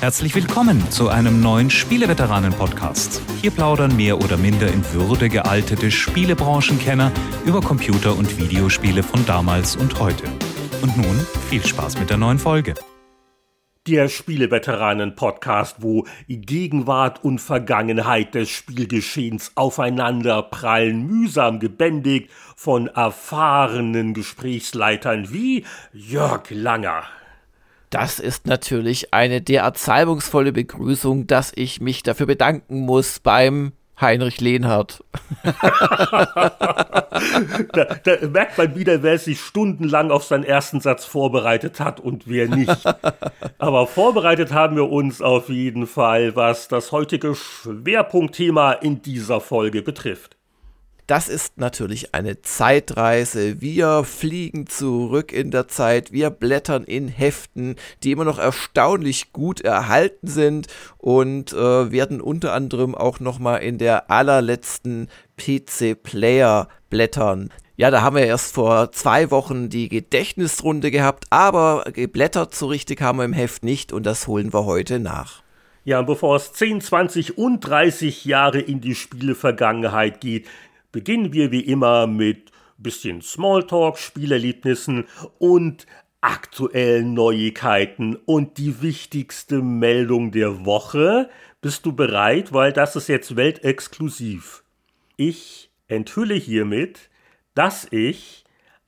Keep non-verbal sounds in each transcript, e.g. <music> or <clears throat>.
Herzlich willkommen zu einem neuen Spieleveteranen-Podcast. Hier plaudern mehr oder minder in Würde gealtete Spielebranchenkenner über Computer- und Videospiele von damals und heute. Und nun viel Spaß mit der neuen Folge. Der Spieleveteranen-Podcast, wo Gegenwart und Vergangenheit des Spielgeschehens aufeinander prallen, mühsam gebändigt von erfahrenen Gesprächsleitern wie Jörg Langer. Das ist natürlich eine derart salbungsvolle Begrüßung, dass ich mich dafür bedanken muss beim Heinrich Lehnhardt. <laughs> da, da, merkt man wieder, wer sich stundenlang auf seinen ersten Satz vorbereitet hat und wer nicht. Aber vorbereitet haben wir uns auf jeden Fall, was das heutige Schwerpunktthema in dieser Folge betrifft. Das ist natürlich eine Zeitreise. Wir fliegen zurück in der Zeit. Wir blättern in Heften, die immer noch erstaunlich gut erhalten sind und äh, werden unter anderem auch nochmal in der allerletzten PC Player blättern. Ja, da haben wir erst vor zwei Wochen die Gedächtnisrunde gehabt, aber geblättert so richtig haben wir im Heft nicht und das holen wir heute nach. Ja, bevor es 10, 20 und 30 Jahre in die Spielevergangenheit geht, beginnen wir wie immer mit bisschen Smalltalk, Spielerlebnissen und aktuellen Neuigkeiten und die wichtigste Meldung der Woche. Bist du bereit? Weil das ist jetzt weltexklusiv. Ich enthülle hiermit, dass ich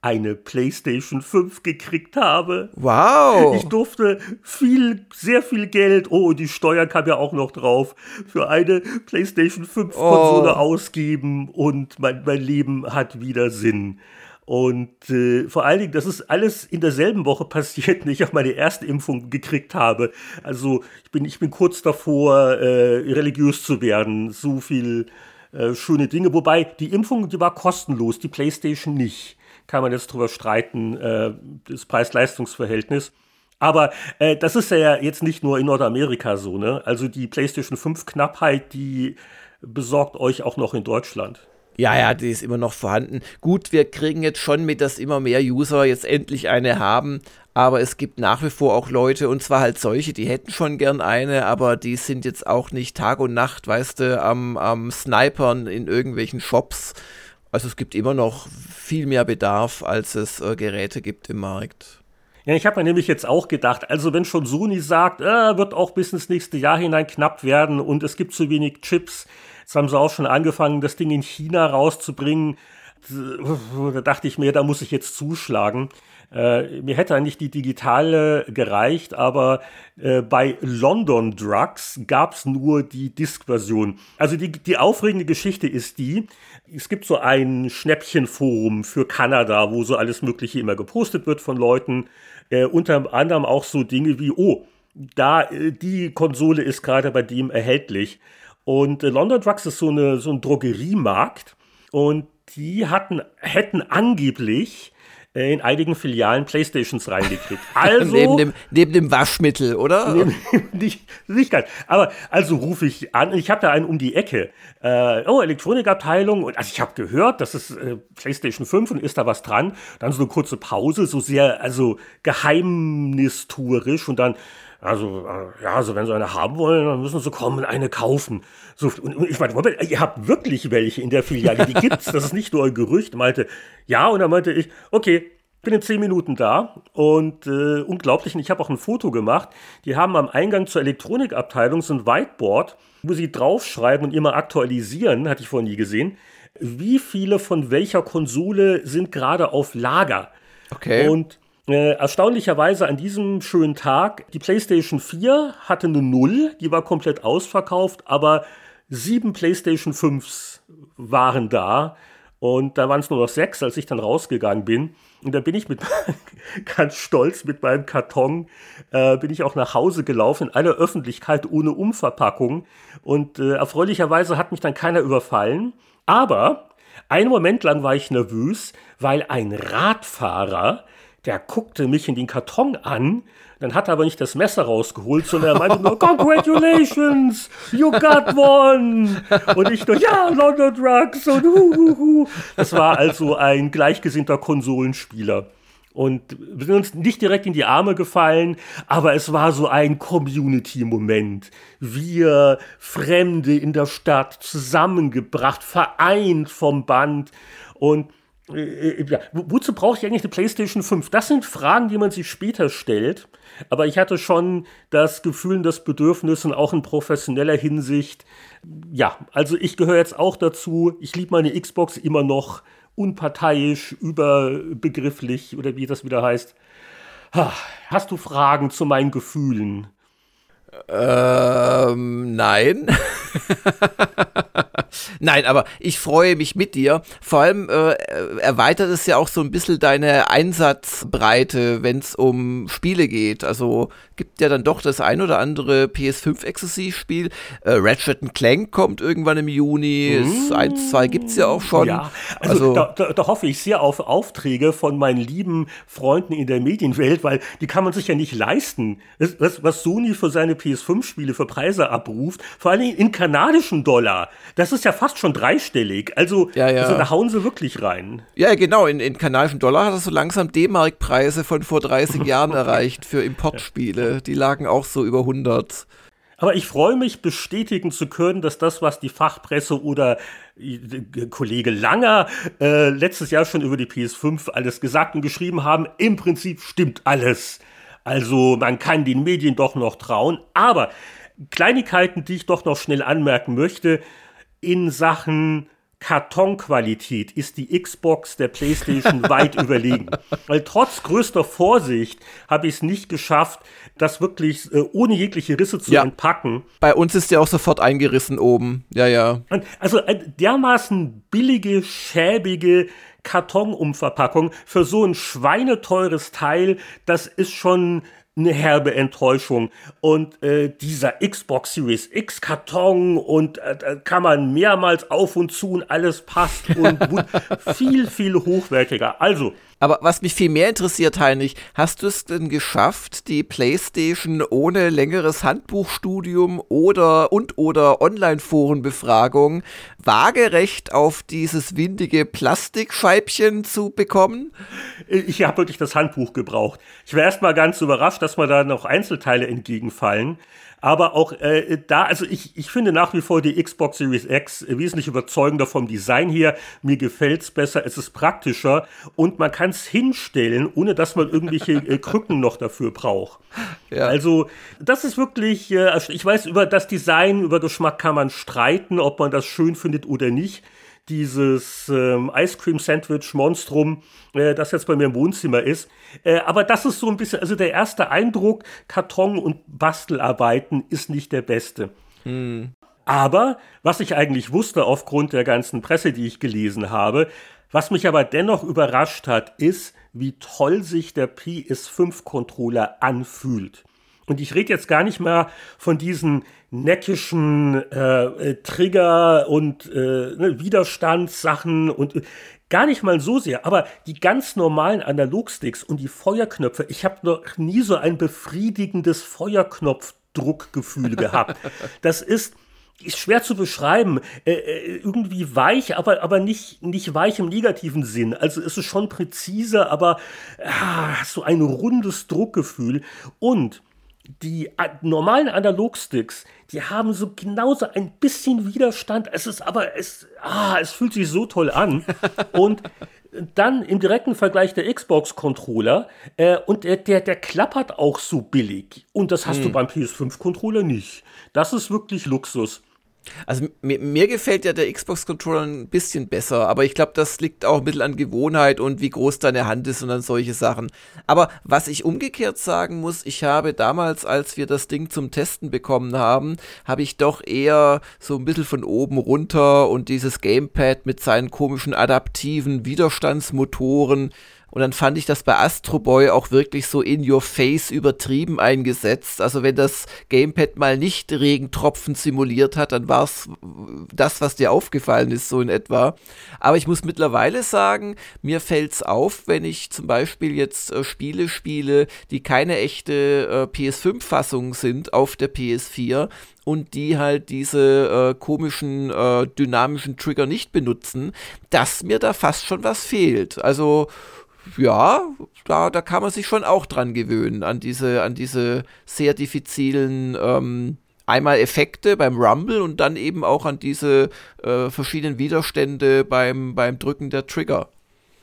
eine PlayStation 5 gekriegt habe. Wow! Ich durfte viel, sehr viel Geld, oh, die Steuer kam ja auch noch drauf, für eine PlayStation 5 Konsole oh. ausgeben und mein, mein Leben hat wieder Sinn. Und äh, vor allen Dingen, das ist alles in derselben Woche passiert, <laughs> wenn ich auch meine erste Impfung gekriegt habe. Also ich bin, ich bin kurz davor, äh, religiös zu werden. So viel äh, schöne Dinge. Wobei die Impfung, die war kostenlos, die PlayStation nicht kann man jetzt drüber streiten, äh, das Preis-Leistungs-Verhältnis. Aber äh, das ist ja jetzt nicht nur in Nordamerika so, ne? Also die PlayStation 5 Knappheit, die besorgt euch auch noch in Deutschland. Ja, ja, die ist immer noch vorhanden. Gut, wir kriegen jetzt schon mit, dass immer mehr User jetzt endlich eine haben, aber es gibt nach wie vor auch Leute, und zwar halt solche, die hätten schon gern eine, aber die sind jetzt auch nicht Tag und Nacht, weißt du, am, am Snipern in irgendwelchen Shops also es gibt immer noch viel mehr Bedarf, als es äh, Geräte gibt im Markt. Ja, ich habe mir nämlich jetzt auch gedacht, also wenn schon Sony sagt, äh, wird auch bis ins nächste Jahr hinein knapp werden und es gibt zu wenig Chips, jetzt haben sie auch schon angefangen, das Ding in China rauszubringen. Da dachte ich mir, da muss ich jetzt zuschlagen. Äh, mir hätte eigentlich die digitale gereicht, aber äh, bei London Drugs gab es nur die Disk-Version. Also die, die aufregende Geschichte ist die, es gibt so ein Schnäppchenforum für Kanada, wo so alles Mögliche immer gepostet wird von Leuten. Äh, unter anderem auch so Dinge wie, oh, da, äh, die Konsole ist gerade bei dem erhältlich. Und äh, London Drugs ist so, eine, so ein Drogeriemarkt und die hatten, hätten angeblich in einigen Filialen Playstations reingekriegt. <laughs> Also, neben, dem, neben dem Waschmittel, oder? <laughs> Neben, nicht, nicht ganz. Aber also rufe ich an, ich habe da einen um die Ecke. Äh, oh, Elektronikabteilung. Und also ich habe gehört, das ist äh, PlayStation 5 und ist da was dran. Dann so eine kurze Pause, so sehr, also geheimnistuerisch und dann also, äh, ja, also wenn sie eine haben wollen, dann müssen sie kommen, eine kaufen. So, und ich meinte, ihr habt wirklich welche in der Filiale, die gibt's, das ist nicht nur ein Gerücht. Meinte, ja, und dann meinte ich, okay, bin in zehn Minuten da und äh, unglaublich, und ich habe auch ein Foto gemacht. Die haben am Eingang zur Elektronikabteilung so ein Whiteboard, wo sie draufschreiben und immer aktualisieren, hatte ich vorhin nie gesehen, wie viele von welcher Konsole sind gerade auf Lager. Okay. Und äh, erstaunlicherweise an diesem schönen Tag, die PlayStation 4 hatte eine Null, die war komplett ausverkauft, aber sieben PlayStation 5s waren da. Und da waren es nur noch sechs, als ich dann rausgegangen bin. Und da bin ich mit <laughs> ganz stolz mit meinem Karton, äh, bin ich auch nach Hause gelaufen, in aller Öffentlichkeit ohne Umverpackung. Und äh, erfreulicherweise hat mich dann keiner überfallen. Aber einen Moment lang war ich nervös, weil ein Radfahrer der guckte mich in den Karton an, dann hat er aber nicht das Messer rausgeholt, sondern er meinte nur, <laughs> Congratulations, you got one. Und ich nur, ja, London Drugs und huhuhu. Das war also ein gleichgesinnter Konsolenspieler. und wir sind uns nicht direkt in die Arme gefallen, aber es war so ein Community-Moment. Wir Fremde in der Stadt zusammengebracht, vereint vom Band und äh, ja, wozu brauche ich eigentlich eine PlayStation 5? Das sind Fragen, die man sich später stellt. Aber ich hatte schon das Gefühl, das Bedürfnis und auch in professioneller Hinsicht. Ja, also ich gehöre jetzt auch dazu. Ich liebe meine Xbox immer noch unparteiisch, überbegrifflich oder wie das wieder heißt. Hast du Fragen zu meinen Gefühlen? Ähm, nein. <laughs> Nein, aber ich freue mich mit dir. Vor allem äh, erweitert es ja auch so ein bisschen deine Einsatzbreite, wenn es um Spiele geht. Also gibt ja dann doch das ein oder andere PS5-Exklusivspiel. Äh, Ratchet Clank kommt irgendwann im Juni. Mm. 1, 2 gibt es ja auch schon. Ja, also, also da, da, da, hoffe ich sehr auf Aufträge von meinen lieben Freunden in der Medienwelt, weil die kann man sich ja nicht leisten. Was, was Sony für seine PS5-Spiele für Preise abruft, vor allem in kanadischen Dollar. Das ist ja fast schon dreistellig. Also, ja, ja. also da hauen sie wirklich rein. Ja, genau. In, in kanadischen Dollar hat er so langsam D-Mark-Preise von vor 30 <laughs> Jahren erreicht für Importspiele. Die lagen auch so über 100. Aber ich freue mich, bestätigen zu können, dass das, was die Fachpresse oder äh, Kollege Langer äh, letztes Jahr schon über die PS5 alles gesagt und geschrieben haben, im Prinzip stimmt alles. Also man kann den Medien doch noch trauen. Aber Kleinigkeiten, die ich doch noch schnell anmerken möchte, in Sachen Kartonqualität ist die Xbox der PlayStation <laughs> weit überlegen. Weil trotz größter Vorsicht habe ich es nicht geschafft, das wirklich äh, ohne jegliche Risse zu ja. entpacken. Bei uns ist ja auch sofort eingerissen oben. Ja, ja. Also äh, dermaßen billige, schäbige Kartonumverpackung für so ein schweineteures Teil, das ist schon eine herbe Enttäuschung. Und äh, dieser Xbox Series X Karton und äh, kann man mehrmals auf und zu und alles passt und <laughs> viel, viel hochwertiger. Also, aber was mich viel mehr interessiert, Heinrich, hast du es denn geschafft, die PlayStation ohne längeres Handbuchstudium oder und oder Online-Forenbefragung waagerecht auf dieses windige Plastikscheibchen zu bekommen? Ich habe wirklich das Handbuch gebraucht. Ich war erst mal ganz überrascht, dass mir da noch Einzelteile entgegenfallen. Aber auch äh, da, also ich, ich finde nach wie vor die Xbox Series X wesentlich überzeugender vom Design her. Mir gefällt's besser, es ist praktischer und man kann es hinstellen, ohne dass man irgendwelche äh, Krücken noch dafür braucht. Ja. Also das ist wirklich, äh, ich weiß, über das Design, über Geschmack kann man streiten, ob man das schön findet oder nicht dieses ähm, Ice Cream Sandwich Monstrum, äh, das jetzt bei mir im Wohnzimmer ist. Äh, aber das ist so ein bisschen, also der erste Eindruck, Karton und Bastelarbeiten ist nicht der beste. Hm. Aber was ich eigentlich wusste aufgrund der ganzen Presse, die ich gelesen habe, was mich aber dennoch überrascht hat, ist, wie toll sich der PS5-Controller anfühlt. Und ich rede jetzt gar nicht mehr von diesen neckischen äh, äh, Trigger und äh, ne, Widerstandssachen und äh, gar nicht mal so sehr, aber die ganz normalen Analogsticks und die Feuerknöpfe, ich habe noch nie so ein befriedigendes Feuerknopfdruckgefühl gehabt. <laughs> Das ist ist schwer zu beschreiben, äh, äh, irgendwie weich, aber, aber nicht, nicht weich im negativen Sinn. Also es ist schon präzise, aber ah, so ein rundes Druckgefühl. Und die normalen Analogsticks, die haben so genauso ein bisschen Widerstand. Es ist aber, es, ah, es fühlt sich so toll an. <laughs> Und dann im direkten Vergleich der Xbox-Controller äh, und der, der, der klappert auch so billig. Und das hast hm. du beim PS5-Controller nicht. Das ist wirklich Luxus. Also mir, mir, gefällt ja der Xbox-Controller ein bisschen besser, aber ich glaube, das liegt auch ein bisschen an Gewohnheit und wie groß deine Hand ist und an solche Sachen. Aber was ich umgekehrt sagen muss, ich habe damals, als wir das Ding zum Testen bekommen haben, habe ich doch eher so ein bisschen von oben runter und dieses Gamepad mit seinen komischen adaptiven Widerstandsmotoren und dann fand ich das bei Astro Boy auch wirklich so in your face übertrieben eingesetzt. Also wenn das Gamepad mal nicht Regentropfen simuliert hat, dann war es das, was dir aufgefallen ist, so in etwa. Aber ich muss mittlerweile sagen, mir fällt es auf, wenn ich zum Beispiel jetzt äh, Spiele spiele, die keine echte äh, PS5-Fassung sind auf der PS4 und die halt diese äh, komischen äh, dynamischen Trigger nicht benutzen, dass mir da fast schon was fehlt. Also ja, da, da kann man sich schon auch dran gewöhnen, an diese, an diese sehr diffizilen ähm, einmal Effekte beim Rumble und dann eben auch an diese äh, verschiedenen Widerstände beim, beim Drücken der Trigger.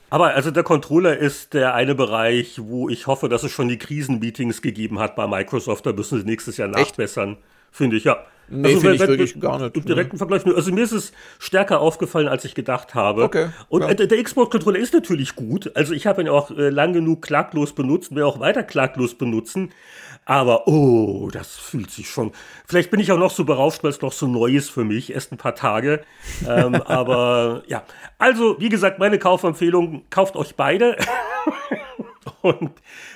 Aber also der Controller ist der eine Bereich, wo ich hoffe, dass es schon die Krisenmeetings gegeben hat bei Microsoft. Da müssen sie nächstes Jahr nachbessern, finde ich, ja. Nee, also, finde ich wirklich gar nicht. Im direkten Vergleich, also mir ist es stärker aufgefallen, als ich gedacht habe. Okay. Und ja. der, der Xbox-Controller ist natürlich gut. Also ich habe ihn auch äh, lang genug klaglos benutzt, will auch weiter klaglos benutzen. Aber oh, das fühlt sich schon. Vielleicht bin ich auch noch so berauscht, weil es noch so neu ist für mich. Erst ein paar Tage. ähm, <laughs> aber ja. Also, wie gesagt, meine Kaufempfehlung, kauft euch beide. <laughs> Und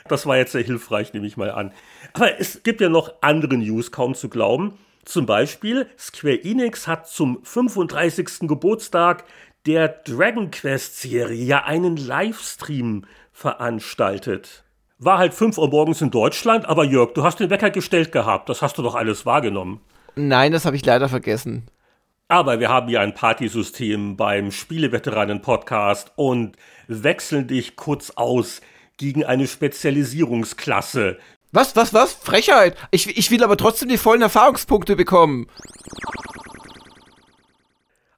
das war jetzt sehr hilfreich, nehme ich mal an. Aber es gibt ja noch andere News, kaum zu glauben. Zum Beispiel, Square Enix hat zum 35. Geburtstag der Dragon Quest Serie ja einen Livestream veranstaltet. War halt 5 Uhr morgens in Deutschland, aber Jörg, du hast den Wecker gestellt gehabt. Das hast du doch alles wahrgenommen. Nein, das habe ich leider vergessen. Aber wir haben ja ein Partysystem beim Spieleveteranen-Podcast und wechseln dich kurz aus gegen eine Spezialisierungsklasse. Was, was, was? Frechheit! Ich, ich will aber trotzdem die vollen Erfahrungspunkte bekommen.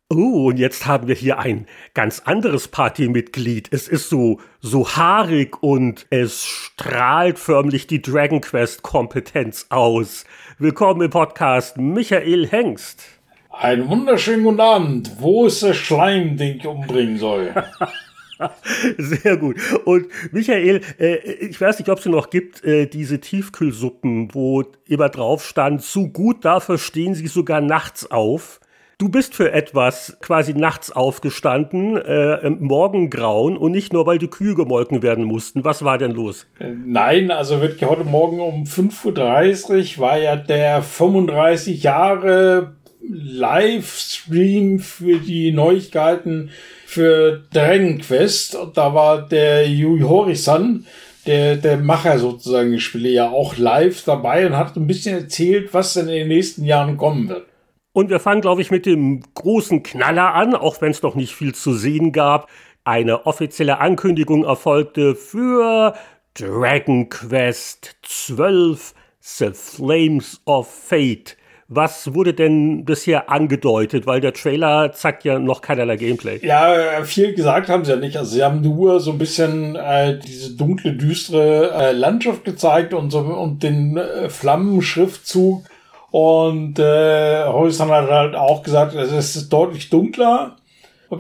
Oh, und jetzt haben wir hier ein ganz anderes Partymitglied. Es ist so, so haarig und es strahlt förmlich die Dragon Quest Kompetenz aus. Willkommen im Podcast, Michael Hengst. Einen wunderschönen guten Abend. Wo ist der Schleim, den ich umbringen soll? <laughs> <laughs> Sehr gut. Und Michael, äh, ich weiß nicht, ob es noch gibt, äh, diese Tiefkühlsuppen, wo immer drauf stand, so gut dafür stehen sie sogar nachts auf. Du bist für etwas quasi nachts aufgestanden, äh, im Morgengrauen und nicht nur, weil die Kühe gemolken werden mussten. Was war denn los? Äh, nein, also wirklich heute Morgen um 5.30 Uhr war ja der 35 Jahre Livestream für die Neuigkeiten für Dragon Quest. Und da war der Yui Horisan, der, der Macher sozusagen die Spiele, ja auch live dabei und hat ein bisschen erzählt, was denn in den nächsten Jahren kommen wird. Und wir fangen, glaube ich, mit dem großen Knaller an, auch wenn es noch nicht viel zu sehen gab. Eine offizielle Ankündigung erfolgte für Dragon Quest 12 The Flames of Fate. Was wurde denn bisher angedeutet? Weil der Trailer zeigt ja noch keinerlei Gameplay. Ja, viel gesagt haben sie ja nicht. Also sie haben nur so ein bisschen äh, diese dunkle, düstere äh, Landschaft gezeigt und so und den äh, Flammenschriftzug und äh, Horizon hat halt auch gesagt, es ist deutlich dunkler.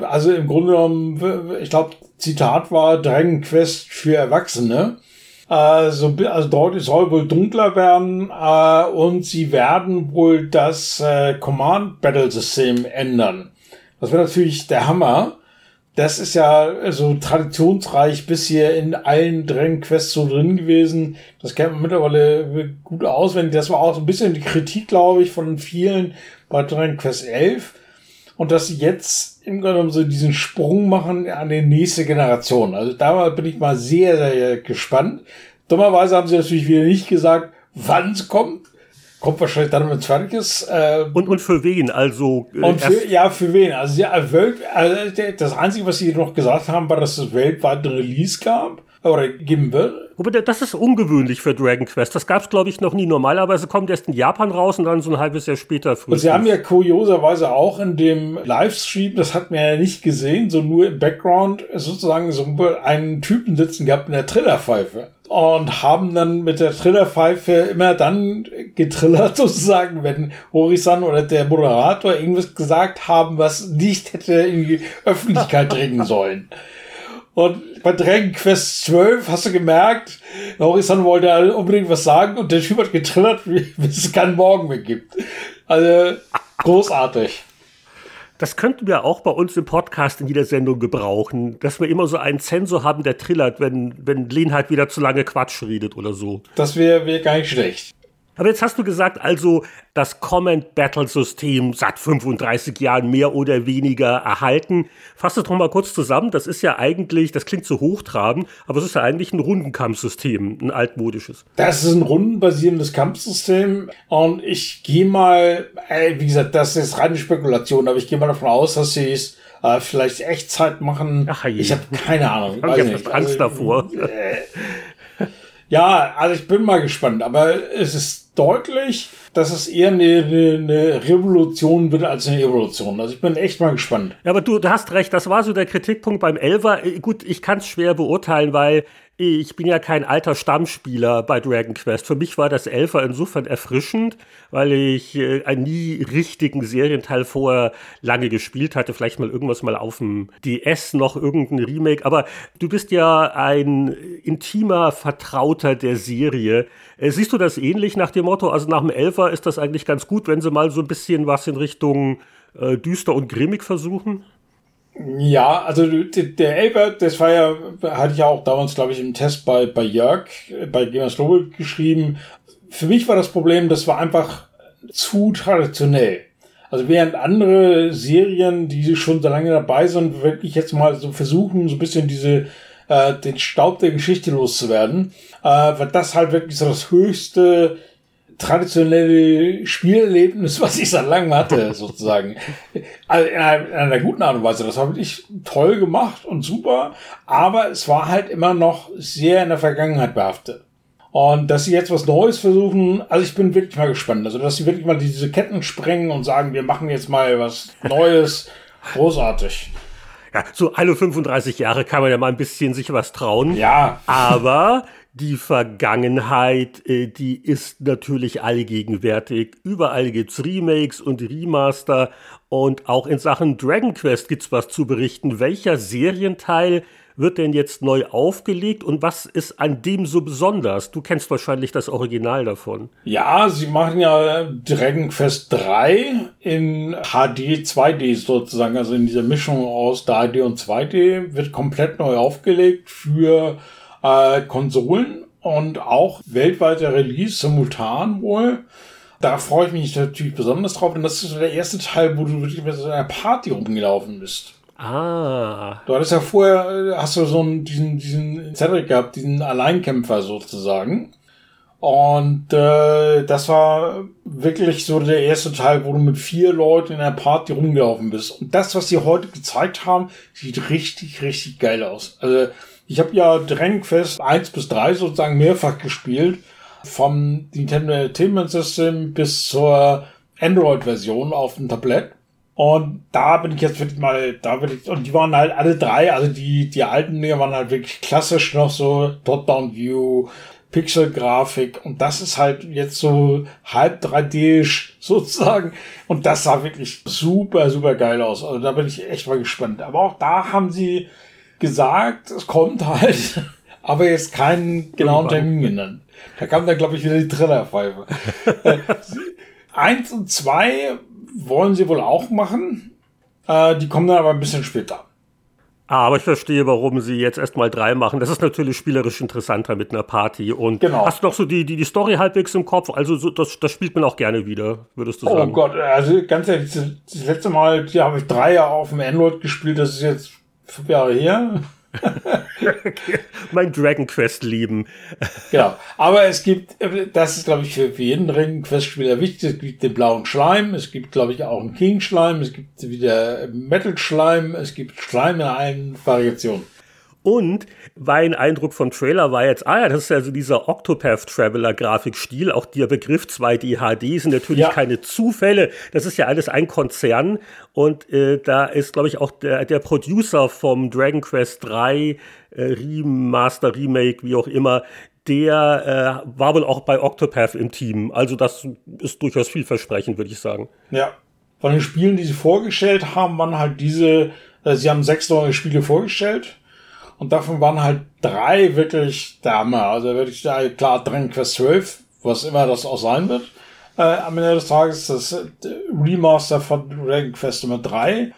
Also im Grunde genommen, ich glaube, Zitat war Dragon Quest für Erwachsene. Also, also deutlich soll wohl dunkler werden äh, und sie werden wohl das äh, Command Battle System ändern. Das wäre natürlich der Hammer das ist ja so traditionsreich bisher in allen Dragon Quests so drin gewesen. Das kennt man mittlerweile gut auswendig. Das war auch so ein bisschen die Kritik, glaube ich, von vielen bei Dragon Quest 11. Und dass sie jetzt im Grunde genommen so diesen Sprung machen an die nächste Generation. Also da bin ich mal sehr, sehr gespannt. Dummerweise haben sie natürlich wieder nicht gesagt, wann es kommt. Kommt wahrscheinlich dann, wenn es fertig ist. Äh, und, und für wen? Also. Äh, und für, ja, für wen? Also, ja, Welt, also das Einzige, was sie noch gesagt haben, war, dass es weltweit Release gab oder geben wird. Aber das ist ungewöhnlich für Dragon Quest. Das gab es, glaube ich, noch nie. Normalerweise kommt erst in Japan raus und dann so ein halbes Jahr später. Und sie haben ja kurioserweise auch in dem Livestream, das hat man ja nicht gesehen, so nur im Background sozusagen so einen Typen sitzen gehabt in der Trillerpfeife und haben dann mit der Trillerpfeife immer dann getrillert <laughs> sozusagen, wenn Horizon oder der Moderator irgendwas gesagt haben, was nicht hätte in die Öffentlichkeit <laughs> dringen sollen. Und bei Dragon Quest 12 hast du gemerkt, Horizon wollte unbedingt was sagen und der Typ hat getrillert, <laughs> wie es keinen Morgen mehr gibt. Also großartig. Das könnten wir auch bei uns im Podcast in jeder Sendung gebrauchen, dass wir immer so einen Zensor haben, der trillert, wenn, wenn Lin halt wieder zu lange Quatsch redet oder so. Das wäre wär gar nicht schlecht. Aber jetzt hast du gesagt, also das Comment Battle System seit 35 Jahren mehr oder weniger erhalten. Fass es doch mal kurz zusammen. Das ist ja eigentlich, das klingt so hochtrabend, aber es ist ja eigentlich ein Rundenkampfsystem, ein altmodisches. Das ist ein rundenbasierendes Kampfsystem und ich gehe mal, ey, wie gesagt, das ist reine Spekulation, aber ich gehe mal davon aus, dass sie es äh, vielleicht Echtzeit machen. Ach, je. ich habe keine Ahnung. Ich habe Angst Also, davor. Ja, also ich bin mal gespannt, aber es ist deutlich, dass es eher eine, eine, Revolution wird als eine Evolution. Also ich bin echt mal gespannt. Ja, aber du, du hast recht, das war so der Kritikpunkt beim Elfer. Äh, Gut, ich kann es schwer beurteilen, weil ich bin ja kein alter Stammspieler bei Dragon Quest. Für mich war das Elfer insofern erfrischend, weil ich äh, einen nie richtigen Serienteil vorher lange gespielt hatte. Vielleicht mal irgendwas mal auf dem DS noch irgendein Remake. Aber du bist ja ein intimer Vertrauter der Serie. Äh, siehst du das ähnlich nach dem Motto? Also nach dem Elfer ist das eigentlich ganz gut, wenn sie mal so ein bisschen was in Richtung äh, düster und grimmig versuchen? Ja, also der Elber, das war ja, hatte ich ja auch damals, glaube ich, im Test bei, bei Jörg, äh, bei Gamers Global geschrieben. Für mich war das Problem, das war einfach zu traditionell. Also während andere Serien, die schon so lange dabei sind, wirklich jetzt mal so versuchen, so ein bisschen diese, äh, den Staub der Geschichte loszuwerden, äh, war das halt wirklich so das höchste traditionelle Spielerlebnis, was ich seit langem hatte, <laughs> sozusagen. Also in einer, in einer guten Art und Weise. Das war wirklich toll gemacht und super, aber es war halt immer noch sehr in der Vergangenheit behaftet. Und dass sie jetzt was Neues versuchen, also ich bin wirklich mal gespannt. Also, dass sie wirklich mal diese Ketten sprengen und sagen, wir machen jetzt mal was Neues, <laughs> großartig. Ja, so alle 35 Jahre kann man ja mal ein bisschen sich was trauen. Ja, Aber die Vergangenheit, äh, die ist natürlich allgegenwärtig. Überall gibt's Remakes und Remaster und auch in Sachen Dragon Quest gibt's was zu berichten. Welcher Serienteil wird denn jetzt neu aufgelegt und was ist an dem so besonders? Du kennst wahrscheinlich das Original davon. Ja, sie machen ja Dragon Quest 3 in HD 2D sozusagen, also in dieser Mischung aus 3D und 2D, wird komplett neu aufgelegt für äh, Konsolen und auch weltweiter Release simultan wohl. Da freue ich mich natürlich besonders drauf, denn das ist so der erste Teil, wo du wirklich mit so einer Party rumgelaufen bist. Ah, Du hattest ja vorher, hast du so einen, diesen, diesen Cedric gehabt, diesen Alleinkämpfer sozusagen. Und äh, das war wirklich so der erste Teil, wo du mit vier Leuten in der Party rumgelaufen bist. Und das, was sie heute gezeigt haben, sieht richtig, richtig geil aus. Also ich habe ja Dragon Quest 1 bis 3 sozusagen mehrfach gespielt. Vom Nintendo Entertainment System bis zur Android-Version auf dem Tablett. Und da bin ich jetzt wirklich mal, da bin ich, und die waren halt alle drei, also die, die alten Dinger waren halt wirklich klassisch noch so Top-Down-View, Pixel-Grafik und das ist halt jetzt so halb 3D <laughs> sozusagen und das sah wirklich super, super geil aus. Also da bin ich echt mal gespannt. Aber auch da haben sie gesagt, es kommt halt, <laughs> aber jetzt keinen genauen Termin genannt. Da kam dann, glaube ich, wieder die Trillerpfeife. <laughs> Äh, Eins und zwei wollen sie wohl auch machen. Äh, die kommen dann aber ein bisschen später. Ah, aber ich verstehe, warum sie jetzt erstmal drei machen. Das ist natürlich spielerisch interessanter mit einer Party. Und Genau. hast du noch so die, die, die Story halbwegs im Kopf? Also so, das, das spielt man auch gerne wieder, würdest du Oh sagen. Gott, also ganz ehrlich, das, das letzte Mal, hier habe ich drei Jahre auf dem Android gespielt, das ist jetzt fünf Jahre her. Mein Dragon Quest lieben. Genau. Aber es gibt, das ist, glaube ich, für, für jeden Dragon Quest-Spieler wichtig. Es gibt den blauen Schleim, es gibt, glaube ich, auch einen King-Schleim, es gibt wieder Metal-Schleim, es gibt Schleim in allen Variationen. Und mein Eindruck vom Trailer war jetzt, ah ja, das ist ja so dieser Octopath Traveler Grafikstil, auch der Begriff 2D HD sind natürlich Ja. keine Zufälle, das ist ja alles ein Konzern und äh, da ist glaube ich auch der, der Producer vom Dragon Quest 3 äh, Remaster Remake, wie auch immer, der äh, war wohl auch bei Octopath im Team. Also das ist durchaus vielversprechend, würde ich sagen. Ja. Von den Spielen, die sie vorgestellt haben, waren halt diese, äh, sie haben sechs neue Spiele vorgestellt. Und davon waren halt drei wirklich Hammer. Also wirklich da, klar Dragon Quest 12, was immer das auch sein wird. Äh, am Ende des Tages das äh, Remaster von Dragon Quest Nummer 3.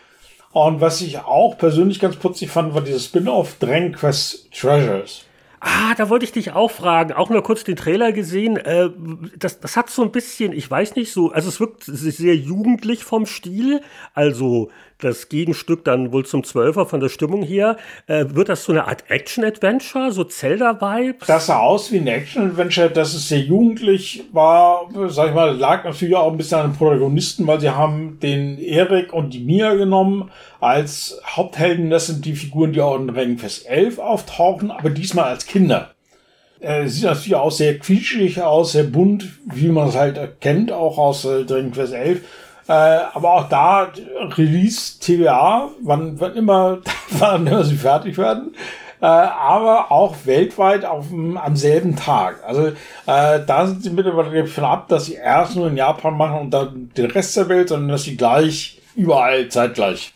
Und was ich auch persönlich ganz putzig fand, war dieses Spin-off Dragon Quest Treasures. Ah, da wollte ich dich auch fragen. Auch nur kurz den Trailer gesehen. Äh, das, das hat so ein bisschen, ich weiß nicht so, also es wirkt sehr jugendlich vom Stil. Also das Gegenstück dann wohl zum Zwölfer von der Stimmung her. Äh, wird das so eine Art Action-Adventure, so Zelda-Vibes? Das sah aus wie ein Action-Adventure, dass es sehr jugendlich war, sag ich mal, lag natürlich auch ein bisschen an den Protagonisten, weil sie haben den Erik und die Mia genommen als Haupthelden. Das sind die Figuren, die auch in Dragonfest 11 auftauchen, aber diesmal als Kinder. Äh, sieht natürlich auch sehr quietschig aus, sehr bunt, wie man es halt erkennt, auch aus äh, Dragon Quest 11. Äh, aber auch da Release TVA, wann, wann immer, <laughs> wann immer sie fertig werden. Äh, aber auch weltweit auf dem, am selben Tag. Also äh, da sind sie mittlerweile von ab, dass sie erst nur in Japan machen und dann den Rest der Welt, sondern dass sie gleich überall zeitgleich.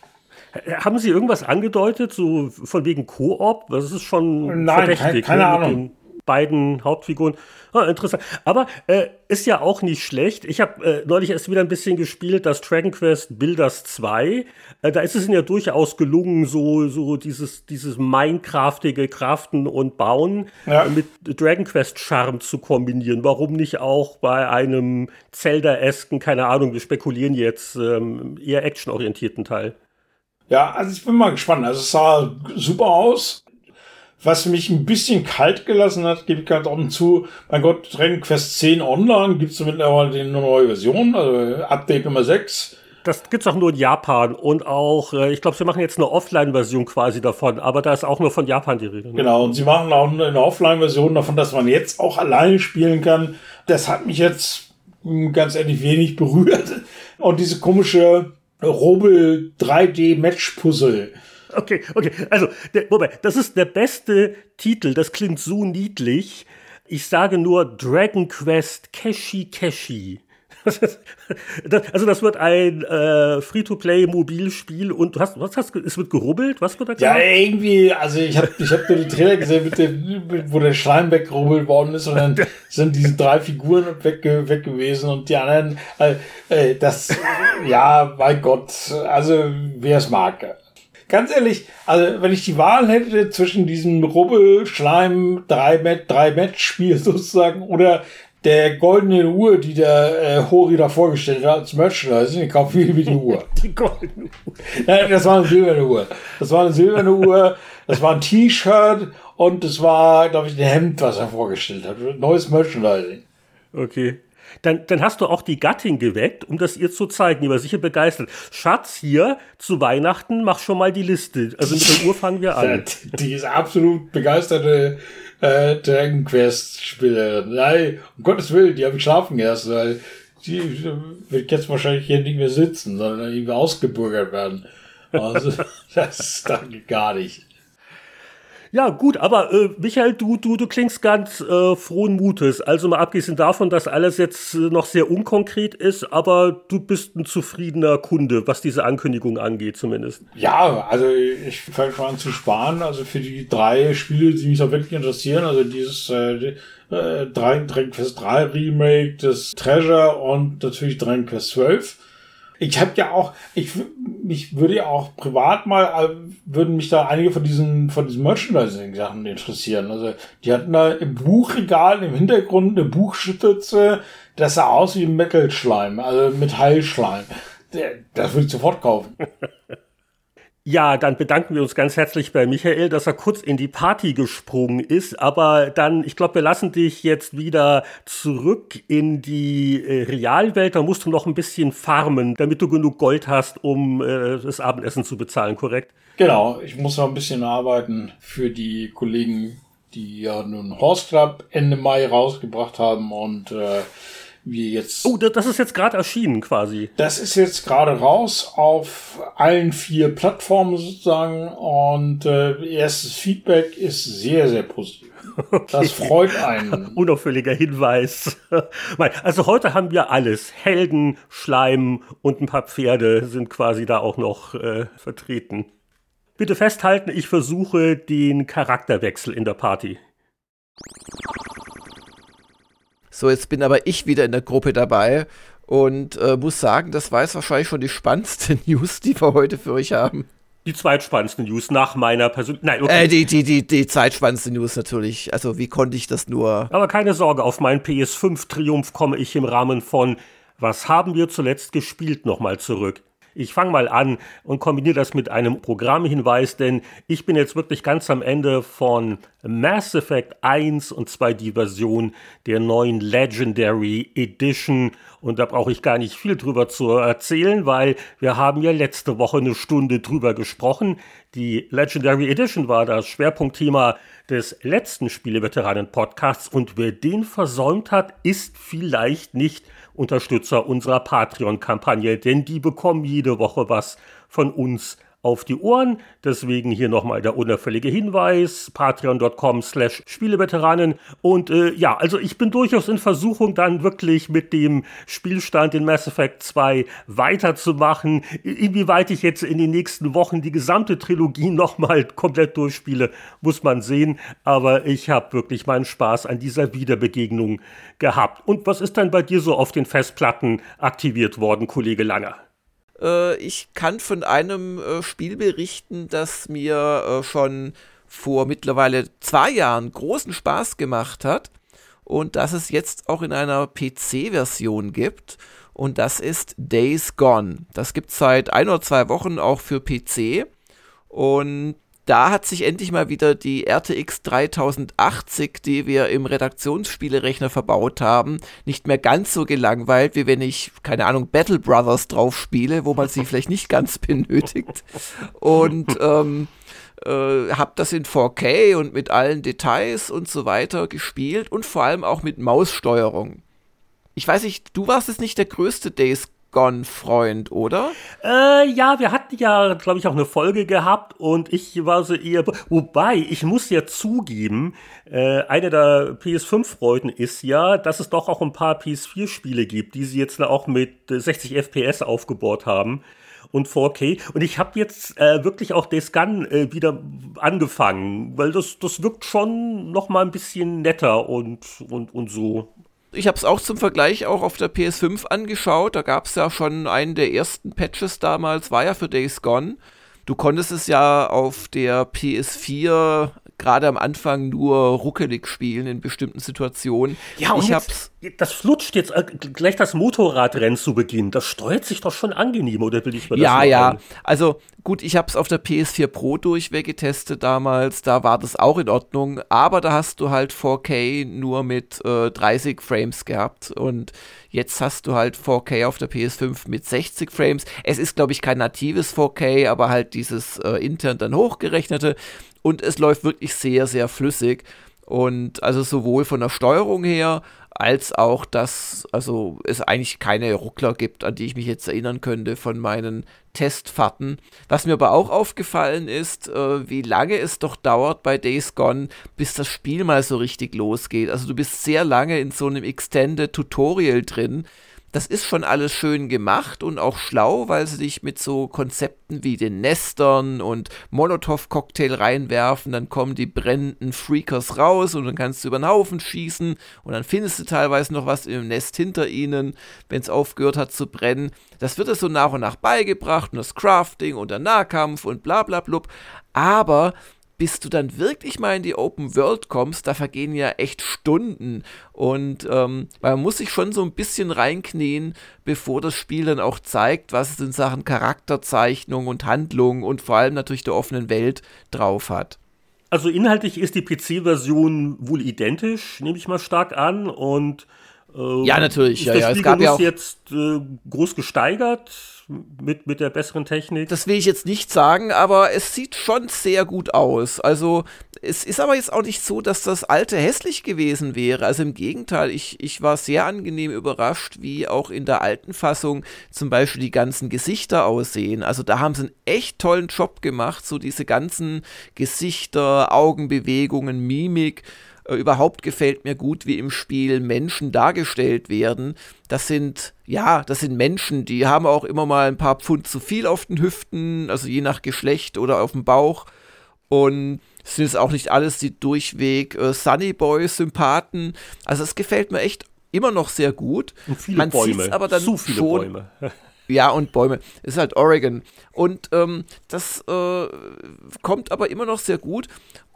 Haben Sie irgendwas angedeutet, so von wegen Koop? Das ist schon Nein, verdächtig. Keine, keine ne, Ahnung beiden Hauptfiguren. <laughs> Interessant. Aber äh, ist ja auch nicht schlecht. Ich habe äh, neulich erst wieder ein bisschen gespielt, das Dragon Quest Builders 2. Äh, da ist es ihnen ja durchaus gelungen, so, so dieses, dieses Minecraftige Craften und Bauen ja. mit Dragon Quest Charme zu kombinieren. Warum nicht auch bei einem Zelda-esken, keine Ahnung, wir spekulieren jetzt, ähm, eher actionorientierten Teil? Ja, also ich bin mal gespannt. Also es sah super aus. Was mich ein bisschen kalt gelassen hat, gebe ich ganz offen zu, mein Gott, Dragon Quest 10 Online gibt es mittlerweile eine neue Version, also Update Nummer 6. Das gibt's auch nur in Japan und auch, äh, ich glaube, sie machen jetzt eine Offline-Version quasi davon, aber da ist auch nur von Japan die Rede. Ne? Genau, und sie machen auch eine Offline-Version davon, dass man jetzt auch alleine spielen kann. Das hat mich jetzt hm, ganz ehrlich wenig berührt. Und diese komische Robel 3D Match Puzzle Okay, okay. Also, der, wobei, das ist der beste Titel. Das klingt so niedlich. Ich sage nur Dragon Quest Keshi Keshi. <laughs> also das wird ein äh, Free-to-Play-Mobilspiel und du hast, was hast es wird gerubbelt? Was wird da gemacht? Ja, irgendwie, also ich habe ich hab nur die Trailer gesehen, mit dem, wo der Schleim weggerubbelt worden ist und dann <laughs> sind diese drei Figuren weg, weg gewesen und die anderen, äh, äh das, ja, mein Gott, also wer es mag ganz ehrlich, also wenn ich die Wahl hätte zwischen diesem Rubbel, Schleim, 3-Match-Spiel <laughs> sozusagen oder der goldenen Uhr, die der äh, Hori da vorgestellt hat als Merchandise, ich kaufe viel wie die Uhr. <laughs> die goldene Uhr. Nein, das war eine silberne Uhr. Das war eine silberne Uhr, das war ein T-Shirt und das war, glaube ich, ein Hemd, was er vorgestellt hat. Neues Merchandising. Okay. Dann, dann hast du auch die Gattin geweckt, um das ihr zu zeigen. Die war sicher begeistert. Schatz, hier zu Weihnachten, mach schon mal die Liste. Also mit der Uhr fangen wir an. <laughs> Die ist absolut begeisterte äh, Dragon Quest Spielerin. Nein, um Gottes Willen, die habe ich schlafen erst, weil die wird jetzt wahrscheinlich hier nicht mehr sitzen, sondern irgendwie ausgebürgert werden. Also, <laughs> das danke gar nicht. Ja, gut, aber äh, Michael, du, du, du klingst ganz äh, frohen Mutes. Also mal abgesehen davon, dass alles jetzt äh, noch sehr unkonkret ist, aber du bist ein zufriedener Kunde, was diese Ankündigung angeht, zumindest. Ja, also ich fange schon an zu sparen. Also für die drei Spiele, die mich auch wirklich interessieren, also dieses äh, äh, Dragon Quest 3 Remake, das Treasure und natürlich Dragon Quest 12 ich habe ja auch, ich mich würde ja auch privat mal, äh, würden mich da einige von diesen, von diesen Merchandising-Sachen interessieren. Also, die hatten da im Buchregal im Hintergrund eine Buchstütze, das sah aus wie Metal-Schleim, also Metallschleim. Das würde ich sofort kaufen. <laughs> Ja, dann bedanken wir uns ganz herzlich bei Michael, dass er kurz in die Party gesprungen ist. Aber dann, ich glaube, wir lassen dich jetzt wieder zurück in die äh, Realwelt. Da musst du noch ein bisschen farmen, damit du genug Gold hast, um äh, das Abendessen zu bezahlen, korrekt? Genau, ich muss noch ein bisschen arbeiten für die Kollegen, die ja nun Horse Club Ende Mai rausgebracht haben und äh, wir jetzt. Oh, das ist jetzt gerade erschienen quasi. Das ist jetzt gerade raus auf allen vier Plattformen sozusagen und äh, erstes Feedback ist sehr, sehr positiv. <laughs> Okay. Das freut einen. <laughs> Unauffälliger Hinweis. <laughs> Also heute haben wir alles. Helden, Schleim und ein paar Pferde sind quasi da auch noch äh, vertreten. Bitte festhalten, ich versuche den Charakterwechsel in der Party. So, jetzt bin aber ich wieder in der Gruppe dabei und äh, muss sagen, das war jetzt wahrscheinlich schon die spannendste <laughs> News, die wir heute für euch haben. die zweitspannendste News nach meiner persönlichen. Nein, okay. Äh, die, die, die, die zweitspannendste News natürlich. Also, wie konnte ich das nur? Aber keine Sorge, auf meinen PS5-Triumph komme ich im Rahmen von Was haben wir zuletzt gespielt nochmal zurück. Ich fange mal an und kombiniere das mit einem Programmhinweis, denn ich bin jetzt wirklich ganz am Ende von Mass Effect 1 und zwar die Version der neuen Legendary Edition. Und da brauche ich gar nicht viel drüber zu erzählen, weil wir haben ja letzte Woche eine Stunde drüber gesprochen. Die Legendary Edition war das Schwerpunktthema des letzten Spieleveteranen-Podcasts und wer den versäumt hat, ist vielleicht nicht Unterstützer unserer Patreon-Kampagne, denn die bekommen jede Woche was von uns auf die Ohren. Deswegen hier nochmal der unauffällige Hinweis, patreon.com slash Spieleveteranen. Und äh, ja, also ich bin durchaus in Versuchung, dann wirklich mit dem Spielstand in Mass Effect 2 weiterzumachen. Inwieweit ich jetzt in den nächsten Wochen die gesamte Trilogie <laughs> nochmal komplett durchspiele, muss man sehen. Aber ich habe wirklich meinen Spaß an dieser Wiederbegegnung gehabt. Und was ist dann bei dir so auf den Festplatten aktiviert worden, Kollege Langer? Äh, ich kann von einem äh, Spiel berichten, das mir äh, schon vor mittlerweile zwei Jahren großen Spaß gemacht hat und das es jetzt auch in einer PC-Version gibt. Und das ist Days Gone. Das gibt es seit ein oder zwei Wochen auch für PC. Und da hat sich endlich mal wieder die RTX 3080, die wir im Redaktionsspielerechner verbaut haben, nicht mehr ganz so gelangweilt, wie wenn ich, keine Ahnung, Battle Brothers drauf spiele, wo man sie vielleicht nicht ganz <laughs> benötigt. Und ähm, äh, habe das in 4K und mit allen Details und so weiter gespielt und vor allem auch mit Maussteuerung. Ich weiß nicht, du warst jetzt nicht der größte Days Gone-Freund, oder? Äh, ja, wir hatten ja, glaube ich, auch eine Folge gehabt und ich war so eher. Wobei, ich muss ja zugeben, äh, eine der PS5-Freuden ist ja, dass es doch auch ein paar PS4-Spiele gibt, die sie jetzt auch mit 60 FPS aufgebaut haben und 4K. Und ich habe jetzt äh, wirklich auch Days Gone äh, wieder angefangen, weil das, das wirkt schon noch mal ein bisschen netter und, und, und so. Ich habe es auch zum Vergleich auch auf der PS5 angeschaut. Da gab es ja schon einen der ersten Patches damals, war ja für Days Gone. Du konntest es ja auf der PS4 gerade am Anfang nur ruckelig spielen in bestimmten Situationen. Ja, und ich jetzt, das flutscht jetzt äh, gleich das Motorradrennen zu Beginn. Das steuert sich doch schon angenehm, oder will ich mir das Ja, ja. Ein? Also gut, ich habe es auf der PS4 Pro durchweg getestet damals. Da war das auch in Ordnung. Aber da hast du halt 4K nur mit äh, 30 Frames gehabt. Und jetzt hast du halt 4K auf der PS5 mit 60 Frames. Es ist, glaube ich, kein natives 4K, aber halt dieses äh, intern dann hochgerechnete und es läuft wirklich sehr, sehr flüssig. Und also sowohl von der Steuerung her, als auch, dass also es eigentlich keine Ruckler gibt, an die ich mich jetzt erinnern könnte von meinen Testfahrten. Was mir aber auch aufgefallen ist, äh, wie lange es doch dauert bei Days Gone, bis das Spiel mal so richtig losgeht. Also du bist sehr lange in so einem Extended Tutorial drin das ist schon alles schön gemacht und auch schlau, weil sie dich mit so Konzepten wie den Nestern und Molotow-Cocktail reinwerfen, dann kommen die brennenden Freakers raus und dann kannst du über den Haufen schießen und dann findest du teilweise noch was im Nest hinter ihnen, wenn es aufgehört hat zu brennen. Das wird es so nach und nach beigebracht und das Crafting und der Nahkampf und bla bla blub. Aber bis du dann wirklich mal in die Open World kommst, da vergehen ja echt Stunden. Und ähm, man muss sich schon so ein bisschen reinknien, bevor das Spiel dann auch zeigt, was es in Sachen Charakterzeichnung und Handlung und vor allem natürlich der offenen Welt drauf hat. Also inhaltlich ist die PC-Version wohl identisch, nehme ich mal stark an. Und äh, ja, natürlich. Ist ja, ja. Es gab ja auch jetzt äh, groß gesteigert mit, mit der besseren Technik. Das will ich jetzt nicht sagen, aber es sieht schon sehr gut aus. Also es ist aber jetzt auch nicht so, dass das alte hässlich gewesen wäre. Also im Gegenteil, ich, ich war sehr angenehm überrascht, wie auch in der alten Fassung zum Beispiel die ganzen Gesichter aussehen. Also da haben sie einen echt tollen Job gemacht, so diese ganzen Gesichter, Augenbewegungen, Mimik äh, überhaupt gefällt mir gut, wie im Spiel Menschen dargestellt werden. Das sind, ja, das sind Menschen, die haben auch immer mal ein paar Pfund zu viel auf den Hüften, also je nach Geschlecht oder auf dem Bauch. Und es sind jetzt auch nicht alles die durchweg äh, Sunny Boy-Sympathen. Also es gefällt mir echt immer noch sehr gut. Und viele Man Bäume. aber dann Zu viele schon, Bäume. <laughs> Ja, und Bäume. Ist halt Oregon. Und ähm, das äh, kommt aber immer noch sehr gut.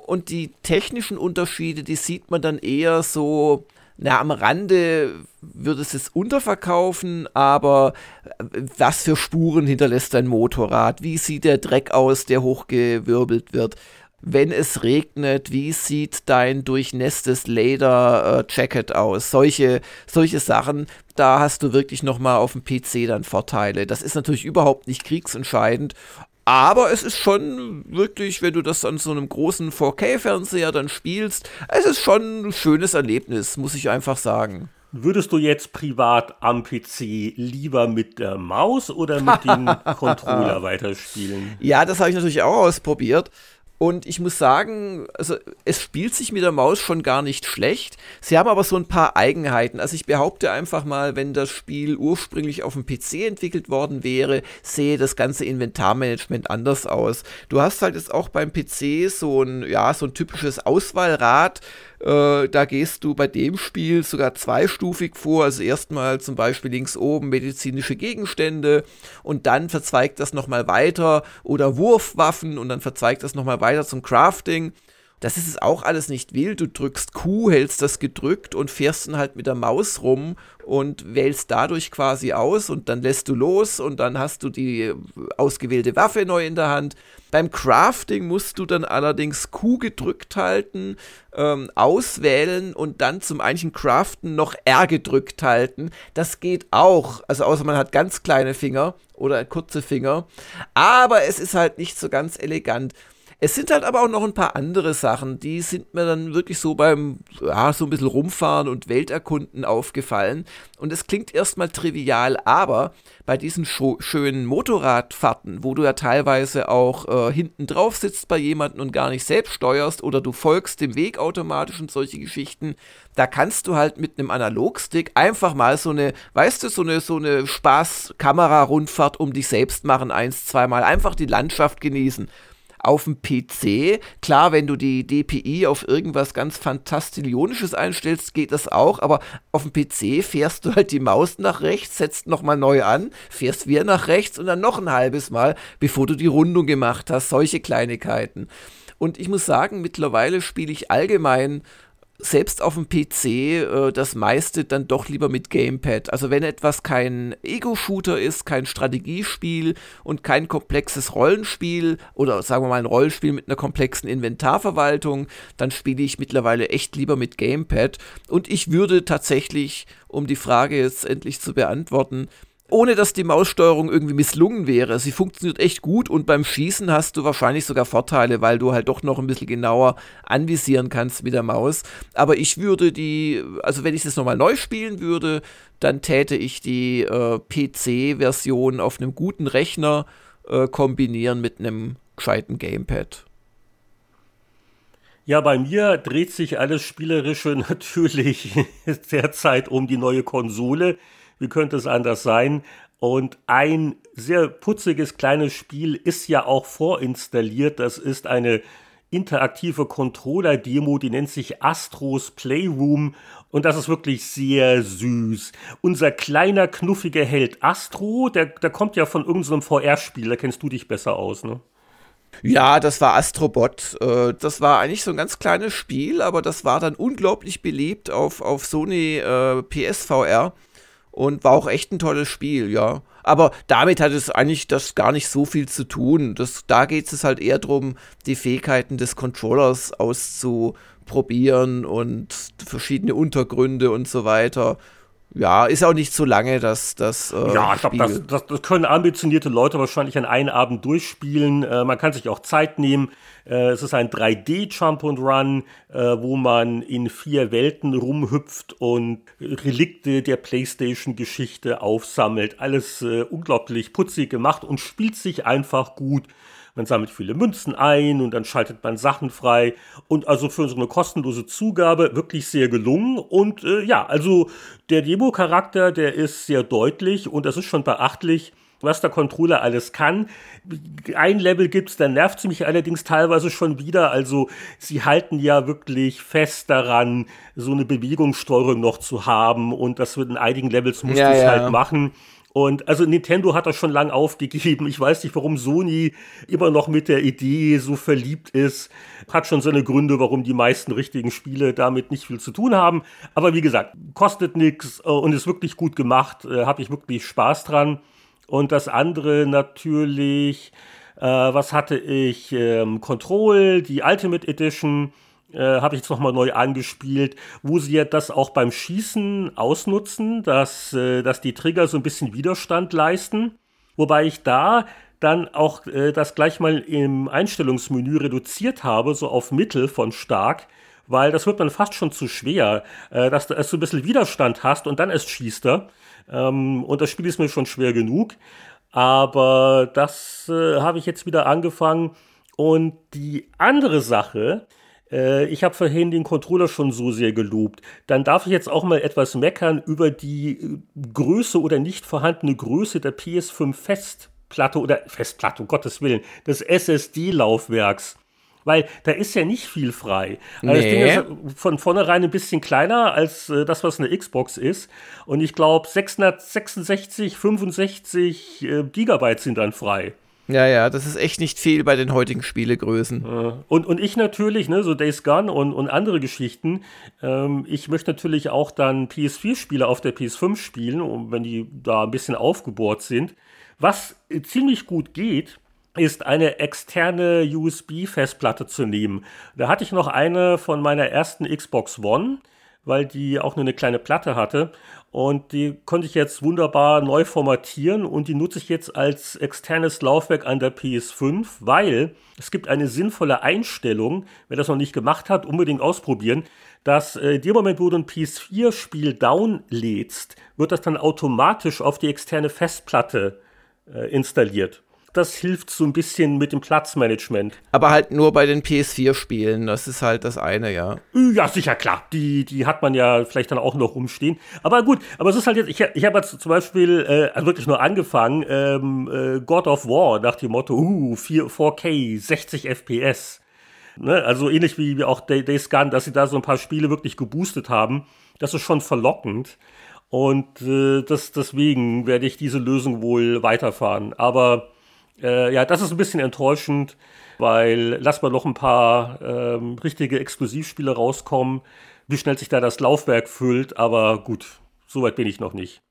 Und die technischen Unterschiede, die sieht man dann eher so, na, am Rande würde es es unterverkaufen, aber äh, was für Spuren hinterlässt dein Motorrad? Wie sieht der Dreck aus, der hochgewirbelt wird? wenn es regnet, wie sieht dein durchnässtes Leder-Jacket aus? Solche, solche Sachen, da hast du wirklich nochmal auf dem PC dann Vorteile. Das ist natürlich überhaupt nicht kriegsentscheidend, aber es ist schon wirklich, wenn du das an so einem großen 4K-Fernseher dann spielst, es ist schon ein schönes Erlebnis, muss ich einfach sagen. Würdest du jetzt privat am PC lieber mit der Maus oder mit dem <laughs> Controller weiterspielen? Ja, das habe ich natürlich auch ausprobiert. Und ich muss sagen, also es spielt sich mit der Maus schon gar nicht schlecht. Sie haben aber so ein paar Eigenheiten. Also ich behaupte einfach mal, wenn das Spiel ursprünglich auf dem PC entwickelt worden wäre, sehe das ganze Inventarmanagement anders aus. Du hast halt jetzt auch beim PC so ein, ja, so ein typisches Auswahlrad äh, da gehst du bei dem Spiel sogar zweistufig vor. Also erstmal zum Beispiel links oben medizinische Gegenstände und dann verzweigt das nochmal weiter oder Wurfwaffen und dann verzweigt das nochmal weiter zum Crafting. Das ist es auch alles nicht wild. Du drückst Q, hältst das gedrückt und fährst dann halt mit der Maus rum und wählst dadurch quasi aus und dann lässt du los und dann hast du die ausgewählte Waffe neu in der Hand. Beim Crafting musst du dann allerdings Q gedrückt halten, ähm, auswählen und dann zum eigentlichen Craften noch R gedrückt halten. Das geht auch. Also außer man hat ganz kleine Finger oder kurze Finger. Aber es ist halt nicht so ganz elegant. Es sind halt aber auch noch ein paar andere Sachen, die sind mir dann wirklich so beim, ja, so ein bisschen rumfahren und Welterkunden aufgefallen. Und es klingt erstmal trivial, aber bei diesen schönen Motorradfahrten, wo du ja teilweise auch äh, hinten drauf sitzt bei jemandem und gar nicht selbst steuerst oder du folgst dem Weg automatisch und solche Geschichten, da kannst du halt mit einem Analogstick einfach mal so eine, weißt du, so eine, so eine Spaß-Kamera-Rundfahrt um dich selbst machen, eins, zweimal, einfach die Landschaft genießen auf dem PC. Klar, wenn du die DPI auf irgendwas ganz Fantastillionisches einstellst, geht das auch, aber auf dem PC fährst du halt die Maus nach rechts, setzt nochmal neu an, fährst wieder nach rechts und dann noch ein halbes Mal, bevor du die Rundung gemacht hast. Solche Kleinigkeiten. Und ich muss sagen, mittlerweile spiele ich allgemein selbst auf dem PC äh, das meiste dann doch lieber mit Gamepad. Also wenn etwas kein Ego-Shooter ist, kein Strategiespiel und kein komplexes Rollenspiel oder sagen wir mal ein Rollenspiel mit einer komplexen Inventarverwaltung, dann spiele ich mittlerweile echt lieber mit Gamepad. Und ich würde tatsächlich, um die Frage jetzt endlich zu beantworten, ohne dass die Maussteuerung irgendwie misslungen wäre. Sie funktioniert echt gut und beim Schießen hast du wahrscheinlich sogar Vorteile, weil du halt doch noch ein bisschen genauer anvisieren kannst mit der Maus. Aber ich würde die, also wenn ich das nochmal neu spielen würde, dann täte ich die äh, PC-Version auf einem guten Rechner äh, kombinieren mit einem gescheiten Gamepad. Ja, bei mir dreht sich alles Spielerische <laughs> natürlich derzeit um die neue Konsole. Wie könnte es anders sein? Und ein sehr putziges kleines Spiel ist ja auch vorinstalliert. Das ist eine interaktive Controller-Demo, die nennt sich Astros Playroom und das ist wirklich sehr süß. Unser kleiner, knuffiger Held Astro, der, der kommt ja von irgendeinem VR-Spiel, da kennst du dich besser aus, ne? Ja, das war Astrobot. Äh, das war eigentlich so ein ganz kleines Spiel, aber das war dann unglaublich beliebt auf, auf Sony äh, PSVR und war auch echt ein tolles Spiel, ja. Aber damit hat es eigentlich das gar nicht so viel zu tun. Das, da geht es halt eher darum, die Fähigkeiten des Controllers auszuprobieren und verschiedene Untergründe und so weiter. Ja, ist auch nicht so lange, dass das. Äh, ja, ich glaube, das, das, das, können ambitionierte Leute wahrscheinlich an einem Abend durchspielen. Äh, man kann sich auch Zeit nehmen. Äh, es ist ein 3D-Jump and Run, äh, wo man in vier Welten rumhüpft und Relikte der PlayStation-Geschichte aufsammelt. Alles äh, unglaublich putzig gemacht und spielt sich einfach gut. Man sammelt viele Münzen ein und dann schaltet man Sachen frei. Und also für so eine kostenlose Zugabe wirklich sehr gelungen. Und äh, ja, also der Demo-Charakter, der ist sehr deutlich und das ist schon beachtlich was der Controller alles kann. Ein Level gibt's, da nervt mich allerdings teilweise schon wieder. Also sie halten ja wirklich fest daran, so eine Bewegungssteuerung noch zu haben und das wird in einigen Levels muss ja, ja. halt machen. Und also Nintendo hat das schon lang aufgegeben. Ich weiß nicht, warum Sony immer noch mit der Idee so verliebt ist. Hat schon seine Gründe, warum die meisten richtigen Spiele damit nicht viel zu tun haben. Aber wie gesagt, kostet nichts äh, und ist wirklich gut gemacht. Äh, Habe ich wirklich Spaß dran. Und das andere natürlich, äh, was hatte ich? Ähm, Control, die Ultimate Edition äh, habe ich jetzt nochmal neu angespielt, wo sie ja das auch beim Schießen ausnutzen, dass, äh, dass die Trigger so ein bisschen Widerstand leisten. Wobei ich da dann auch äh, das gleich mal im Einstellungsmenü reduziert habe, so auf Mittel von stark, weil das wird dann fast schon zu schwer, äh, dass du erst so ein bisschen Widerstand hast und dann erst schießt er. Ähm, und das Spiel ist mir schon schwer genug. Aber das äh, habe ich jetzt wieder angefangen. Und die andere Sache, äh, ich habe vorhin den Controller schon so sehr gelobt. Dann darf ich jetzt auch mal etwas meckern über die äh, Größe oder nicht vorhandene Größe der PS5 Festplatte oder Festplatte, um Gottes Willen, des SSD-Laufwerks. Weil da ist ja nicht viel frei. Also nee. Das Ding ist von vornherein ein bisschen kleiner als äh, das, was eine Xbox ist. Und ich glaube, 666, 65 äh, Gigabyte sind dann frei. Ja, ja, das ist echt nicht viel bei den heutigen Spielegrößen. Und, und ich natürlich, ne, so Days Gone und, und andere Geschichten, ähm, ich möchte natürlich auch dann PS4-Spiele auf der PS5 spielen, wenn die da ein bisschen aufgebohrt sind. Was ziemlich gut geht, ist eine externe USB-Festplatte zu nehmen. Da hatte ich noch eine von meiner ersten Xbox One, weil die auch nur eine kleine Platte hatte. Und die konnte ich jetzt wunderbar neu formatieren und die nutze ich jetzt als externes Laufwerk an der PS5, weil es gibt eine sinnvolle Einstellung, wer das noch nicht gemacht hat, unbedingt ausprobieren, dass äh, in dem Moment, wo du ein PS4-Spiel downlädst, wird das dann automatisch auf die externe Festplatte äh, installiert das hilft so ein bisschen mit dem Platzmanagement. Aber halt nur bei den PS4-Spielen, das ist halt das eine, ja. Ja, sicher, klar. Die, die hat man ja vielleicht dann auch noch rumstehen. Aber gut, aber es ist halt jetzt, ich, ich habe jetzt zum Beispiel äh, also wirklich nur angefangen, ähm, äh, God of War nach dem Motto, uh, 4, 4K, 60 FPS. Ne? Also ähnlich wie, wie auch Days Gone, dass sie da so ein paar Spiele wirklich geboostet haben. Das ist schon verlockend. Und äh, das, deswegen werde ich diese Lösung wohl weiterfahren. Aber äh, ja, das ist ein bisschen enttäuschend, weil lass mal noch ein paar ähm, richtige Exklusivspiele rauskommen, wie schnell sich da das Laufwerk füllt, aber gut, soweit bin ich noch nicht.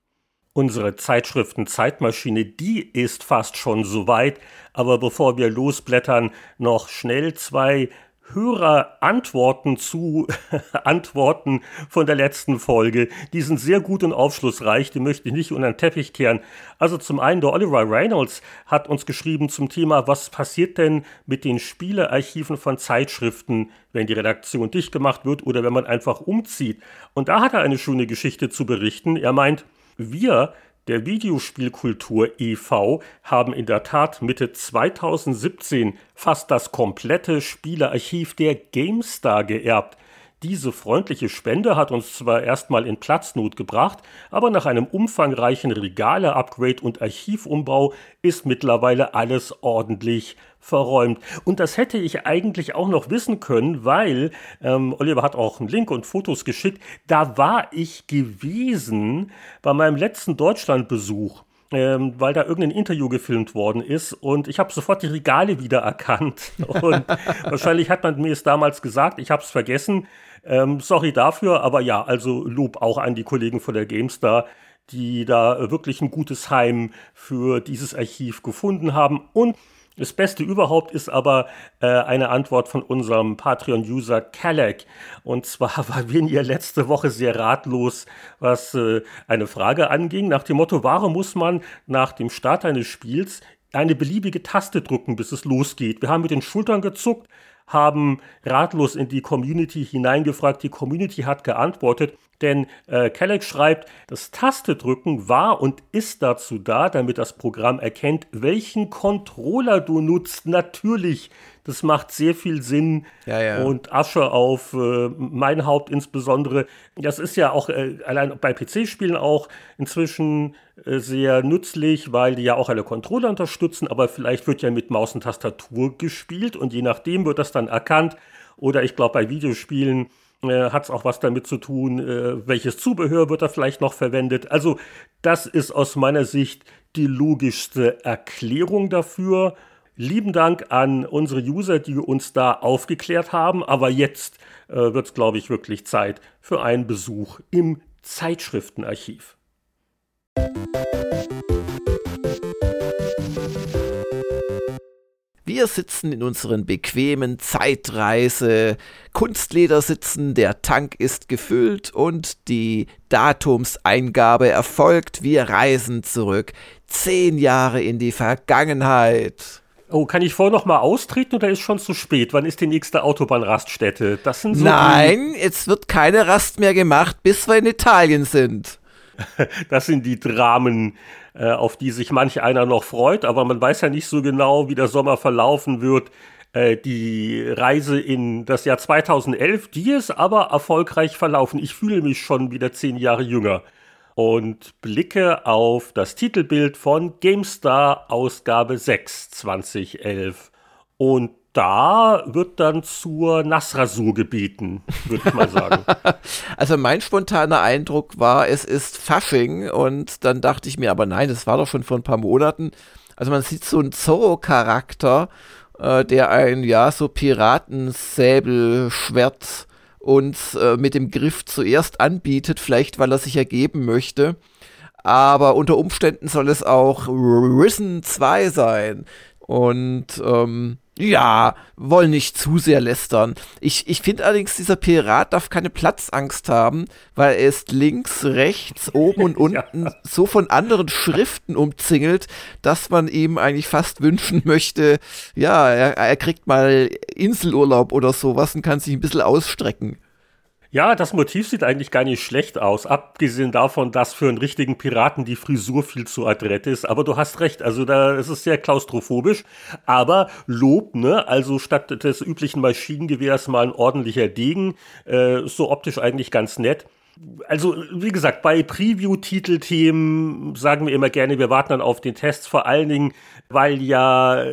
Unsere Zeitschriften Zeitmaschine, die ist fast schon soweit, aber bevor wir losblättern, noch schnell zwei Hörerantworten zu <laughs> Antworten von der letzten Folge. Die sind sehr gut und aufschlussreich, die möchte ich nicht unter den Teppich kehren. Also zum einen, der Oliver Reynolds hat uns geschrieben zum Thema, was passiert denn mit den Spielearchiven von Zeitschriften, wenn die Redaktion dicht gemacht wird oder wenn man einfach umzieht. Und da hat er eine schöne Geschichte zu berichten. Er meint, wir der Videospielkultur e.V. haben in der Tat Mitte 2017 fast das komplette Spielearchiv der GameStar geerbt. Diese freundliche Spende hat uns zwar erstmal in Platznot gebracht, aber nach einem umfangreichen Regale-Upgrade und Archivumbau ist mittlerweile alles ordentlich verräumt. Und das hätte ich eigentlich auch noch wissen können, weil ähm, Oliver hat auch einen Link und Fotos geschickt. Da war ich gewesen bei meinem letzten Deutschlandbesuch. Ähm, weil da irgendein Interview gefilmt worden ist und ich habe sofort die Regale wieder erkannt <laughs> und wahrscheinlich hat man mir es damals gesagt, ich habe es vergessen. Ähm, sorry dafür, aber ja, also Lob auch an die Kollegen von der GameStar, die da wirklich ein gutes Heim für dieses Archiv gefunden haben und das Beste überhaupt ist aber äh, eine Antwort von unserem Patreon-User Kalek. Und zwar <laughs> war wir letzte Woche sehr ratlos, was äh, eine Frage anging, nach dem Motto, warum muss man nach dem Start eines Spiels eine beliebige Taste drücken, bis es losgeht? Wir haben mit den Schultern gezuckt, haben ratlos in die Community hineingefragt. Die Community hat geantwortet, denn äh, Kellogg schreibt, das Tastedrücken war und ist dazu da, damit das Programm erkennt, welchen Controller du nutzt. Natürlich, das macht sehr viel Sinn. Ja, ja. Und Asche auf äh, mein Haupt insbesondere. Das ist ja auch äh, allein bei PC-Spielen auch inzwischen äh, sehr nützlich, weil die ja auch alle Controller unterstützen, aber vielleicht wird ja mit Maus und Tastatur gespielt und je nachdem wird das dann erkannt. Oder ich glaube bei Videospielen äh, hat es auch was damit zu tun, äh, welches Zubehör wird da vielleicht noch verwendet. Also das ist aus meiner Sicht die logischste Erklärung dafür. Lieben Dank an unsere User, die uns da aufgeklärt haben. Aber jetzt äh, wird es, glaube ich, wirklich Zeit für einen Besuch im Zeitschriftenarchiv. Wir sitzen in unseren bequemen Zeitreise, Kunstledersitzen, der Tank ist gefüllt und die Datumseingabe erfolgt. Wir reisen zurück, zehn Jahre in die Vergangenheit. Oh, kann ich vorher noch mal austreten oder ist schon zu spät? Wann ist die nächste Autobahnraststätte? Das sind so Nein, jetzt wird keine Rast mehr gemacht, bis wir in Italien sind. <laughs> Das sind die Dramen, äh, auf die sich manch einer noch freut, aber man weiß ja nicht so genau, wie der Sommer verlaufen wird. Äh, die Reise in das Jahr 2011, die ist aber erfolgreich verlaufen. Ich fühle mich schon wieder zehn Jahre jünger und blicke auf das Titelbild von GameStar Ausgabe 6 2011. Und da wird dann zur Nassrasur gebeten, würde ich mal sagen. <laughs> also mein spontaner Eindruck war, es ist Fasching und dann dachte ich mir, aber nein, das war doch schon vor ein paar Monaten. Also man sieht so einen Zorro-Charakter, äh, der ein, ja, so Piratensäbelschwert uns äh, mit dem Griff zuerst anbietet, vielleicht weil er sich ergeben möchte. Aber unter Umständen soll es auch Risen 2 sein. Und ähm, ja, wollen nicht zu sehr lästern. Ich, ich finde allerdings, dieser Pirat darf keine Platzangst haben, weil er ist links, rechts, oben und <laughs> unten ja. so von anderen Schriften umzingelt, dass man ihm eigentlich fast wünschen möchte, ja, er, er kriegt mal Inselurlaub oder sowas und kann sich ein bisschen ausstrecken. Ja, das Motiv sieht eigentlich gar nicht schlecht aus, abgesehen davon, dass für einen richtigen Piraten die Frisur viel zu adrett ist. Aber du hast recht, also da ist es sehr klaustrophobisch. Aber Lob, ne? Also statt des üblichen Maschinengewehrs mal ein ordentlicher Degen, äh, so optisch eigentlich ganz nett also wie gesagt, bei Preview-Titelthemen sagen wir immer gerne, wir warten dann auf den Test, vor allen Dingen, weil ja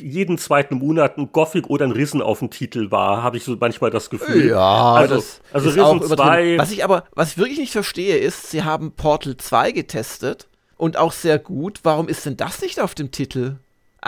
jeden zweiten Monat ein Gothic oder ein Rissen auf dem Titel war, habe ich so manchmal das Gefühl. Ja, also, das also Rissen 2. Was ich aber, was ich wirklich nicht verstehe, ist, sie haben Portal 2 getestet und auch sehr gut. Warum ist denn das nicht auf dem Titel?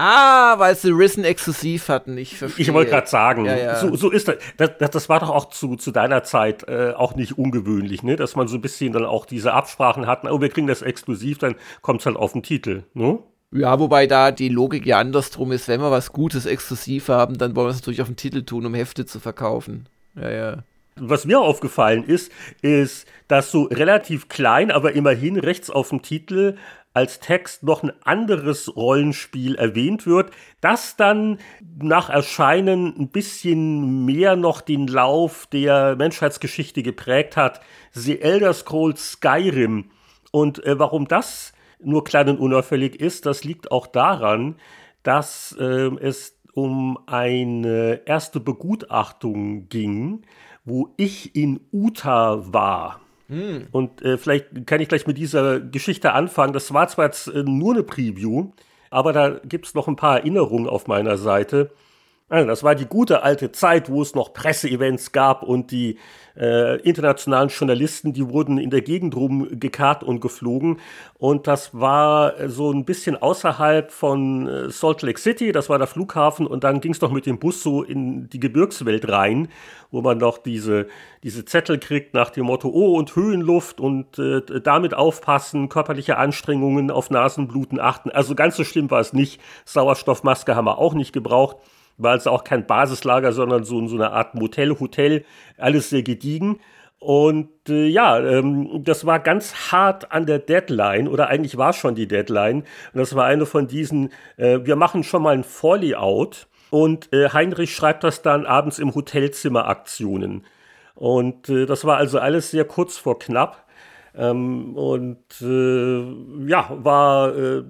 Ah, weil sie Risen exklusiv hatten, ich verstehe. Ich wollte gerade sagen, ja, ja. So, so ist das. das. das. war doch auch zu, zu deiner Zeit äh, auch nicht ungewöhnlich, ne? dass man so ein bisschen dann auch diese Absprachen hatten, oh, wir kriegen das exklusiv, dann kommt es halt auf den Titel. Ne? Ja, wobei da die Logik ja andersrum ist, wenn wir was Gutes exklusiv haben, dann wollen wir es natürlich auf den Titel tun, um Hefte zu verkaufen. Ja, ja. Was mir aufgefallen ist, ist, dass so relativ klein, aber immerhin rechts auf dem Titel als Text noch ein anderes Rollenspiel erwähnt wird, das dann nach Erscheinen ein bisschen mehr noch den Lauf der Menschheitsgeschichte geprägt hat. The Elder Scrolls Skyrim. Und äh, warum das nur klein und unauffällig ist, das liegt auch daran, dass äh, es um eine erste Begutachtung ging, wo ich in Utah war. Hm. Und äh, vielleicht kann ich gleich mit dieser Geschichte anfangen. Das war zwar jetzt äh, nur eine Preview, aber da gibt es noch ein paar Erinnerungen auf meiner Seite. Das war die gute alte Zeit, wo es noch Presseevents gab und die äh, internationalen Journalisten, die wurden in der Gegend rumgekarrt und geflogen. Und das war so ein bisschen außerhalb von äh, Salt Lake City, das war der Flughafen. Und dann ging es noch mit dem Bus so in die Gebirgswelt rein, wo man noch diese, diese Zettel kriegt nach dem Motto, oh, und Höhenluft und äh, damit aufpassen, körperliche Anstrengungen auf Nasenbluten achten. Also ganz so schlimm war es nicht. Sauerstoffmaske haben wir auch nicht gebraucht war also auch kein Basislager, sondern so, so eine Art Motel, Hotel, alles sehr gediegen. Und äh, ja, ähm, das war ganz hart an der Deadline oder eigentlich war schon die Deadline. Und das war eine von diesen, äh, wir machen schon mal ein Fallout und äh, Heinrich schreibt das dann abends im Hotelzimmer Aktionen. Und äh, das war also alles sehr kurz vor knapp. Ähm, und äh, ja, war äh,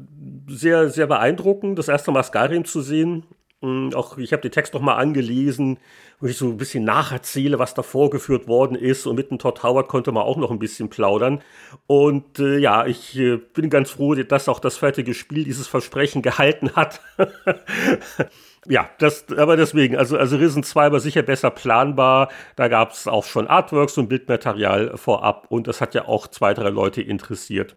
sehr, sehr beeindruckend, das erste Mal Skyrim zu sehen auch ich habe den Text noch mal angelesen, wo ich so ein bisschen nacherzähle, was da vorgeführt worden ist. Und mit dem Todd Howard konnte man auch noch ein bisschen plaudern. Und äh, ja, ich äh, bin ganz froh, dass auch das fertige Spiel dieses Versprechen gehalten hat. <laughs> ja, das, aber deswegen, also, also Risen 2 war sicher besser planbar. Da gab es auch schon Artworks und Bildmaterial vorab. Und das hat ja auch zwei, drei Leute interessiert.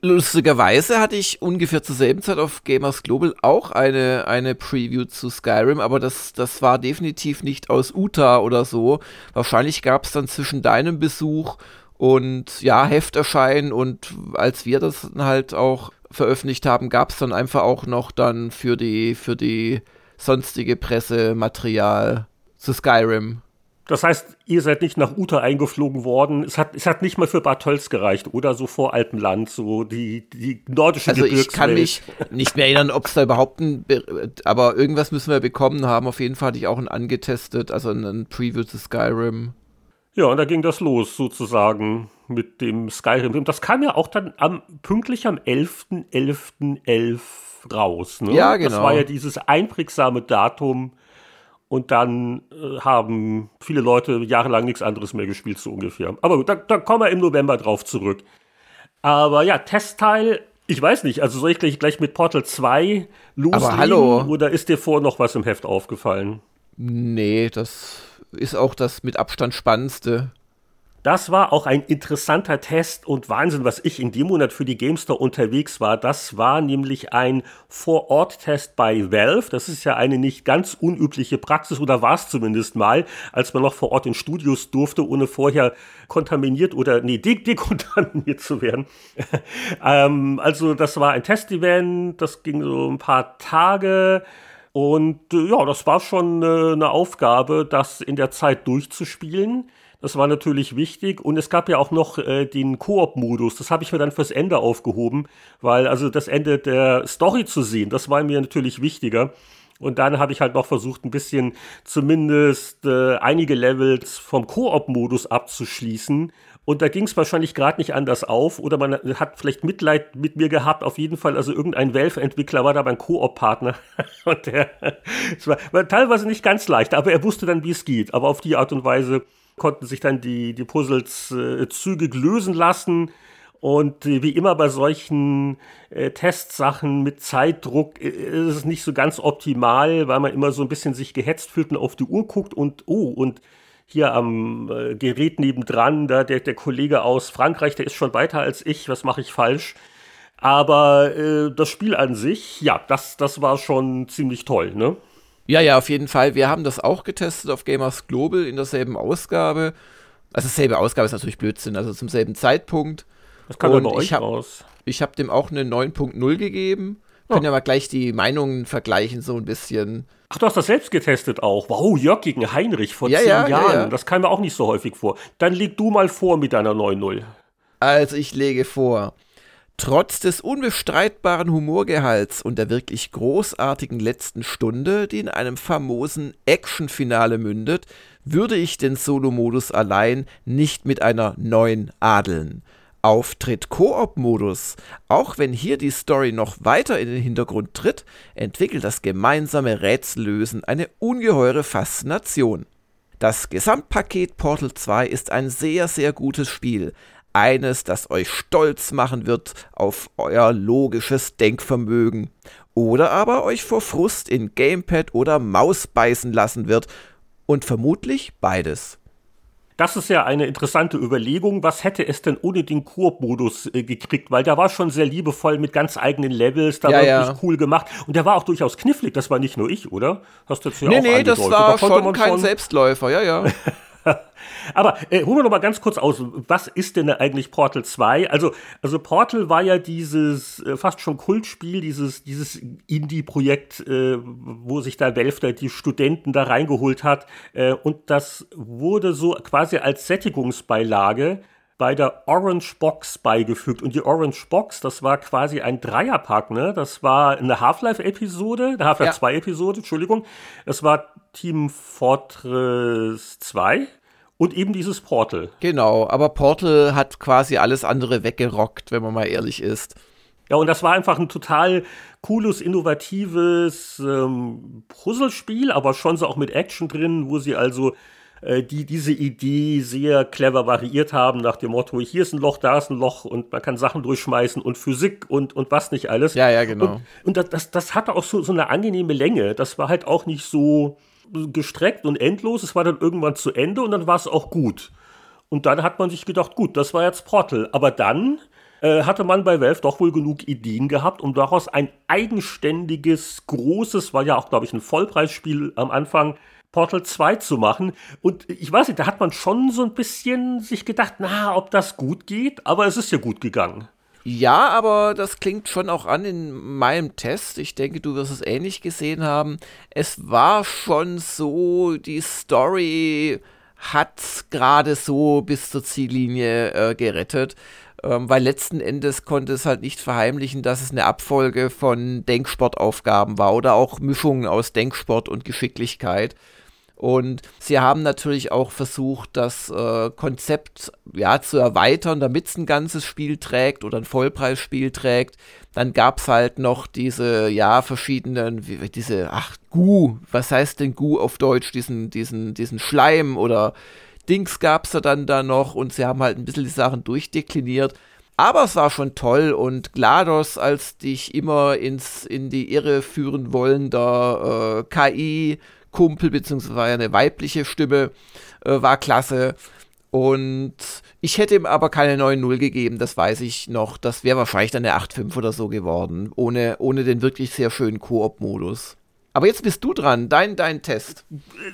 Lustigerweise hatte ich ungefähr zur selben Zeit auf Gamers Global auch eine, eine Preview zu Skyrim, aber das, das war definitiv nicht aus Utah oder so. Wahrscheinlich gab es dann zwischen deinem Besuch und ja, Hefterschein und als wir das halt auch veröffentlicht haben, gab es dann einfach auch noch dann für die, für die sonstige Presse Material zu Skyrim. Das heißt, ihr seid nicht nach Uta eingeflogen worden. Es hat, es hat nicht mal für Bad Tölz gereicht oder so vor Alpenland, so die, die nordische Also ich kann mich nicht mehr erinnern, ob es da überhaupt ein, aber irgendwas müssen wir bekommen haben. Auf jeden Fall hatte ich auch ein angetestet, also ein Preview zu Skyrim. Ja, und da ging das los sozusagen mit dem Skyrim. Das kam ja auch dann am, pünktlich am 11.11.11 .11. raus. Ne? Ja, genau. Das war ja dieses einprägsame Datum, und dann äh, haben viele Leute jahrelang nichts anderes mehr gespielt, so ungefähr. Aber gut, da, da kommen wir im November drauf zurück. Aber ja, Testteil, ich weiß nicht, also soll ich gleich, gleich mit Portal 2 loslegen? Aber hallo. Oder ist dir vor noch was im Heft aufgefallen? Nee, das ist auch das mit Abstand spannendste. Das war auch ein interessanter Test und Wahnsinn, was ich in dem Monat für die GameStore unterwegs war. Das war nämlich ein Vor-Ort-Test bei Valve. Das ist ja eine nicht ganz unübliche Praxis oder war es zumindest mal, als man noch vor Ort in Studios durfte, ohne vorher kontaminiert oder nee, de dekontaminiert zu werden. <laughs> ähm, also das war ein Test-Event, das ging so ein paar Tage. Und äh, ja, das war schon äh, eine Aufgabe, das in der Zeit durchzuspielen. Das war natürlich wichtig. Und es gab ja auch noch äh, den Koop-Modus. Das habe ich mir dann fürs Ende aufgehoben, weil also das Ende der Story zu sehen, das war mir natürlich wichtiger. Und dann habe ich halt noch versucht, ein bisschen zumindest äh, einige Levels vom Koop-Modus abzuschließen. Und da ging es wahrscheinlich gerade nicht anders auf. Oder man hat vielleicht Mitleid mit mir gehabt. Auf jeden Fall, also irgendein Valve-Entwickler war da mein Koop-Partner. <laughs> Und der, <laughs> es war, war teilweise nicht ganz leicht, aber er wusste dann, wie es geht. Aber auf die Art und Weise konnten sich dann die, die Puzzles äh, zügig lösen lassen. Und äh, wie immer bei solchen äh, Testsachen mit Zeitdruck äh, ist es nicht so ganz optimal, weil man immer so ein bisschen sich gehetzt fühlt und auf die Uhr guckt und oh, und hier am äh, Gerät nebendran, da der, der Kollege aus Frankreich, der ist schon weiter als ich, was mache ich falsch? Aber äh, das Spiel an sich, ja, das, das war schon ziemlich toll, ne? Ja, ja, auf jeden Fall. Wir haben das auch getestet auf Gamers Global in derselben Ausgabe. Also selbe Ausgabe ist natürlich Blödsinn, also zum selben Zeitpunkt. Das kam bei euch ich hab, raus. Ich habe dem auch eine 9.0 gegeben. Oh. Können ja mal gleich die Meinungen vergleichen, so ein bisschen. Ach, du hast das selbst getestet auch. Wow, Jörg gegen Heinrich vor ja, zehn ja, Jahren. Ja, das kam mir auch nicht so häufig vor. Dann leg du mal vor mit deiner 9.0. Also ich lege vor. Trotz des unbestreitbaren Humorgehalts und der wirklich großartigen letzten Stunde, die in einem famosen Actionfinale mündet, würde ich den Solo-Modus allein nicht mit einer neuen adeln. Auftritt Koop-Modus. Auch wenn hier die Story noch weiter in den Hintergrund tritt, entwickelt das gemeinsame Rätsellösen eine ungeheure Faszination. Das Gesamtpaket Portal 2 ist ein sehr, sehr gutes Spiel, eines, das euch stolz machen wird auf euer logisches Denkvermögen oder aber euch vor Frust in Gamepad oder Maus beißen lassen wird und vermutlich beides. Das ist ja eine interessante Überlegung. Was hätte es denn ohne den Koop-Modus äh, gekriegt? Weil der war schon sehr liebevoll mit ganz eigenen Levels, da ja, war ja. wirklich cool gemacht. Und der war auch durchaus knifflig. Das war nicht nur ich, oder? Hast du jetzt ja nee, auch nee, das war da schon kein schon Selbstläufer, ja, ja. <laughs> <laughs> Aber äh, holen wir noch mal ganz kurz aus, was ist denn eigentlich Portal 2? Also, also Portal war ja dieses äh, fast schon Kultspiel, dieses, dieses Indie-Projekt, äh, wo sich da Valve die Studenten da reingeholt hat. Äh, und das wurde so quasi als Sättigungsbeilage bei der Orange Box beigefügt. Und die Orange Box, das war quasi ein Dreierpack, ne? Das war eine Half-Life-Episode, eine Half-Life ja. 2-Episode, Entschuldigung. Das war Team Fortress 2 und eben dieses Portal. Genau, aber Portal hat quasi alles andere weggerockt, wenn man mal ehrlich ist. Ja, und das war einfach ein total cooles, innovatives ähm, Puzzlespiel, aber schon so auch mit Action drin, wo sie also äh, die diese Idee sehr clever variiert haben, nach dem Motto, hier ist ein Loch, da ist ein Loch und man kann Sachen durchschmeißen und Physik und, und was nicht alles. Ja, ja, genau. Und, und das, das, das hatte auch so, so eine angenehme Länge. Das war halt auch nicht so gestreckt und endlos. Es war dann irgendwann zu Ende und dann war es auch gut. Und dann hat man sich gedacht, gut, das war jetzt Portal. Aber dann äh, hatte man bei Valve doch wohl genug Ideen gehabt, um daraus ein eigenständiges, großes, war ja auch, glaube ich, ein Vollpreisspiel am Anfang, Portal 2 zu machen. Und ich weiß nicht, da hat man schon so ein bisschen sich gedacht, na, ob das gut geht, aber es ist ja gut gegangen. Ja, aber das klingt schon auch an in meinem Test. Ich denke, du wirst es ähnlich gesehen haben. Es war schon so, die Story hat gerade so bis zur Ziellinie äh, gerettet. Ähm, weil letzten Endes konnte es halt nicht verheimlichen, dass es eine Abfolge von Denksportaufgaben war oder auch Mischungen aus Denksport und Geschicklichkeit. Und sie haben natürlich auch versucht, das äh, Konzept ja, zu erweitern, damit es ein ganzes Spiel trägt oder ein Vollpreisspiel trägt. Dann gab es halt noch diese, ja, verschiedenen, wie, diese, ach, Gu, was heißt denn Gu auf Deutsch, diesen, diesen, diesen Schleim oder Dings gab es da dann da noch und sie haben halt ein bisschen die Sachen durchdekliniert. Aber es war schon toll und GLaDOS als dich immer ins, in die Irre führen wollender äh, KI, Kumpel, beziehungsweise eine weibliche Stimme, äh, war klasse. Und ich hätte ihm aber keine 9-0 gegeben, das weiß ich noch. Das wäre wahrscheinlich dann eine 8-5 oder so geworden, ohne, ohne den wirklich sehr schönen Koop-Modus. Aber jetzt bist du dran, dein, dein Test.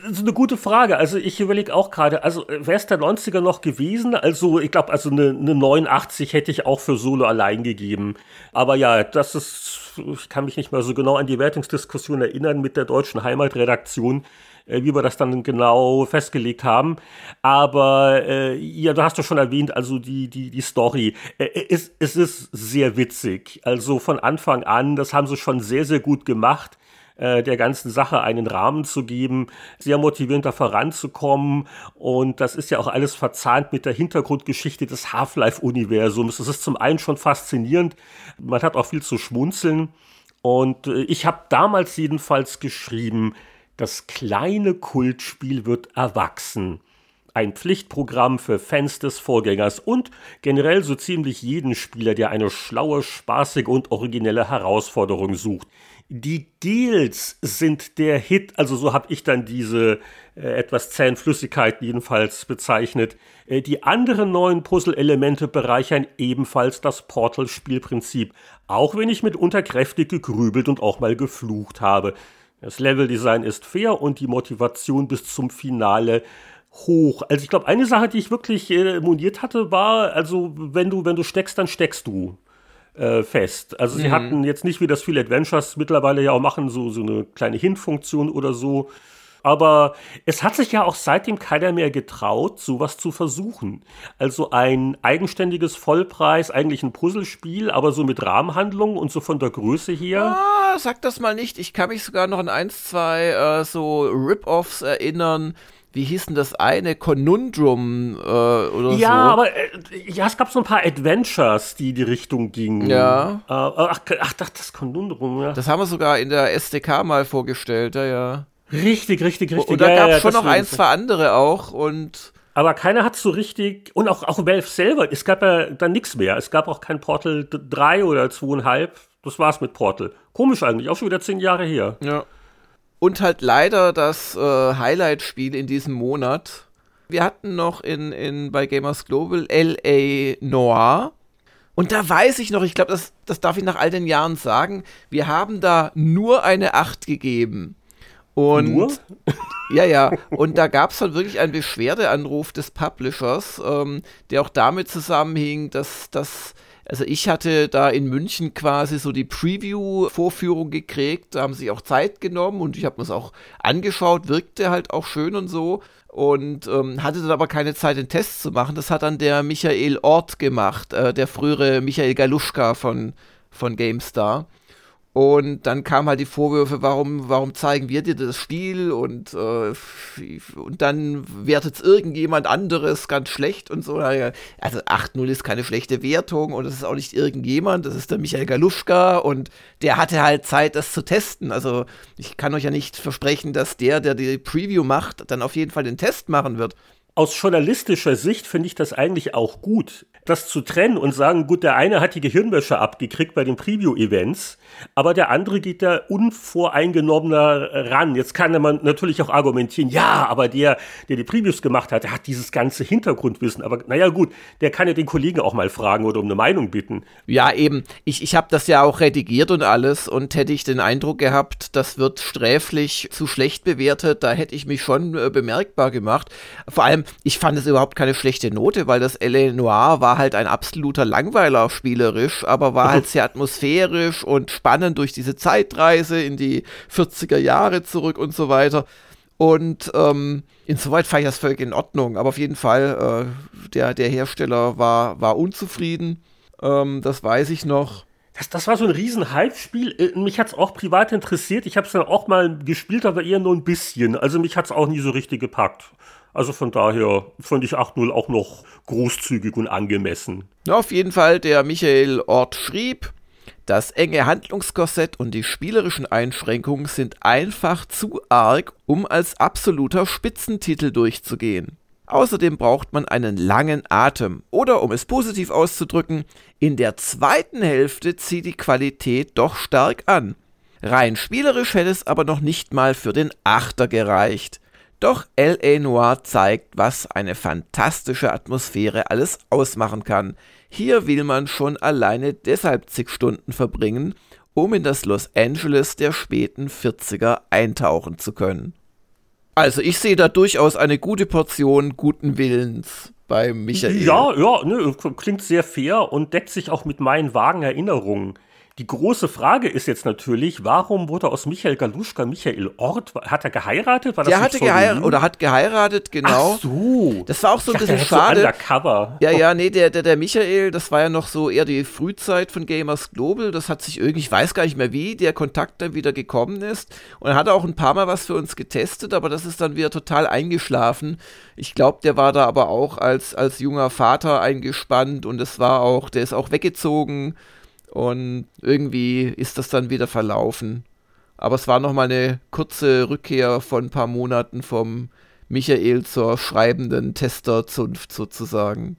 Das ist eine gute Frage. Also ich überlege auch gerade, also wäre es der 90er noch gewesen? Also ich glaube, also eine, eine 89 hätte ich auch für Solo allein gegeben. Aber ja, das ist ich kann mich nicht mehr so genau an die Wertungsdiskussion erinnern mit der deutschen Heimatredaktion, äh, wie wir das dann genau festgelegt haben. Aber äh, ja, du hast ja schon erwähnt, also die, die, die Story. Äh, es, es ist sehr witzig. Also von Anfang an, das haben sie schon sehr, sehr gut gemacht äh, der ganzen Sache einen Rahmen zu geben, sehr motivierend da voranzukommen. Und das ist ja auch alles verzahnt mit der Hintergrundgeschichte des Half-Life-Universums. Das ist zum einen schon faszinierend. Man hat auch viel zu schmunzeln. Und äh, ich habe damals jedenfalls geschrieben, das kleine Kultspiel wird erwachsen ein Pflichtprogramm für Fans des Vorgängers und generell so ziemlich jeden Spieler, der eine schlaue, spaßige und originelle Herausforderung sucht. Die Deals sind der Hit, also so habe ich dann diese äh, etwas zähen Flüssigkeiten jedenfalls bezeichnet. Äh, die anderen neuen Puzzle-Elemente bereichern ebenfalls das Portal-Spielprinzip, auch wenn ich mitunter kräftig gegrübelt und auch mal geflucht habe. Das Leveldesign ist fair und die Motivation bis zum Finale hoch. Also ich glaube, eine Sache, die ich wirklich äh, moniert hatte, war, also wenn du, wenn du steckst, dann steckst du äh, fest. Also sie mhm. hatten jetzt nicht, wie das viele Adventures mittlerweile ja auch machen, so, so eine kleine Hint-Funktion oder so. Aber es hat sich ja auch seitdem keiner mehr getraut, sowas zu versuchen. Also ein eigenständiges Vollpreis, eigentlich ein Puzzlespiel, aber so mit Rahmenhandlung und so von der Größe her. Ah, sag das mal nicht. Ich kann mich sogar noch an eins, zwei äh, so Rip-Offs erinnern wie hieß denn das eine? Conundrum äh, oder ja, so. Ja, aber äh, ja, es gab so ein paar Adventures, die die Richtung gingen. Ja. Äh, ach, ach, das Conundrum, ja. Das haben wir sogar in der SDK mal vorgestellt, ja, ja. Richtig, richtig, richtig. Und da ja, gab es ja, schon noch ein, zwei andere auch und. Aber keiner hat so richtig, und auch, auch Valve selber, es gab ja dann nichts mehr. Es gab auch kein Portal 3 oder 2,5. Das war's mit Portal. Komisch eigentlich, auch schon wieder zehn Jahre her. Ja. Und halt leider das äh, Highlight-Spiel in diesem Monat. Wir hatten noch in, in, bei Gamers Global LA Noir. Und da weiß ich noch, ich glaube, das, das darf ich nach all den Jahren sagen, wir haben da nur eine 8 gegeben. Und Nur? ja, ja. Und da gab es dann wirklich einen Beschwerdeanruf des Publishers, ähm, der auch damit zusammenhing, dass, dass also ich hatte da in München quasi so die Preview-Vorführung gekriegt, da haben sie auch Zeit genommen und ich habe mir es auch angeschaut, wirkte halt auch schön und so und ähm, hatte dann aber keine Zeit, den Test zu machen. Das hat dann der Michael Ort gemacht, äh, der frühere Michael Galuschka von, von GameStar. Und dann kamen halt die Vorwürfe, warum, warum zeigen wir dir das Spiel und, äh, und dann wertet es irgendjemand anderes ganz schlecht und so. Also 8-0 ist keine schlechte Wertung und es ist auch nicht irgendjemand, das ist der Michael Galuschka und der hatte halt Zeit, das zu testen. Also ich kann euch ja nicht versprechen, dass der, der die Preview macht, dann auf jeden Fall den Test machen wird. Aus journalistischer Sicht finde ich das eigentlich auch gut, das zu trennen und sagen, gut, der eine hat die Gehirnwäsche abgekriegt bei den Preview-Events, aber der andere geht da unvoreingenommener ran. Jetzt kann man natürlich auch argumentieren, ja, aber der, der die Previews gemacht hat, der hat dieses ganze Hintergrundwissen. Aber naja gut, der kann ja den Kollegen auch mal fragen oder um eine Meinung bitten. Ja, eben. Ich, ich habe das ja auch redigiert und alles und hätte ich den Eindruck gehabt, das wird sträflich zu schlecht bewertet, da hätte ich mich schon äh, bemerkbar gemacht. Vor allem, ich fand es überhaupt keine schlechte Note, weil das L.A. Noir war halt ein absoluter Langweiler spielerisch, aber war halt <laughs> sehr atmosphärisch und spannend durch diese Zeitreise in die 40er Jahre zurück und so weiter. Und ähm, insoweit fand ich das völlig in Ordnung. Aber auf jeden Fall, äh, der, der Hersteller war, war unzufrieden. Ähm, das weiß ich noch. Das, das war so ein riesen Hype-Spiel. Äh, mich hat es auch privat interessiert. Ich habe es dann auch mal gespielt, aber eher nur ein bisschen. Also mich hat es auch nie so richtig gepackt. Also von daher fand ich 8.0 auch noch großzügig und angemessen. Auf jeden Fall, der Michael Ort schrieb, das enge Handlungskorsett und die spielerischen Einschränkungen sind einfach zu arg, um als absoluter Spitzentitel durchzugehen. Außerdem braucht man einen langen Atem. Oder um es positiv auszudrücken, in der zweiten Hälfte zieht die Qualität doch stark an. Rein spielerisch hätte es aber noch nicht mal für den Achter gereicht. Doch L.A. Noir zeigt, was eine fantastische Atmosphäre alles ausmachen kann. Hier will man schon alleine deshalb zig Stunden verbringen, um in das Los Angeles der späten 40er eintauchen zu können. Also ich sehe da durchaus eine gute Portion guten Willens bei Michael. Ja, ja, ne, klingt sehr fair und deckt sich auch mit meinen vagen Erinnerungen. Die große Frage ist jetzt natürlich, warum wurde aus Michael Galuschka Michael Ort? Hat er geheiratet? War das Der hatte geheiratet oder hat geheiratet, genau. Ach so. Das war auch so ein bisschen schade. So ja, ja, nee, der, der, der Michael, das war ja noch so eher die Frühzeit von Gamers Global. Das hat sich irgendwie, ich weiß gar nicht mehr wie, der Kontakt dann wieder gekommen ist. Und er hat auch ein paar Mal was für uns getestet, aber das ist dann wieder total eingeschlafen. Ich glaube, der war da aber auch als, als junger Vater eingespannt und es war auch, der ist auch weggezogen und irgendwie ist das dann wieder verlaufen. Aber es war nochmal eine kurze Rückkehr von ein paar Monaten vom Michael zur schreibenden Testerzunft sozusagen.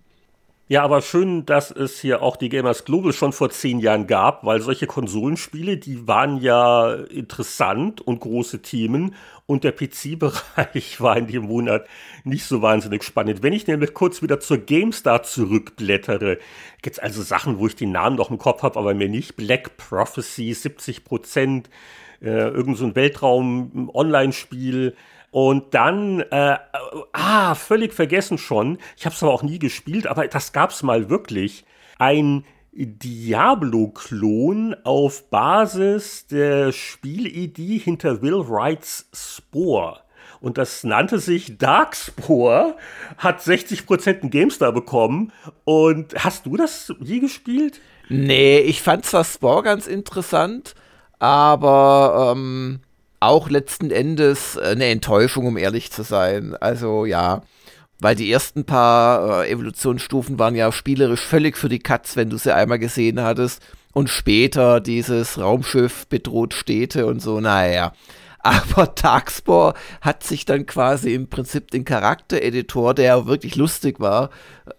Ja, aber schön, dass es hier auch die Gamers Global schon vor zehn Jahren gab, weil solche Konsolenspiele, die waren ja interessant und große Themen und der PC-Bereich <laughs> war in dem Monat nicht so wahnsinnig spannend. Wenn ich nämlich kurz wieder zur GameStar zurückblättere, gibt's also Sachen, wo ich den Namen noch im Kopf habe, aber mir nicht. Black Prophecy, 70 Prozent, äh, irgend so ein Weltraum-Online-Spiel, und dann, äh, ah, völlig vergessen schon, ich habe es aber auch nie gespielt, aber das gab es mal wirklich, ein Diablo-Klon auf Basis der Spielidee hinter Will Wrights Spore. Und das nannte sich Darkspore, hat 60% einen GameStar bekommen. Und hast du das je gespielt? Nee, ich fand zwar Spore ganz interessant, aber ähm, auch letzten Endes äh, eine Enttäuschung, um ehrlich zu sein. Also ja, weil die ersten paar äh, Evolutionsstufen waren ja spielerisch völlig für die Katz, wenn du sie einmal gesehen hattest. Und später dieses Raumschiff bedroht Städte und so, naja. Aber <laughs> Darkspore hat sich dann quasi im Prinzip den Charaktereditor, der wirklich lustig war,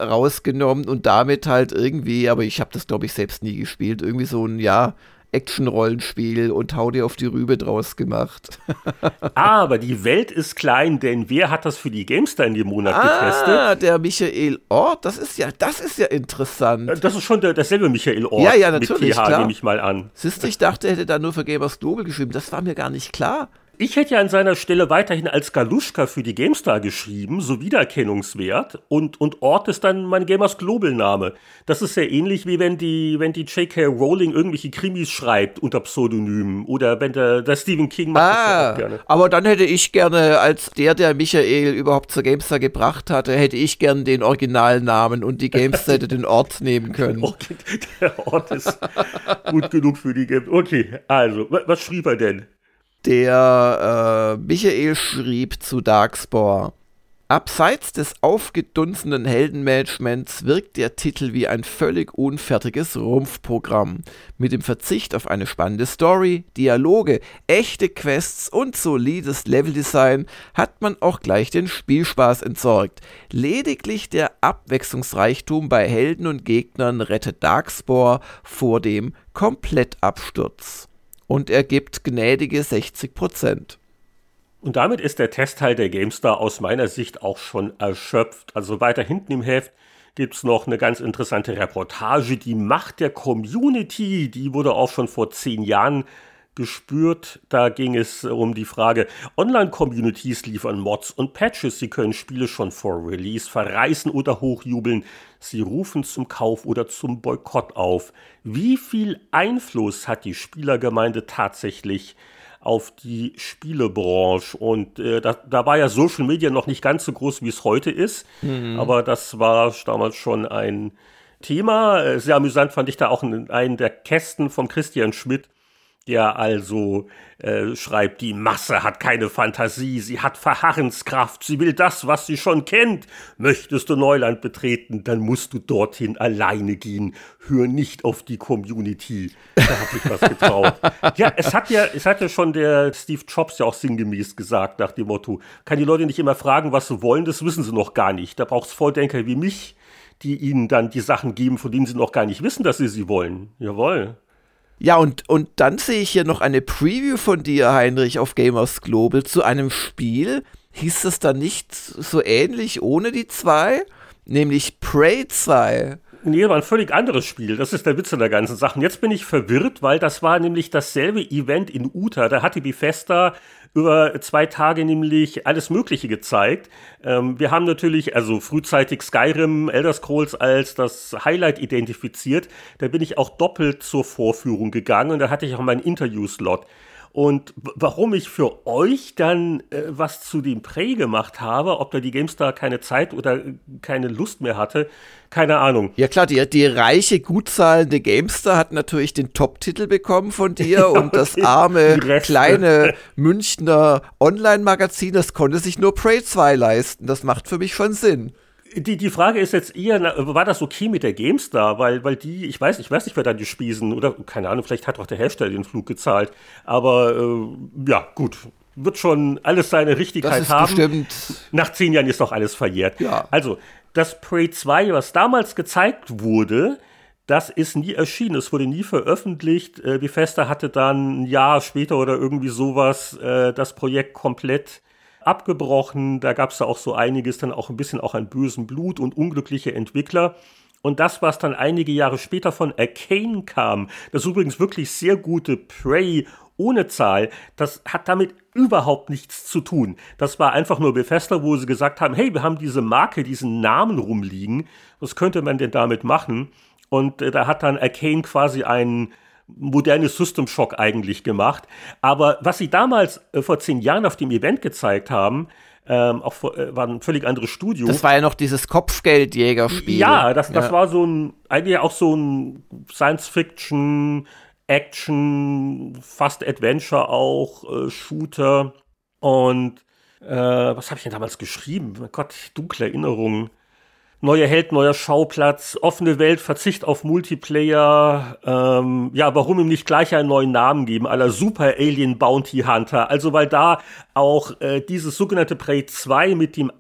rausgenommen und damit halt irgendwie, aber ich habe das glaube ich selbst nie gespielt, irgendwie so ein, ja, Action-Rollenspiel und hau dir auf die Rübe draus gemacht. <laughs> Aber die Welt ist klein, denn wer hat das für die Gamestar in dem Monat ah, getestet? Ah, der Michael Ort, das ist ja, das ist ja interessant. Das ist schon der, derselbe Michael Ort. Ja, ja, natürlich. Mit TH, klar. nehme ich mal an. Siehst du, ich dachte, er hätte da nur für Gamers Global geschrieben. Das war mir gar nicht klar. Ich hätte ja an seiner Stelle weiterhin als Galuschka für die GameStar geschrieben, so Wiedererkennungswert und, und Ort ist dann mein Gamers Global Name. Das ist sehr ähnlich wie wenn die, wenn die J.K. Rowling irgendwelche Krimis schreibt unter Pseudonymen oder wenn der, der Stephen King macht ah, das ja auch gerne. Aber dann hätte ich gerne, als der, der Michael überhaupt zur GameStar gebracht hatte, hätte ich gerne den Originalnamen und die GameStar hätte den Ort nehmen können. <laughs> Okay, der Ort ist gut genug für die GameStar. Okay, also, was schrieb er denn? Der äh, Michael schrieb zu Darkspore. Abseits des aufgedunsenen Heldenmanagements wirkt der Titel wie ein völlig unfertiges Rumpfprogramm. Mit dem Verzicht auf eine spannende Story, Dialoge, echte Quests und solides Leveldesign hat man auch gleich den Spielspaß entsorgt. Lediglich der Abwechslungsreichtum bei Helden und Gegnern rettet Darkspore vor dem Komplettabsturz und er gibt gnädige 60 Prozent. Und damit ist der Testteil der GameStar aus meiner Sicht auch schon erschöpft. Also weiter hinten im Heft gibt es noch eine ganz interessante Reportage, die Macht der Community. Die wurde auch schon vor zehn Jahren gespürt. Da ging es um die Frage, Online-Communities liefern Mods und Patches. Sie können Spiele schon vor Release verreißen oder hochjubeln. Sie rufen zum Kauf oder zum Boykott auf. Wie viel Einfluss hat die Spielergemeinde tatsächlich auf die Spielebranche? Und äh, da, da, war ja Social Media noch nicht ganz so groß, wie es heute ist. Mhm. Aber das war damals schon ein Thema. Äh, sehr amüsant fand ich da auch einen der Kästen von Christian Schmidt, der also äh, schreibt, die Masse hat keine Fantasie, sie hat Verharrenskraft, sie will das, was sie schon kennt. Möchtest du Neuland betreten, dann musst du dorthin alleine gehen. Hör nicht auf die Community. Da hat sich was getraut. <laughs> ja, es hat ja, es hat ja schon der Steve Jobs ja auch sinngemäß gesagt, nach dem Motto, kann die Leute nicht immer fragen, was sie wollen, das wissen sie noch gar nicht. Da braucht es Vordenker wie mich, die ihnen dann die Sachen geben, von denen sie noch gar nicht wissen, dass sie sie wollen. Jawohl. Ja, und, und dann sehe ich hier noch eine Preview von dir, Heinrich, auf Gamers Global zu einem Spiel. Hieß das dann nicht so ähnlich ohne die zwei? Nämlich Prey 2. Nee, war ein völlig anderes Spiel. Das ist der Witz in der ganzen Sache. Jetzt bin ich verwirrt, weil das war nämlich dasselbe Event in Utah. Da hatte Bethesda über zwei Tage nämlich alles Mögliche gezeigt. Ähm, wir haben natürlich also frühzeitig Skyrim, Elder Scrolls als das Highlight identifiziert. Da bin ich auch doppelt zur Vorführung gegangen und da hatte ich auch meinen Interview-Slot. Und warum ich für euch dann äh, was zu dem Prey gemacht habe, ob da die GameStar keine Zeit oder keine Lust mehr hatte, keine Ahnung. Ja klar, die, die reiche, gut zahlende GameStar hat natürlich den Top-Titel bekommen von dir <laughs> ja, und das arme, kleine Münchner Online-Magazin, das konnte sich nur Prey 2 leisten. Das macht für mich schon Sinn die, die Frage ist jetzt eher, war das okay mit der GameStar? Weil, weil die, ich weiß, ich weiß nicht, wer da die Spesen, oder keine Ahnung, vielleicht hat auch der Hersteller den Flug gezahlt. Aber äh, ja, gut. Wird schon alles seine Richtigkeit das ist haben. Bestimmt Nach zehn Jahren ist doch alles verjährt. Ja. Also, das Prey 2, was damals gezeigt wurde, das ist nie erschienen, es wurde nie veröffentlicht. Äh, Bethesda hatte dann ein Jahr später oder irgendwie sowas äh, das Projekt komplett abgebrochen. Da gab es da auch so einiges, dann auch ein bisschen auch an bösem Blut und unglückliche Entwickler. Und das, was dann einige Jahre später von Arcane kam, das übrigens wirklich sehr gute Prey ohne Zahl, das hat damit überhaupt nichts zu tun. Das war einfach nur Bethesda, wo sie gesagt haben, hey, wir haben diese Marke, diesen Namen rumliegen, was könnte man denn damit machen? Und äh, da hat dann Arcane quasi einen modernes System Shock eigentlich gemacht. Aber was sie damals äh, vor zehn Jahren auf dem Event gezeigt haben, ähm, auch vor, äh, war ein völlig anderes Studio. Das war ja noch dieses Kopfgeldjägerspiel. Ja, das, das ja. war so ein, eigentlich auch so ein Science-Fiction, Action, fast Adventure auch, äh, Shooter. Und äh, was habe ich denn damals geschrieben? Oh Gott, dunkle Erinnerungen. Neuer Held, neuer Schauplatz, offene Welt, Verzicht auf Multiplayer. Ähm, ja, warum ihm nicht gleich einen neuen Namen geben, aller Super Alien Bounty Hunter? Also, weil da auch äh, dieses sogenannte Prey 2 mit dem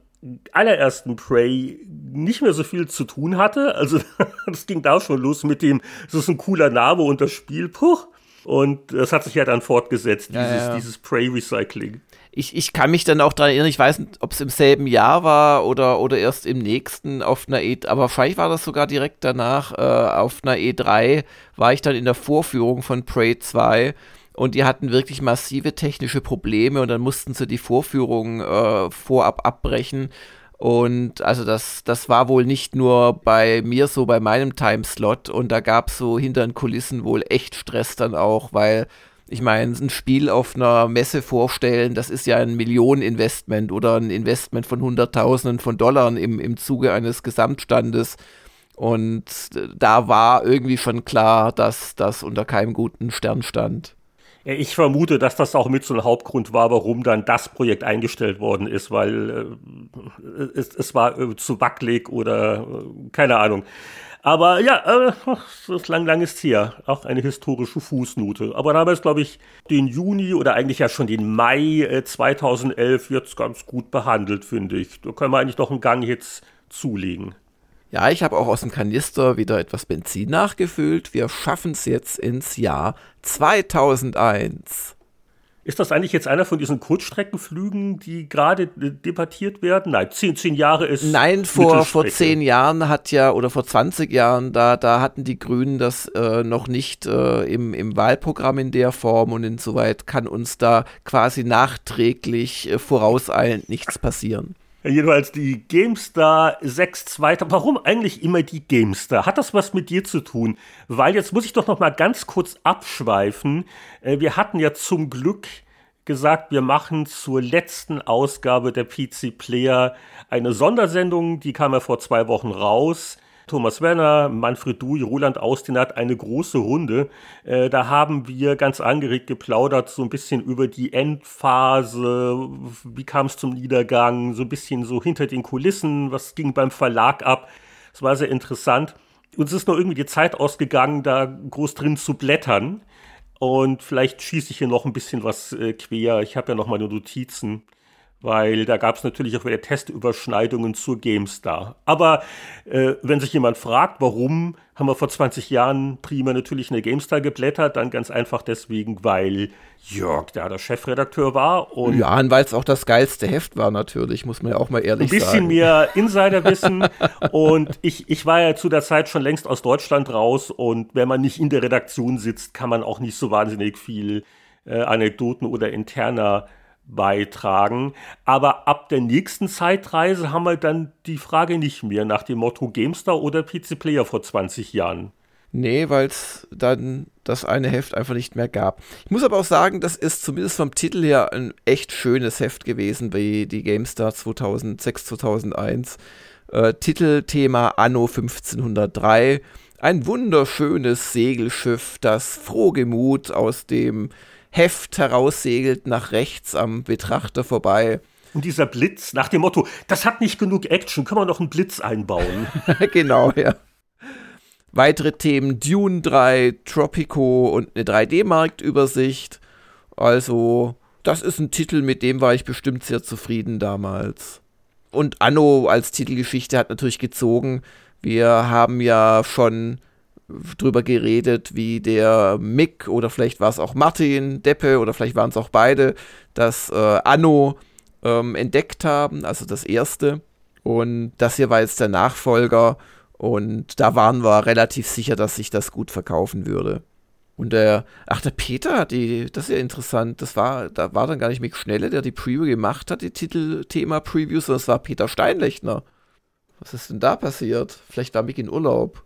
allerersten Prey nicht mehr so viel zu tun hatte. Also, <laughs> das ging da schon los mit dem, das ist ein cooler Name und das Spiel, puch. Und das hat sich ja dann fortgesetzt, ja, dieses, ja. dieses Prey-Recycling ich, ich kann mich dann auch daran erinnern, ich weiß nicht, ob es im selben Jahr war oder, oder erst im nächsten auf einer E, aber wahrscheinlich war das sogar direkt danach äh, auf einer E3, war ich dann in der Vorführung von Prey 2 und die hatten wirklich massive technische Probleme und dann mussten sie die Vorführung äh, vorab abbrechen. Und also das, das war wohl nicht nur bei mir so bei meinem Timeslot und da gab es so hinter den Kulissen wohl echt Stress dann auch, weil ich meine, ein Spiel auf einer Messe vorstellen, das ist ja ein Millioneninvestment oder ein Investment von Hunderttausenden von Dollar im, im Zuge eines Gesamtstandes. Und da war irgendwie schon klar, dass das unter keinem guten Stern stand. Ich vermute, dass das auch mit so ein Hauptgrund war, warum dann das Projekt eingestellt worden ist, weil äh, es, es, war äh, zu wackelig oder äh, keine Ahnung. Aber ja, äh, das ist lang, lang ist her. Auch eine historische Fußnote. Aber da haben wir es, glaube ich, den Juni oder eigentlich ja schon den Mai äh, 2011 jetzt ganz gut behandelt, finde ich. Da können wir eigentlich noch einen Gang jetzt zulegen. Ja, ich habe auch aus dem Kanister wieder etwas Benzin nachgefüllt. Wir schaffen es jetzt ins Jahr 2001. Ist das eigentlich jetzt einer von diesen Kurzstreckenflügen, die gerade debattiert werden? Nein, zehn, zehn Jahre ist. Nein, vor, vor zehn Jahren hat ja, oder vor 20 Jahren, da, da hatten die Grünen das äh, noch nicht äh, im, im Wahlprogramm in der Form und insoweit kann uns da quasi nachträglich äh, vorauseilend nichts passieren. Jedenfalls die GameStar 6.2. Warum eigentlich immer die GameStar? Hat das was mit dir zu tun? Weil jetzt muss ich doch noch mal ganz kurz abschweifen. Äh, wir hatten ja zum Glück gesagt, wir machen zur letzten Ausgabe der PC Player eine Sondersendung. Die kam ja vor zwei Wochen raus. Thomas Werner, Manfred Dui, Roland Austin hat eine große Runde. Äh, da haben wir ganz angeregt geplaudert, so ein bisschen über die Endphase, wie kam es zum Niedergang, so ein bisschen so hinter den Kulissen, was ging beim Verlag ab. Es war sehr interessant. Uns ist nur irgendwie die Zeit ausgegangen, da groß drin zu blättern. Und vielleicht schieße ich hier noch ein bisschen was äh, quer. Ich habe ja noch meine Notizen weil da gab es natürlich auch wieder Testüberschneidungen zur GameStar. Aber äh, wenn sich jemand fragt, warum haben wir vor 20 Jahren prima natürlich in der GameStar geblättert, dann ganz einfach deswegen, weil Jörg da der Chefredakteur war. Und ja, und weil es auch das geilste Heft war natürlich, muss man ja auch mal ehrlich sagen. Ein bisschen sagen. mehr Insiderwissen und ich, ich war ja zu der Zeit schon längst aus Deutschland raus und wenn man nicht in der Redaktion sitzt, kann man auch nicht so wahnsinnig viel äh, Anekdoten oder interner beitragen. Aber ab der nächsten Zeitreise haben wir dann die Frage nicht mehr nach dem Motto GameStar oder PC Player vor 20 Jahren. Nee, weil es dann das eine Heft einfach nicht mehr gab. Ich muss aber auch sagen, das ist zumindest vom Titel her ein echt schönes Heft gewesen wie die GameStar 2006, 2001. Äh, Titelthema Anno 1503. Ein wunderschönes Segelschiff, das frohgemut aus dem Heft heraussegelt nach rechts am Betrachter vorbei. Und dieser Blitz nach dem Motto, das hat nicht genug Action, können wir noch einen Blitz einbauen. <laughs> genau, ja. Weitere Themen Dune 3, Tropico und eine 3D-Marktübersicht. Also, das ist ein Titel, mit dem war ich bestimmt sehr zufrieden damals. Und Anno als Titelgeschichte hat natürlich gezogen. Wir haben ja schon drüber geredet, wie der Mick oder vielleicht war es auch Martin Deppe oder vielleicht waren es auch beide, das äh, Anno ähm, entdeckt haben, also das erste. Und das hier war jetzt der Nachfolger und da waren wir relativ sicher, dass sich das gut verkaufen würde. Und der, ach, der Peter hat die, das ist ja interessant, das war, da war dann gar nicht Mick Schnelle, der die Preview gemacht hat, die Titelthema-Previews, sondern es war Peter Steinlechner. Was ist denn da passiert? Vielleicht war Mick in Urlaub.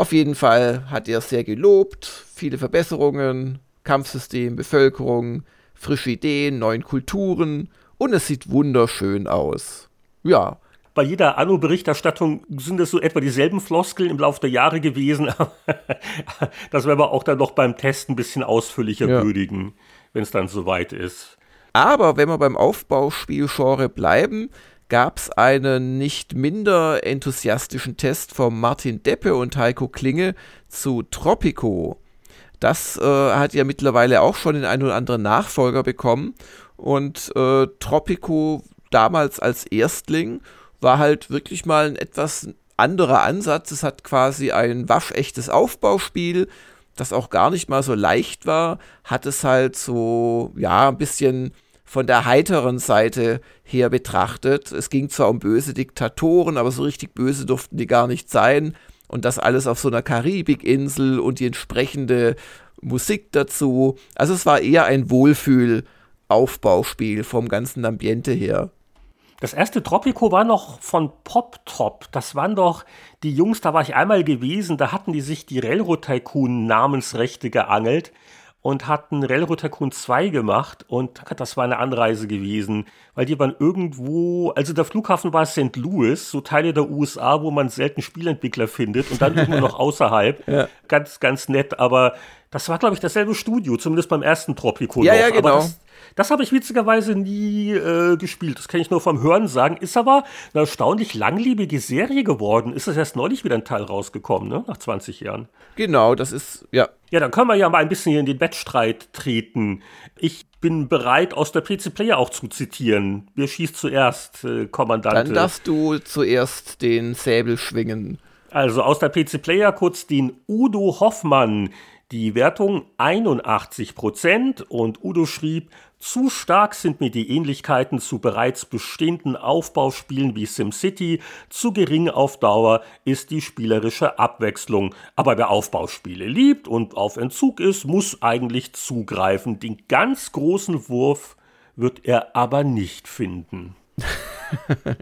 Auf jeden Fall hat er sehr gelobt, viele Verbesserungen, Kampfsystem, Bevölkerung, frische Ideen, neuen Kulturen und es sieht wunderschön aus. Ja. Bei jeder Anno-Berichterstattung sind es so etwa dieselben Floskeln im Laufe der Jahre gewesen. <laughs> das werden wir auch dann noch beim Test ein bisschen ausführlicher ja. würdigen, wenn es dann soweit ist. Aber wenn wir beim Aufbauspielgenre bleiben, gab es einen nicht minder enthusiastischen Test von Martin Deppe und Heiko Klinge zu Tropico. Das äh, hat ja mittlerweile auch schon den einen oder anderen Nachfolger bekommen. Und äh, Tropico damals als Erstling war halt wirklich mal ein etwas anderer Ansatz. Es hat quasi ein waschechtes Aufbauspiel, das auch gar nicht mal so leicht war. Hat es halt so, ja, ein bisschen von der heiteren Seite her betrachtet. Es ging zwar um böse Diktatoren, aber so richtig böse durften die gar nicht sein. Und das alles auf so einer Karibikinsel und die entsprechende Musik dazu. Also es war eher ein Wohlfühl-Aufbauspiel vom ganzen Ambiente her. Das erste Tropico war noch von Pop Top. Das waren doch die Jungs, da war ich einmal gewesen, da hatten die sich die Railroad Tycoon Namensrechte geangelt und hatten Railroad Tycoon 2 gemacht und das war eine Anreise gewesen, weil die waren irgendwo, also der Flughafen war St. Louis, so Teile der USA, wo man selten Spielentwickler findet und dann immer noch <laughs> außerhalb. ja. Ganz, ganz nett, aber das war, glaube ich, dasselbe Studio, zumindest beim ersten Tropico. Ja, ja, genau. Das, das habe ich witzigerweise nie äh, gespielt. Das kann ich nur vom Hören sagen. Ist aber eine erstaunlich langlebige Serie geworden. Ist das erst neulich wieder ein Teil rausgekommen, ne? Nach 20 Jahren. Genau, das ist, ja. Ja, dann können wir ja mal ein bisschen hier in den Wettstreit treten. Ich bin bereit, aus der PC Player auch zu zitieren. Wer schießt zuerst, äh, Kommandant? Dann darfst du zuerst den Säbel schwingen. Also aus der PC Player kurz den Udo Hoffmann. Die Wertung 81 Prozent und Udo schrieb, zu stark sind mir die Ähnlichkeiten zu bereits bestehenden Aufbauspielen wie SimCity, zu gering auf Dauer ist die spielerische Abwechslung. Aber wer Aufbauspiele liebt und auf Entzug ist, muss eigentlich zugreifen. Den ganz großen Wurf wird er aber nicht finden. <laughs>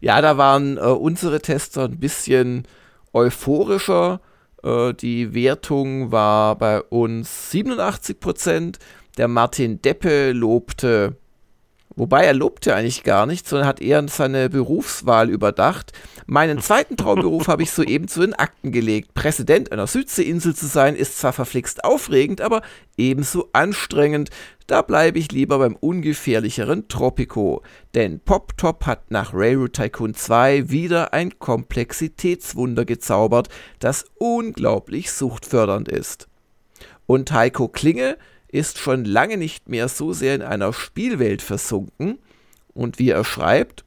ja, da waren äh, unsere Tester ein bisschen euphorischer. Äh, die Wertung war bei uns 87 Prozent der Martin Deppe lobte, wobei er lobte eigentlich gar nicht, sondern hat eher seine Berufswahl überdacht. Meinen zweiten Traumberuf habe ich soeben zu den Akten gelegt. Präsident einer Südseeinsel zu sein, ist zwar verflixt aufregend, aber ebenso anstrengend. Da bleibe ich lieber beim ungefährlicheren Tropico. Denn Pop Top hat nach Railroad Tycoon 2 wieder ein Komplexitätswunder gezaubert, das unglaublich suchtfördernd ist. Und Heiko Klinge ist schon lange nicht mehr so sehr in einer Spielwelt versunken und wie er schreibt,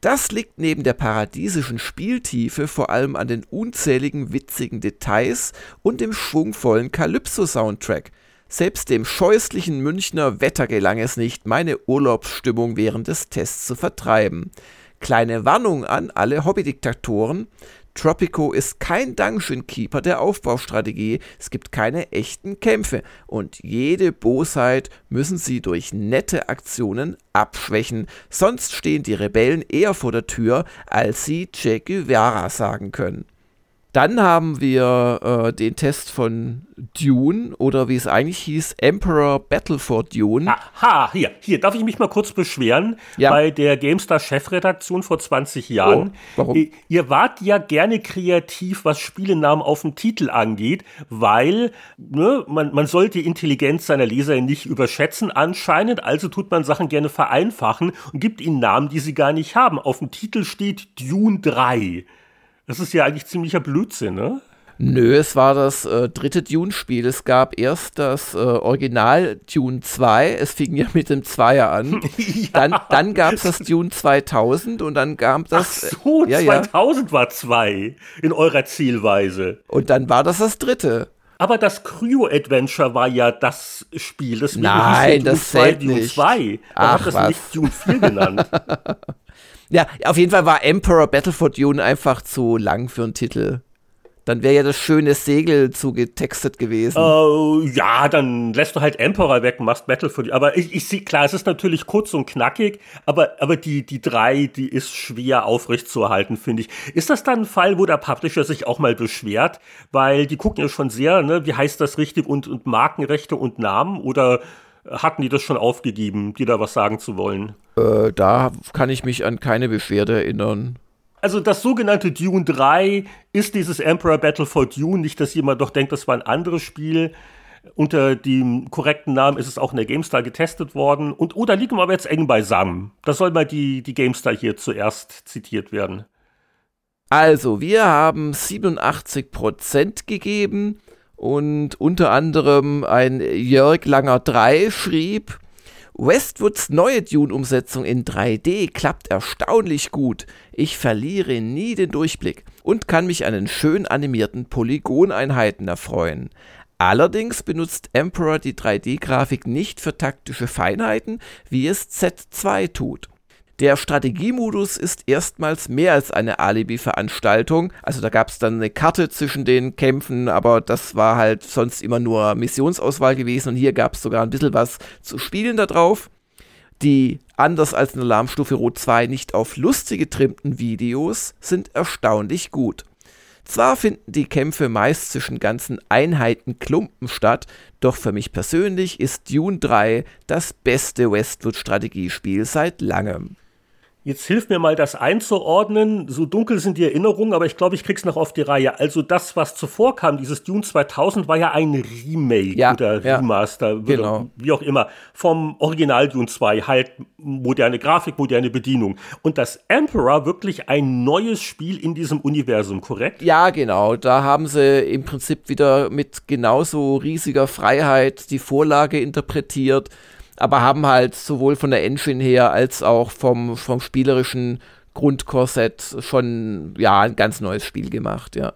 das liegt neben der paradiesischen Spieltiefe vor allem an den unzähligen witzigen Details und dem schwungvollen Calypso-Soundtrack. Selbst dem scheußlichen Münchner Wetter gelang es nicht, meine Urlaubsstimmung während des Tests zu vertreiben. Kleine Warnung an alle Hobbydiktatoren, Tropico ist kein Dungeon Keeper der Aufbaustrategie, es gibt keine echten Kämpfe. Und jede Bosheit müssen sie durch nette Aktionen abschwächen, sonst stehen die Rebellen eher vor der Tür, als sie Che Guevara sagen können. Dann haben wir äh, den Test von Dune oder wie es eigentlich hieß, Emperor Battle for Dune. Aha, hier, hier, darf ich mich mal kurz beschweren? Ja. Bei der GameStar-Chefredaktion vor 20 Jahren. Oh, warum? Ihr, ihr wart ja gerne kreativ, was Spielenamen auf dem Titel angeht, weil ne, man, man sollte die Intelligenz seiner Leser nicht überschätzen anscheinend, also tut man Sachen gerne vereinfachen und gibt ihnen Namen, die sie gar nicht haben. Auf dem Titel steht Dune 3. Das ist ja eigentlich ziemlicher Blödsinn, ne? Nö, es war das äh, dritte Dune-Spiel. Es gab erst das äh, Original Dune 2. Es fing ja <laughs> mit dem Zweier an. <laughs> ja. Dann, dann gab es das Dune 2000 und dann gab das. Ach so, ja, 2000 ja. war 2 in eurer Zielweise. Und dann war das das dritte. Aber das Cryo Adventure war ja das Spiel. Das Nein, das Dune nicht. 2. Ach, hat das was. nicht Dune 4 genannt. <laughs> Ja, auf jeden Fall war Emperor Battle for Dune einfach zu lang für einen Titel. Dann wäre ja das schöne Segel zugetextet gewesen. Uh, ja, dann lässt du halt Emperor weg und machst Battle for Dune. Aber ich, ich sehe, klar, es ist natürlich kurz und knackig, aber, aber die, die drei, die ist schwer aufrecht zu erhalten, finde ich. Ist das dann ein Fall, wo der Publisher sich auch mal beschwert? Weil die gucken ja schon sehr, ne, wie heißt das richtig und, und Markenrechte und Namen oder hatten die das schon aufgegeben, dir da was sagen zu wollen? Äh, da kann ich mich an keine Beschwerde erinnern. Also das sogenannte Dune 3 ist dieses Emperor Battle for Dune, nicht, dass jemand doch denkt, das war ein anderes Spiel. Unter dem korrekten Namen ist es auch in der GameStar getestet worden. Und oh, da liegen wir aber jetzt eng beisammen. Da soll mal die, die GameStar hier zuerst zitiert werden. Also, wir haben 87% gegeben und unter anderem ein Jörg Langer 3 schrieb, Westwoods neue Dune-Umsetzung in 3D klappt erstaunlich gut. Ich verliere nie den Durchblick und kann mich an den schön animierten Polygoneinheiten erfreuen. Allerdings benutzt Emperor die 3D-Grafik nicht für taktische Feinheiten, wie es Z2 tut. Der Strategiemodus ist erstmals mehr als eine Alibi-Veranstaltung. Also da gab es dann eine Karte zwischen den Kämpfen, aber das war halt sonst immer nur Missionsauswahl gewesen und hier gab es sogar ein bisschen was zu spielen da drauf die anders als in Alarmstufe Rot 2 nicht auf lustige getrimmten Videos sind erstaunlich gut. Zwar finden die Kämpfe meist zwischen ganzen Einheiten Klumpen statt, doch für mich persönlich ist Dune 3 das beste Westwood-Strategiespiel seit langem. Jetzt hilf mir mal, das einzuordnen. So dunkel sind die Erinnerungen, aber ich glaube, ich krieg's noch auf die Reihe. Also das, was zuvor kam, dieses Dune 2000, war ja ein Remake ja, oder Remaster, ja, genau. wie auch immer, vom Original Dune 2. Halt moderne Grafik, moderne Bedienung. Und das Emperor wirklich ein neues Spiel in diesem Universum, korrekt? Ja, genau. Da haben sie im Prinzip wieder mit genauso riesiger Freiheit die Vorlage interpretiert aber haben halt sowohl von der Engine her als auch vom, vom spielerischen Grundkorsett schon ja ein ganz neues Spiel gemacht, ja.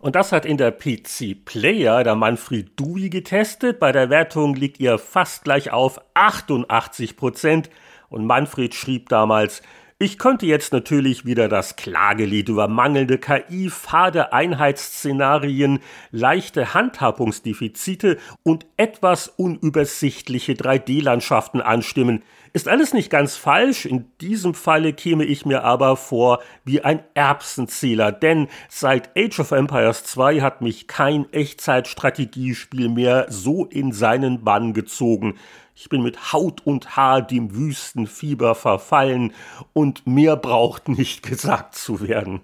Und das hat in der PC Player der Manfred Dewey getestet. Bei der Wertung liegt ihr fast gleich auf 88 Prozent. Und Manfred schrieb damals, ich könnte jetzt natürlich wieder das Klagelied über mangelnde KI, fade Einheitsszenarien, leichte Handhabungsdefizite und etwas unübersichtliche 3D-Landschaften anstimmen. Ist alles nicht ganz falsch, in diesem Falle käme ich mir aber vor wie ein Erbsenzähler, denn seit Age of Empires 2 hat mich kein Echtzeitstrategiespiel mehr so in seinen Bann gezogen. Ich bin mit Haut und Haar dem Wüstenfieber verfallen und mehr braucht nicht <laughs> gesagt zu werden.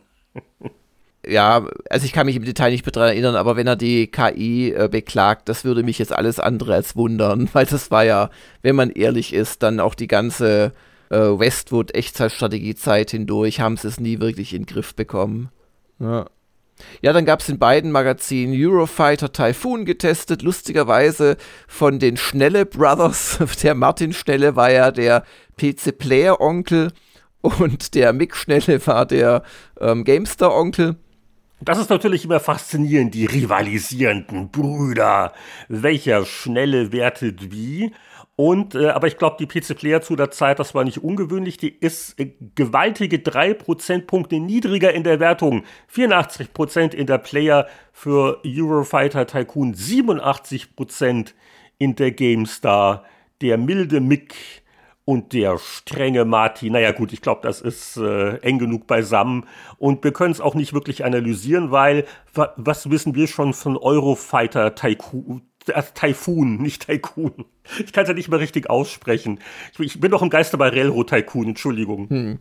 ja, also ich kann mich im Detail nicht mehr daran erinnern, aber wenn er die KI äh, beklagt, das würde mich jetzt alles andere als wundern, <laughs> weil das war ja, wenn man ehrlich ist, dann auch die ganze äh, Westwood Echtzeitstrategiezeit hindurch, haben sie es nie wirklich in den Griff bekommen. Ja. Ja, dann gab es in beiden Magazinen Eurofighter Typhoon getestet, lustigerweise von den Schnelle Brothers. <laughs> Der Martin Schnelle war ja der PC-Player-Onkel und der Mick Schnelle war der ähm, Gamestar-Onkel. Das ist natürlich immer faszinierend, die rivalisierenden Brüder. Welcher Schnelle wertet wie? Und, äh, aber ich glaube, die PC Player zu der Zeit, das war nicht ungewöhnlich, die ist äh, gewaltige drei Prozentpunkte niedriger in der Wertung. 84 Prozent in der Player für Eurofighter Tycoon, 87 Prozent in der GameStar. Der milde Mick und der strenge Martin. Naja gut, ich glaube, das ist äh, eng genug beisammen. Und wir können es auch nicht wirklich analysieren, weil was wissen wir schon von Eurofighter Tycoon? Äh, Typhoon, nicht Tycoon. Ich kann es ja nicht mehr richtig aussprechen. Ich, ich bin doch im Geiste bei Railroad Tycoon, Entschuldigung. Hm.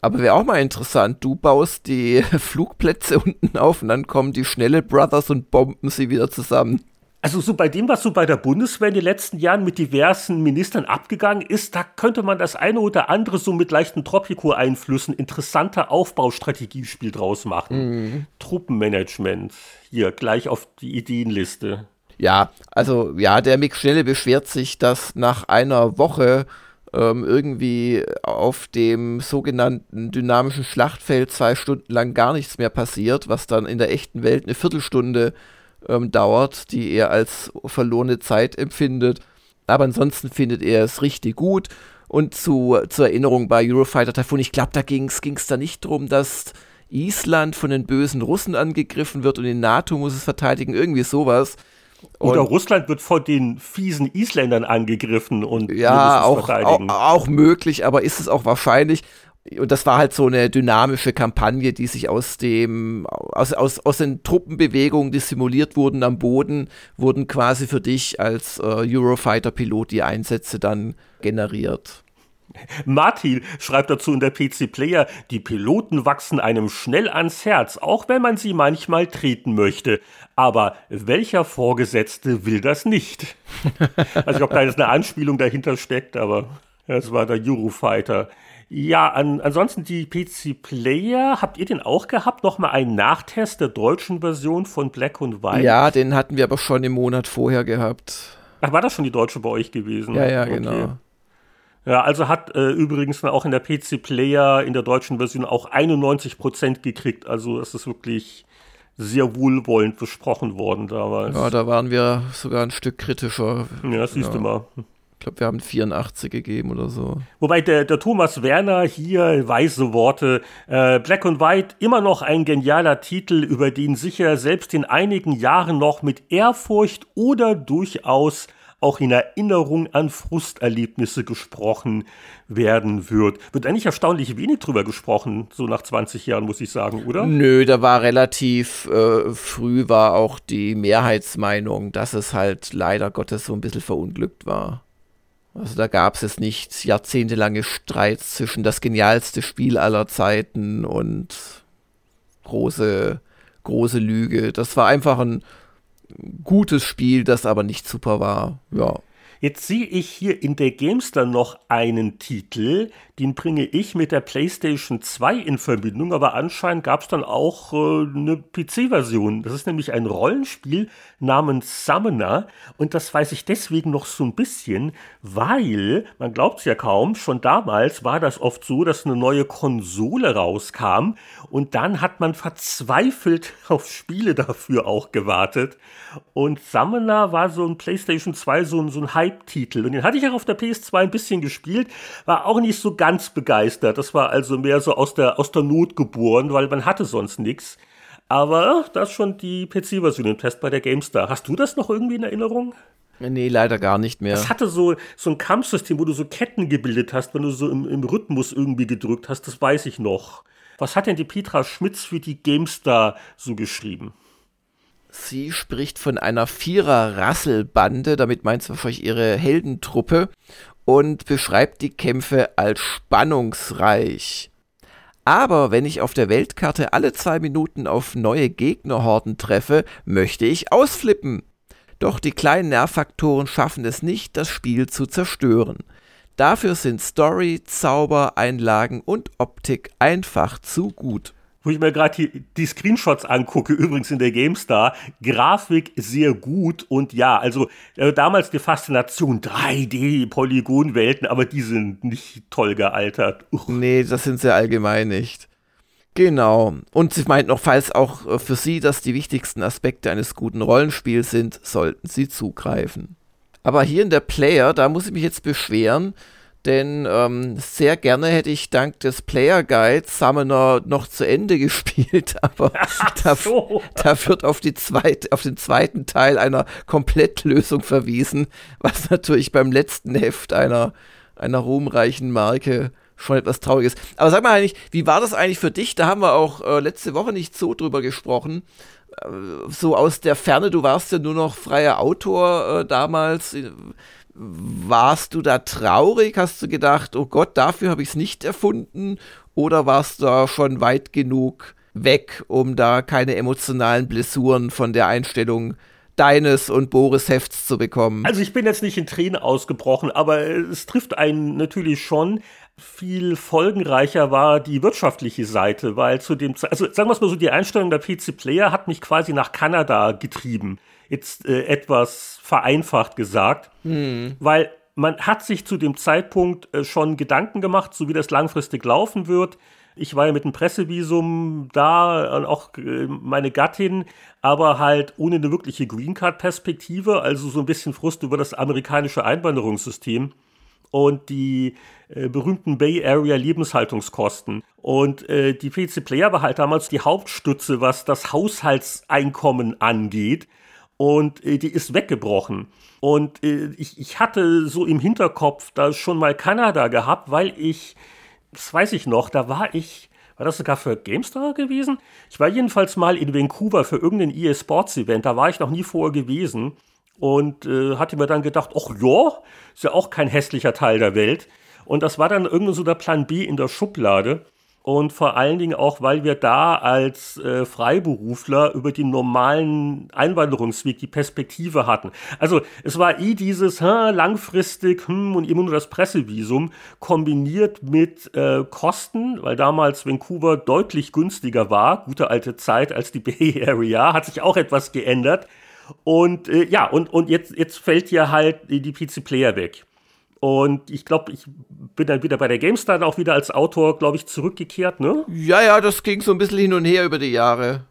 Aber wäre auch mal interessant, du baust die <laughs> Flugplätze unten auf und dann kommen die schnelle Brothers und bomben sie wieder zusammen. Also so bei dem, was so bei der Bundeswehr in den letzten Jahren mit diversen Ministern abgegangen ist, da könnte man das eine oder andere so mit leichten Tropico-Einflüssen interessanter Aufbaustrategiespiel draus machen. Mhm. Truppenmanagement, hier gleich auf die Ideenliste. Ja, also ja, der Mick Schnelle beschwert sich, dass nach einer Woche ähm, irgendwie auf dem sogenannten dynamischen Schlachtfeld zwei Stunden lang gar nichts mehr passiert, was dann in der echten Welt eine Viertelstunde ähm, dauert, die er als verlorene Zeit empfindet. Aber ansonsten findet er es richtig gut. Und zu, zur Erinnerung bei Eurofighter Typhoon, ich glaube, da ging es da nicht darum, dass Island von den bösen Russen angegriffen wird und die NATO muss es verteidigen, irgendwie sowas. Oder Russland wird von den fiesen Isländern angegriffen und ja, auch, auch, auch möglich, aber ist es auch wahrscheinlich? Und das war halt so eine dynamische Kampagne, die sich aus dem, aus, aus, aus den Truppenbewegungen, die simuliert wurden am Boden, wurden quasi für dich als äh, Eurofighter-Pilot die Einsätze dann generiert. Martin schreibt dazu in der PC Player, die Piloten wachsen einem schnell ans Herz, auch wenn man sie manchmal treten möchte. Aber welcher Vorgesetzte will das nicht? <laughs> also ich glaube, da ist eine Anspielung dahinter steckt, aber es war der Eurofighter. Ja, an, ansonsten die PC Player, habt ihr den auch gehabt? Nochmal einen Nachtest der deutschen Version von Black und White? Ja, den hatten wir aber schon im Monat vorher gehabt. Ach, war das schon die deutsche bei euch gewesen? Ja, ja, okay. genau. Ja, also hat äh, übrigens auch in der PC Player in der deutschen Version auch 91% gekriegt. Also es ist wirklich sehr wohlwollend besprochen worden damals. Ja, da waren wir sogar ein Stück kritischer. Ja, das siehst ja. du mal. glaube, wir haben 84 gegeben oder so. Wobei der, der Thomas Werner hier weise Worte. Äh, Black and White immer noch ein genialer Titel, über den sicher selbst in einigen Jahren noch mit Ehrfurcht oder durchaus auch in Erinnerung an Frusterlebnisse gesprochen werden wird. Wird eigentlich erstaunlich wenig drüber gesprochen, so nach 20 Jahren, muss ich sagen, oder? Nö, da war relativ äh, früh war auch die Mehrheitsmeinung, dass es halt leider Gottes so ein bisschen verunglückt war. Also da gab es nicht jahrzehntelange Streits zwischen das genialste Spiel aller Zeiten und große, große Lüge. Das war einfach ein gutes Spiel, das aber nicht super war. Ja. Jetzt sehe ich hier in der Gamester noch einen Titel, den bringe ich mit der PlayStation 2 in Verbindung, aber anscheinend gab es dann auch äh, eine PC-Version. Das ist nämlich ein Rollenspiel namens Summoner und das weiß ich deswegen noch so ein bisschen, weil, man glaubt es ja kaum, schon damals war das oft so, dass eine neue Konsole rauskam und dann hat man verzweifelt <laughs> auf Spiele dafür auch gewartet und Summoner war so ein PlayStation 2 so ein, so ein Hype-Titel. Und den hatte ich auch auf der PS2 ein bisschen gespielt. War auch nicht so ganz begeistert. Das war also mehr so aus der, aus der Not geboren, weil man hatte sonst nichts. Aber das ist schon die PC-Version im Test bei der GameStar. Hast du das noch irgendwie in Erinnerung? Nee, leider gar nicht mehr. Das hatte so, so ein Kampfsystem, wo du so Ketten gebildet hast, wenn du so im, im Rhythmus irgendwie gedrückt hast. Das weiß ich noch. Was hat denn die Petra Schmitz für die GameStar so geschrieben? Sie spricht von einer Vierer-Rasselbande, damit meint sie wahrscheinlich ihre Heldentruppe, und beschreibt die Kämpfe als spannungsreich. Aber wenn ich auf der Weltkarte alle zwei Minuten auf neue Gegnerhorden treffe, möchte ich ausflippen. Doch die kleinen Nervfaktoren schaffen es nicht, das Spiel zu zerstören. Dafür sind Story, Zauber, Einlagen und Optik einfach zu gut wo ich mir gerade die, die, Screenshots angucke, übrigens in der GameStar, Grafik sehr gut und ja, also äh, damals die Faszination 3D-Polygonwelten, aber die sind nicht toll gealtert. Uch. Nee, das sind sie allgemein nicht. Genau. Und sie meint noch, falls auch äh, für sie das die wichtigsten Aspekte eines guten Rollenspiels sind, sollten sie zugreifen. Aber hier in der Player, da muss ich mich jetzt beschweren, denn ähm, sehr gerne hätte ich dank des Player Guides Summoner noch zu Ende <laughs> gespielt, aber da, so. da, wird auf, die zweit, auf den zweiten Teil einer Komplettlösung verwiesen, was natürlich beim letzten Heft einer, einer ruhmreichen Marke schon etwas traurig ist. Aber sag mal eigentlich, wie war das eigentlich für dich? Da haben wir auch äh, letzte Woche nicht so drüber gesprochen. Äh, so aus der Ferne, du warst ja nur noch freier Autor äh, damals warst du da traurig? Hast du gedacht, oh Gott, dafür habe ich es nicht erfunden? Oder warst du da schon weit genug weg, um da keine emotionalen Blessuren von der Einstellung deines und Boris Hefts zu bekommen? Also ich bin jetzt nicht in Tränen ausgebrochen, aber es trifft einen natürlich schon. Viel folgenreicher war die wirtschaftliche Seite, weil zu dem, also sagen wir es mal so, die Einstellung der PC Player hat mich quasi nach Kanada getrieben jetzt äh, etwas vereinfacht gesagt, hm. weil man hat sich zu dem Zeitpunkt äh, schon Gedanken gemacht, so wie das langfristig laufen wird. Ich war ja mit einem Pressevisum da und auch äh, meine Gattin, aber halt ohne eine wirkliche Green Card-Perspektive, also so ein bisschen Frust über das amerikanische Einwanderungssystem und die äh, berühmten Bay Area Lebenshaltungskosten. Und äh, die PC Player war halt damals die Hauptstütze, was das Haushaltseinkommen angeht und äh, die ist weggebrochen. Und äh, ich, ich hatte so im Hinterkopf da schon mal Kanada gehabt, weil ich, das weiß ich noch, da war ich, war das sogar für GameStar gewesen? Ich war jedenfalls mal in Vancouver für irgendein EA Sports Event, da war ich noch nie vorher gewesen und äh, hatte mir dann gedacht, ach ja, ist ja auch kein hässlicher Teil der Welt. Und das war dann irgendwie so der Plan B in der Schublade und vor allen Dingen auch, weil wir da als äh, Freiberufler über den normalen Einwanderungsweg die Perspektive hatten. Also es war eh dieses hm, langfristig hm, und immer nur das Pressevisum kombiniert mit äh, Kosten, weil damals Vancouver deutlich günstiger war, gute alte Zeit als die <laughs> Bay Area, hat sich auch etwas geändert. Und äh, ja, und, und jetzt, jetzt fällt hier halt die PC Player weg. Und ich glaube, ich bin dann wieder bei der GameStar auch wieder als Autor, glaube ich, zurückgekehrt, ne? Ja, ja, das ging so ein bisschen hin und her über die Jahre.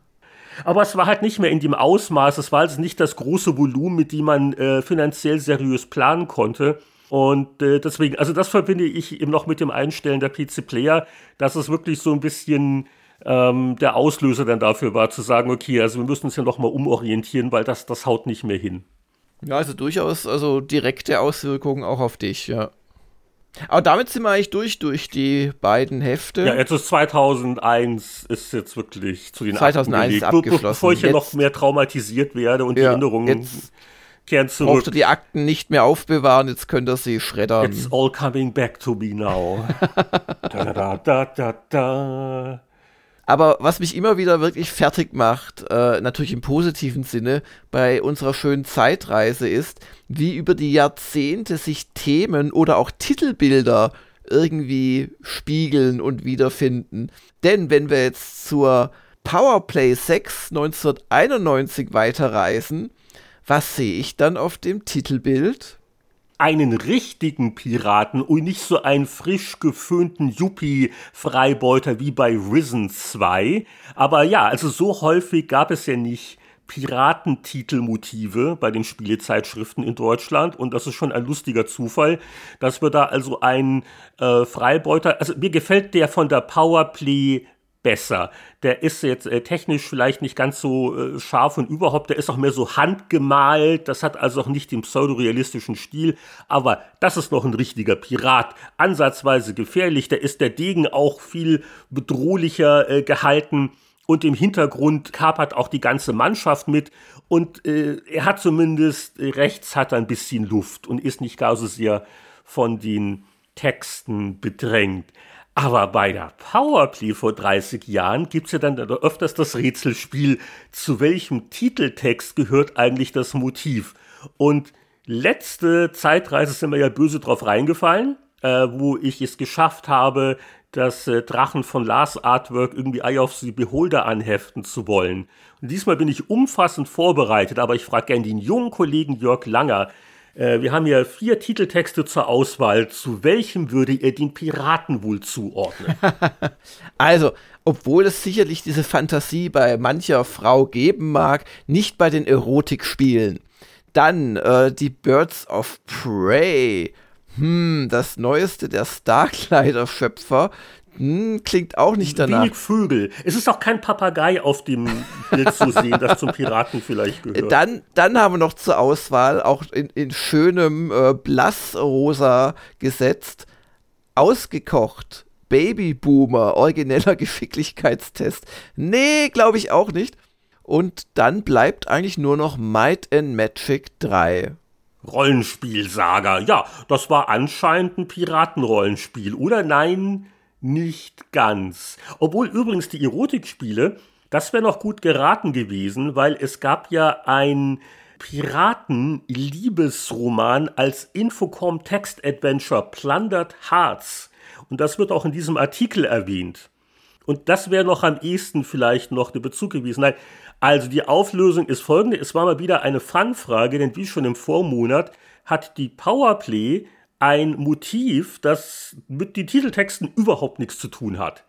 Aber es war halt nicht mehr in dem Ausmaß, es war also nicht das große Volumen, mit dem man äh, finanziell seriös planen konnte. Und äh, deswegen, also das verbinde ich eben noch mit dem Einstellen der PC Player, dass es wirklich so ein bisschen ähm, der Auslöser dann dafür war, zu sagen, okay, also wir müssen uns ja noch mal umorientieren, weil das, das haut nicht mehr hin. Ja, also durchaus also direkte Auswirkungen auch auf dich, ja. Aber damit sind wir eigentlich durch, durch die beiden Hefte. Ja, jetzt ist 2001 ist jetzt wirklich zu den 2001 ist abgeschlossen. Bevor ich hier noch mehr traumatisiert werde und ja, die Erinnerungen jetzt kehren zurück. Braucht ihr die Akten nicht mehr aufbewahren, jetzt könnt ihr sie schreddern. It's all coming back to me now. <laughs> da, da, da, da, da. Aber was mich immer wieder wirklich fertig macht, äh, natürlich im positiven Sinne, bei unserer schönen Zeitreise ist, wie über die Jahrzehnte sich Themen oder auch Titelbilder irgendwie spiegeln und wiederfinden. Denn wenn wir jetzt zur Powerplay 6 1991 weiterreisen, was sehe ich dann auf dem Titelbild? Einen richtigen Piraten und nicht so einen frisch geföhnten Yuppie-Freibeuter wie bei Risen 2. Aber ja, also so häufig gab es ja nicht Piratentitelmotive bei den Spielezeitschriften in Deutschland und das ist schon ein lustiger Zufall, dass wir da also einen äh, Freibeuter, also mir gefällt der von der Powerplay besser. Der ist jetzt äh, technisch vielleicht nicht ganz so äh, scharf und überhaupt, der ist auch mehr so handgemalt, das hat also auch nicht den pseudorealistischen Stil, aber das ist noch ein richtiger Pirat, ansatzweise gefährlich, da ist der Degen auch viel bedrohlicher äh, gehalten. Und im Hintergrund kapert auch die ganze Mannschaft mit. Und äh, er hat zumindest äh, rechts hat er ein bisschen Luft und ist nicht gar so sehr von den Texten bedrängt. Aber bei der Powerplay vor 30 Jahren gibt's ja dann öfters das Rätselspiel, zu welchem Titeltext gehört eigentlich das Motiv. Und letzte Zeitreise sind wir ja böse drauf reingefallen, äh, wo ich es geschafft habe, das äh, Drachen von Lars Artwork irgendwie Eye of the Beholder anheften zu wollen. Und diesmal bin ich umfassend vorbereitet, aber ich frage gerne den jungen Kollegen Jörg Langer, äh, wir haben hier vier Titeltexte zur Auswahl. Zu welchem würde ihr den Piraten wohl zuordnen? <laughs> also, obwohl es sicherlich diese Fantasie bei mancher Frau geben mag, nicht bei den Erotikspielen. Dann äh, die Birds of Prey. Hm, das neueste der Starkleider-Schöpfer, hm, klingt auch nicht danach. Wenig Vögel. Es ist auch kein Papagei auf dem Bild zu sehen, das zum Piraten vielleicht <laughs> gehört. Dann, dann haben wir noch zur Auswahl, auch in, in schönem äh, Blassrosa gesetzt, ausgekocht. Babyboomer, origineller <laughs> Geschicklichkeitstest. Nee, glaube ich auch nicht. Und dann bleibt eigentlich nur noch Might and Magic 3. Rollenspielsaga. Ja, das war anscheinend ein Piratenrollenspiel. Oder nein, nicht ganz. Obwohl übrigens die Erotikspiele, das wäre noch gut geraten gewesen, weil es gab ja ein Piraten-Liebesroman als Infocom Text Adventure Plundered Hearts. Und das wird auch in diesem Artikel erwähnt. Und das wäre noch am ehesten vielleicht noch der Bezug gewesen. Nein, also die Auflösung ist folgende. Es war mal wieder eine Fun-Frage, denn wie schon im Vormonat hat die Powerplay ein Motiv, das mit den Titeltexten überhaupt nichts zu tun hat.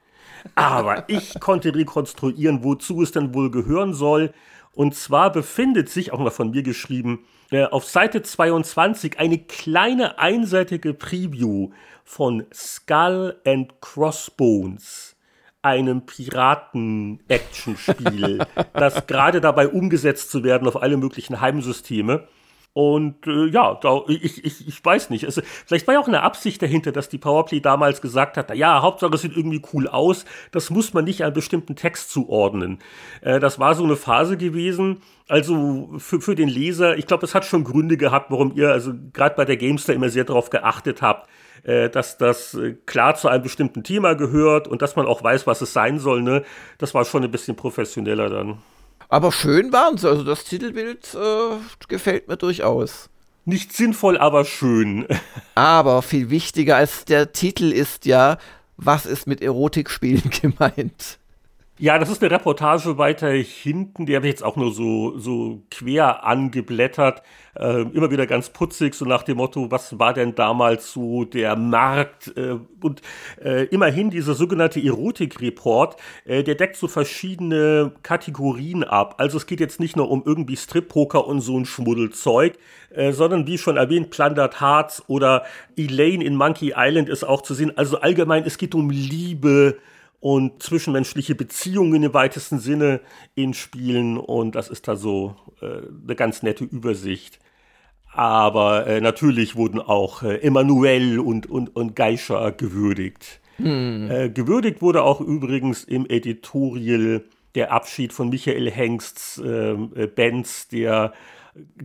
Aber ich <laughs> konnte rekonstruieren, wozu es denn wohl gehören soll. Und zwar befindet sich, auch mal von mir geschrieben, äh, auf Seite 22 eine kleine einseitige Preview von Skull and Crossbones, einem Piraten-Action-Spiel, <laughs> das gerade dabei umgesetzt zu werden auf alle möglichen Heimsysteme. Und äh, ja, da, ich, ich, ich weiß nicht. Also, vielleicht war ja auch eine Absicht dahinter, dass die Powerplay damals gesagt hat, ja, Hauptsache es sieht irgendwie cool aus, das muss man nicht einem bestimmten Text zuordnen. Äh, das war so eine Phase gewesen, also für, für den Leser, ich glaube, es hat schon Gründe gehabt, warum ihr, also gerade bei der Gamester immer sehr darauf geachtet habt, äh, dass das äh, klar zu einem bestimmten Thema gehört und dass man auch weiß, was es sein soll. Ne? Das war schon ein bisschen professioneller dann. Aber schön waren sie. Also das Titelbild äh, gefällt mir durchaus. Nicht sinnvoll, aber schön. <laughs> aber viel wichtiger als der Titel ist ja, was ist mit Erotikspielen <laughs> gemeint? Ja, das ist eine Reportage weiter hinten, die habe ich jetzt auch nur so, so quer angeblättert. Äh, immer wieder ganz putzig, so nach dem Motto, was war denn damals so der Markt? Äh, und äh, immerhin dieser sogenannte Erotik-Report, äh, der deckt so verschiedene Kategorien ab. Also es geht jetzt nicht nur um irgendwie Strip-Poker und so ein Schmuddelzeug, äh, sondern wie schon erwähnt, Plundered Hearts oder Elaine in Monkey Island ist auch zu sehen. Also allgemein, es geht um Liebe, und zwischenmenschliche Beziehungen im weitesten Sinne in Spielen und das ist da so äh, eine ganz nette Übersicht. Aber äh, natürlich wurden auch äh, Emanuel und, und, und Geisha gewürdigt. Hm. Äh, gewürdigt wurde auch übrigens im Editorial der Abschied von Michael Hengsts ähm, äh, Benz, der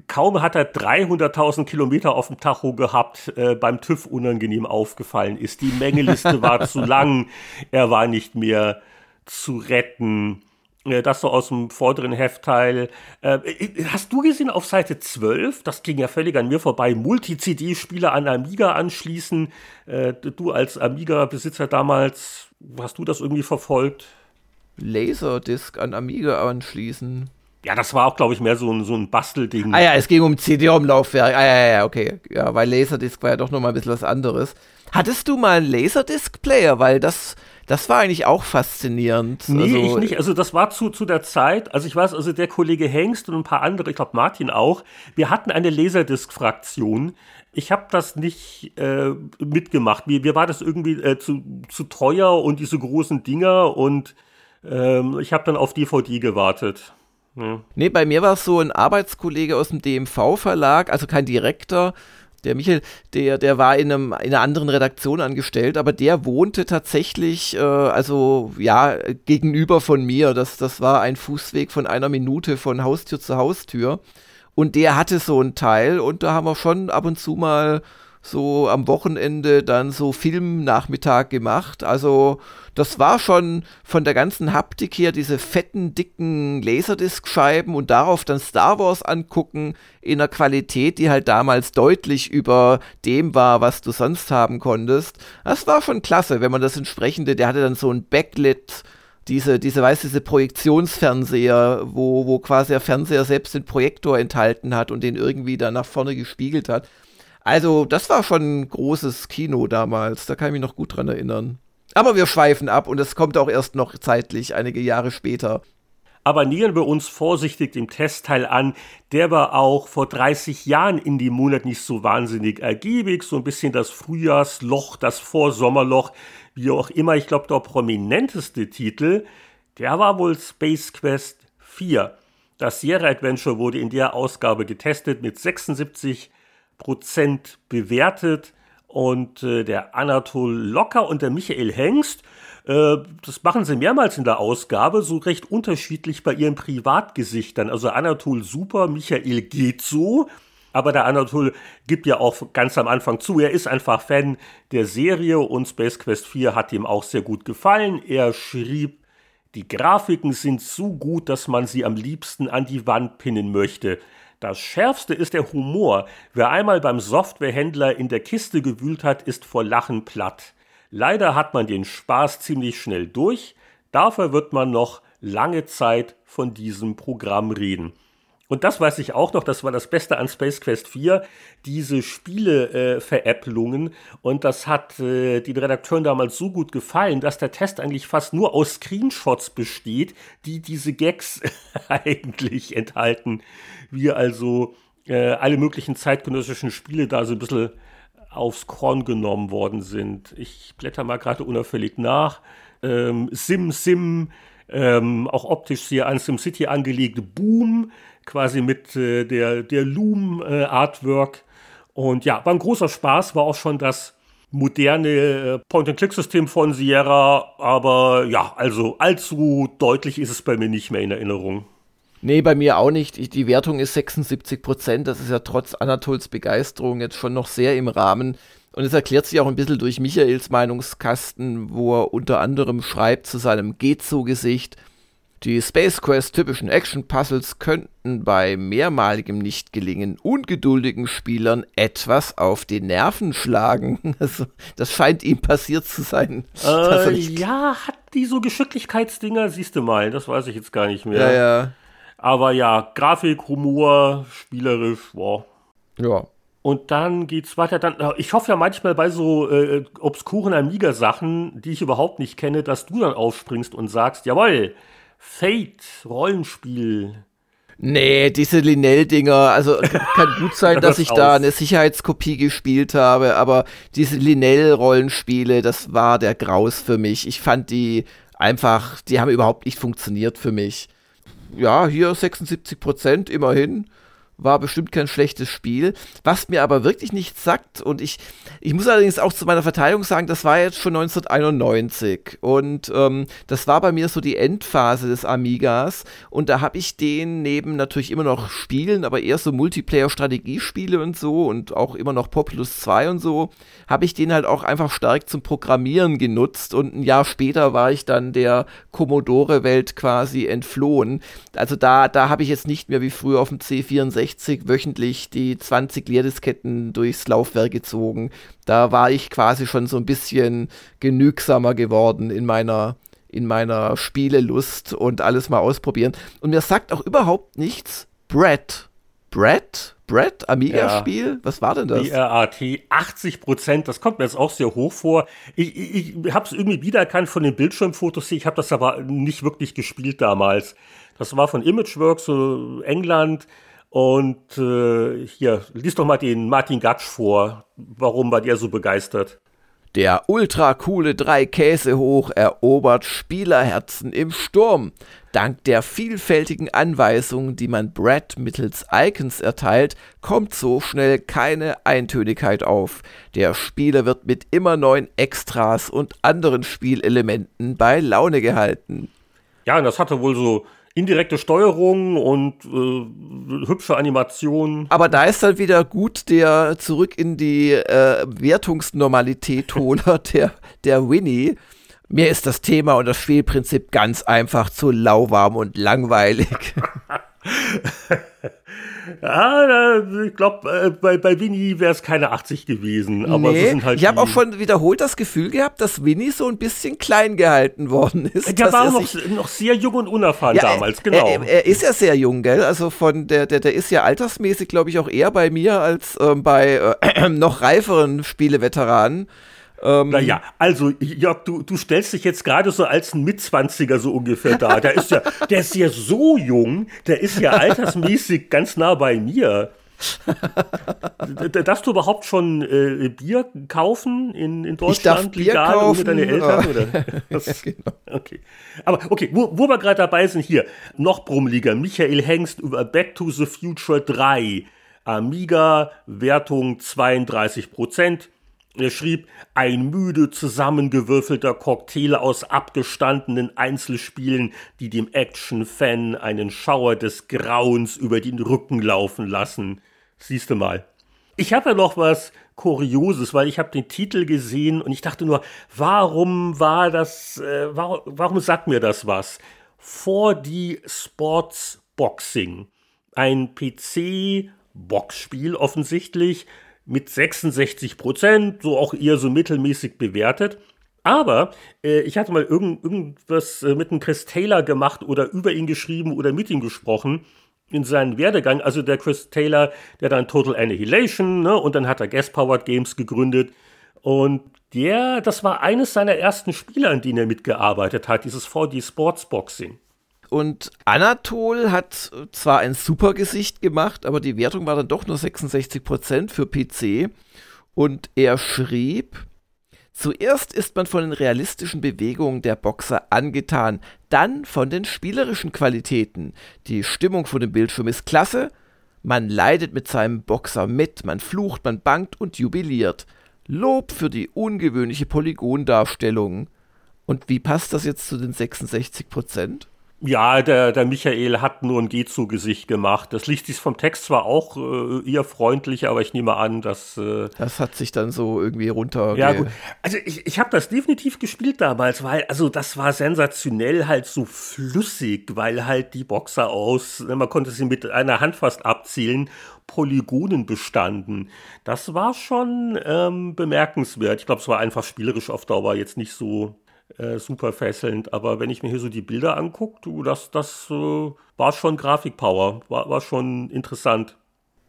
Kaum hat er 300.000 Kilometer auf dem Tacho gehabt, äh, beim TÜV unangenehm aufgefallen ist. Die Mengeliste <laughs> war zu lang, er war nicht mehr zu retten. Äh, das so aus dem vorderen Heftteil. Äh, hast du gesehen auf Seite 12, das ging ja völlig an mir vorbei, Multi-CD-Spieler an Amiga anschließen. Äh, du als Amiga-Besitzer damals, hast du das irgendwie verfolgt? Laserdisc an Amiga anschließen. Ja, das war auch, glaube ich, mehr so ein, so ein Bastelding. Ah ja, es ging um CD-Umlaufwerk. Ah ja, ja, okay. Ja, weil Laserdisc war ja doch nochmal ein bisschen was anderes. Hattest du mal einen Laserdisc-Player? Weil das, das war eigentlich auch faszinierend. Nee, also, ich nicht. Also das war zu, zu der Zeit, also ich weiß, also der Kollege Hengst und ein paar andere, ich glaube Martin auch, wir hatten eine Laserdisc-Fraktion. Ich habe das nicht äh, mitgemacht. Mir, mir war das irgendwie äh, zu, zu teuer und diese großen Dinger und ähm, ich habe dann auf DVD gewartet. Ja. Nee, bei mir war es so ein Arbeitskollege aus dem DMV-Verlag, also kein Direktor. Der Michael, der, der war in, einem, in einer anderen Redaktion angestellt, aber der wohnte tatsächlich, äh, also ja, gegenüber von mir. Das, das war ein Fußweg von einer Minute von Haustür zu Haustür. Und der hatte so ein Teil und da haben wir schon ab und zu mal so am Wochenende dann so Filmnachmittag gemacht. Also das war schon von der ganzen Haptik her diese fetten, dicken Laserdisc-Scheiben und darauf dann Star Wars angucken in einer Qualität, die halt damals deutlich über dem war, was du sonst haben konntest. Das war schon klasse, wenn man das entsprechende, der hatte dann so ein Backlit, diese, diese, weißt diese Projektionsfernseher, wo, wo quasi der Fernseher selbst den Projektor enthalten hat und den irgendwie dann nach vorne gespiegelt hat. Also, das war schon ein großes Kino damals. Da kann ich mich noch gut dran erinnern. Aber wir schweifen ab und es kommt auch erst noch zeitlich, einige Jahre später. Aber nähern wir uns vorsichtig dem Testteil an. Der war auch vor 30 Jahren in dem Monat nicht so wahnsinnig ergiebig. So ein bisschen das Frühjahrsloch, das Vorsommerloch, wie auch immer. Ich glaube, der prominenteste Titel, der war wohl Space Quest 4. Das Sierra Adventure wurde in der Ausgabe getestet mit 76 Prozent bewertet. Und äh, der Anatol Locker und der Michael Hengst, äh, das machen sie mehrmals in der Ausgabe, so recht unterschiedlich bei ihren Privatgesichtern. Also Anatol super, Michael geht so. Aber der Anatol gibt ja auch ganz am Anfang zu, er ist einfach Fan der Serie und Space Quest 4 hat ihm auch sehr gut gefallen. Er schrieb, die Grafiken sind so gut, dass man sie am liebsten an die Wand pinnen möchte. Das Schärfste ist der Humor. Wer einmal beim Softwarehändler in der Kiste gewühlt hat, ist vor Lachen platt. Leider hat man den Spaß ziemlich schnell durch. Dafür wird man noch lange Zeit von diesem Programm reden. Und das weiß ich auch noch, das war das Beste an Space Quest 4, diese Spiele-Veräpplungen. Äh, und das hat äh, den Redakteuren damals so gut gefallen, dass der Test eigentlich fast nur aus Screenshots besteht, die diese Gags <laughs> eigentlich enthalten. Wir also äh, alle möglichen zeitgenössischen Spiele da so ein bisschen aufs Korn genommen worden sind. Ich blätter mal gerade unauffällig nach. Ähm, Sim Sim, ähm, auch optisch sehr an SimCity angelegt. Boom, quasi mit äh, der, der Loom-Artwork. Äh, und ja, war ein großer Spaß, war auch schon das moderne äh, Point-and-Click-System von Sierra, aber ja, also allzu deutlich ist es bei mir nicht mehr in Erinnerung. Nee, bei mir auch nicht. Ich, die Wertung ist 76 Prozent. Das ist ja trotz Anatols Begeisterung jetzt schon noch sehr im Rahmen. Und es erklärt sich auch ein bisschen durch Michaels Meinungskasten, wo er unter anderem schreibt zu seinem Geht so Gesicht. Die Space Quest typischen Action-Puzzles könnten bei mehrmaligem Nichtgelingen ungeduldigen Spielern etwas auf die Nerven schlagen. <laughs> Also, das scheint ihm passiert zu sein. <laughs> Äh, ja, hat die so Geschicklichkeitsdinger, siehst du mal, das weiß ich jetzt gar nicht mehr. Ja, ja. Aber ja, Grafik, Humor, spielerisch, wow. Ja. Und dann geht's weiter. Dann, ich hoffe ja manchmal bei so äh, obskuren Amiga-Sachen, die ich überhaupt nicht kenne, dass du dann aufspringst und sagst, jawoll, Fate, Rollenspiel. Nee, diese Linnell-Dinger, also <laughs> kann gut sein, dass ich da eine Sicherheitskopie gespielt habe, aber diese Linnell-Rollenspiele, das war der Graus für mich. Ich fand die einfach, die haben überhaupt nicht funktioniert für mich. Ja, hier 76 Prozent immerhin war bestimmt kein schlechtes Spiel. Was mir aber wirklich nichts sagt, und ich, ich muss allerdings auch zu meiner Verteidigung sagen, das war jetzt schon 1991. Und ähm, das war bei mir so die Endphase des Amigas. Und da habe ich den neben natürlich immer noch Spielen, aber eher so Multiplayer-Strategiespiele und so und auch immer noch Populous 2 und so, habe ich den halt auch einfach stark zum Programmieren genutzt. Und ein Jahr später war ich dann der Commodore-Welt quasi entflohen. Also da, da habe ich jetzt nicht mehr wie früher auf dem C64 60 wöchentlich die 20 Leerdisketten durchs Laufwerk gezogen. Da war ich quasi schon so ein bisschen genügsamer geworden in meiner in meiner Spielelust und alles mal ausprobieren. Und mir sagt auch überhaupt nichts Brett. Brett? Brett? Amiga-Spiel? Ja. Was war denn das? BRAT, 80 Prozent, das kommt mir jetzt auch sehr hoch vor. Ich, ich, ich habe es irgendwie wiedererkannt von den Bildschirmfotos, ich habe das aber nicht wirklich gespielt damals. Das war von Imageworks, so England. Und äh, hier, lies doch mal den Martin Gatsch vor. Warum war der so begeistert? Der ultra coole drei Käse hoch erobert Spielerherzen im Sturm. Dank der vielfältigen Anweisungen, die man Brad mittels Icons erteilt, kommt so schnell keine Eintönigkeit auf. Der Spieler wird mit immer neuen Extras und anderen Spielelementen bei Laune gehalten. Ja, und das hatte wohl so indirekte Steuerung und äh, hübsche Animationen. Aber da ist dann wieder gut der zurück in die äh, Wertungsnormalität Holer, <laughs> der, der Winnie. Mir ist das Thema und das Spielprinzip ganz einfach zu lauwarm und langweilig. <laughs> Ja, ich glaube, äh, bei, bei Winnie wäre es keine 80 gewesen. Aber nee, sind halt ich habe auch schon wiederholt das Gefühl gehabt, dass Winnie so ein bisschen klein gehalten worden ist. Der war noch, noch sehr jung und unerfahren ja, damals, genau. Er, er, ist ja sehr jung, gell? Also von der, der, der ist ja altersmäßig, glaube ich, auch eher bei mir als ähm, bei äh, <clears throat> noch reiferen Spieleveteranen. Ähm, naja, also Jörg, du, du stellst dich jetzt gerade so als ein Mitzwanziger so ungefähr da. Der ist ja, <laughs> der ist ja so jung, der ist ja altersmäßig ganz nah bei mir. Darfst du überhaupt schon äh, Bier kaufen in, in Deutschland? Ich darf Bier legal, kaufen. deine Eltern? Oder? <laughs> Das, <laughs> genau. Okay. Aber okay, wo, wo wir gerade dabei sind, hier, noch brummeliger. Michael Hengst über Back to the Future 3. Amiga, Wertung 32 Prozent. Er schrieb, ein müde zusammengewürfelter Cocktail aus abgestandenen Einzelspielen, die dem Action-Fan einen Schauer des Grauens über den Rücken laufen lassen. Siehste mal. Ich habe ja noch was Kurioses, weil ich habe den Titel gesehen und ich dachte nur, warum war das, äh, warum, warum sagt mir das was? 4D Sports Boxing. Ein PC-Boxspiel offensichtlich, mit 66 Prozent, so auch eher so mittelmäßig bewertet. Aber äh, ich hatte mal irgend, irgendwas äh, mit einem Chris Taylor gemacht oder über ihn geschrieben oder mit ihm gesprochen in seinem Werdegang. Also der Chris Taylor, der dann Total Annihilation, ne, und dann hat er Gas Powered Games gegründet. Und der, das war eines seiner ersten Spiele, an denen er mitgearbeitet hat, dieses 4D Sports Boxing. Und Anatol hat zwar ein super Gesicht gemacht, aber die Wertung war dann doch nur 66% für PC. Und er schrieb, Zuerst ist man von den realistischen Bewegungen der Boxer angetan, dann von den spielerischen Qualitäten. Die Stimmung vor dem Bildschirm ist klasse, man leidet mit seinem Boxer mit, man flucht, man bangt und jubiliert. Lob für die ungewöhnliche Polygondarstellung. Und wie passt das jetzt zu den 66 Prozent? Ja, der, der Michael hat nur ein Geh zu Gesicht gemacht. Das liest sich vom Text zwar auch äh, eher freundlich, aber ich nehme an, dass. Äh, das hat sich dann so irgendwie runter. Ja, gut. Also ich, ich habe das definitiv gespielt damals, weil, also das war sensationell halt so flüssig, weil halt die Boxer aus, ne, man konnte sie mit einer Hand fast abzielen, Polygonen bestanden. Das war schon ähm, bemerkenswert. Ich glaube, es war einfach spielerisch auf Dauer jetzt nicht so äh, super fesselnd. Aber wenn ich mir hier so die Bilder angucke, du, das, das äh, war schon Grafikpower, war, war schon interessant.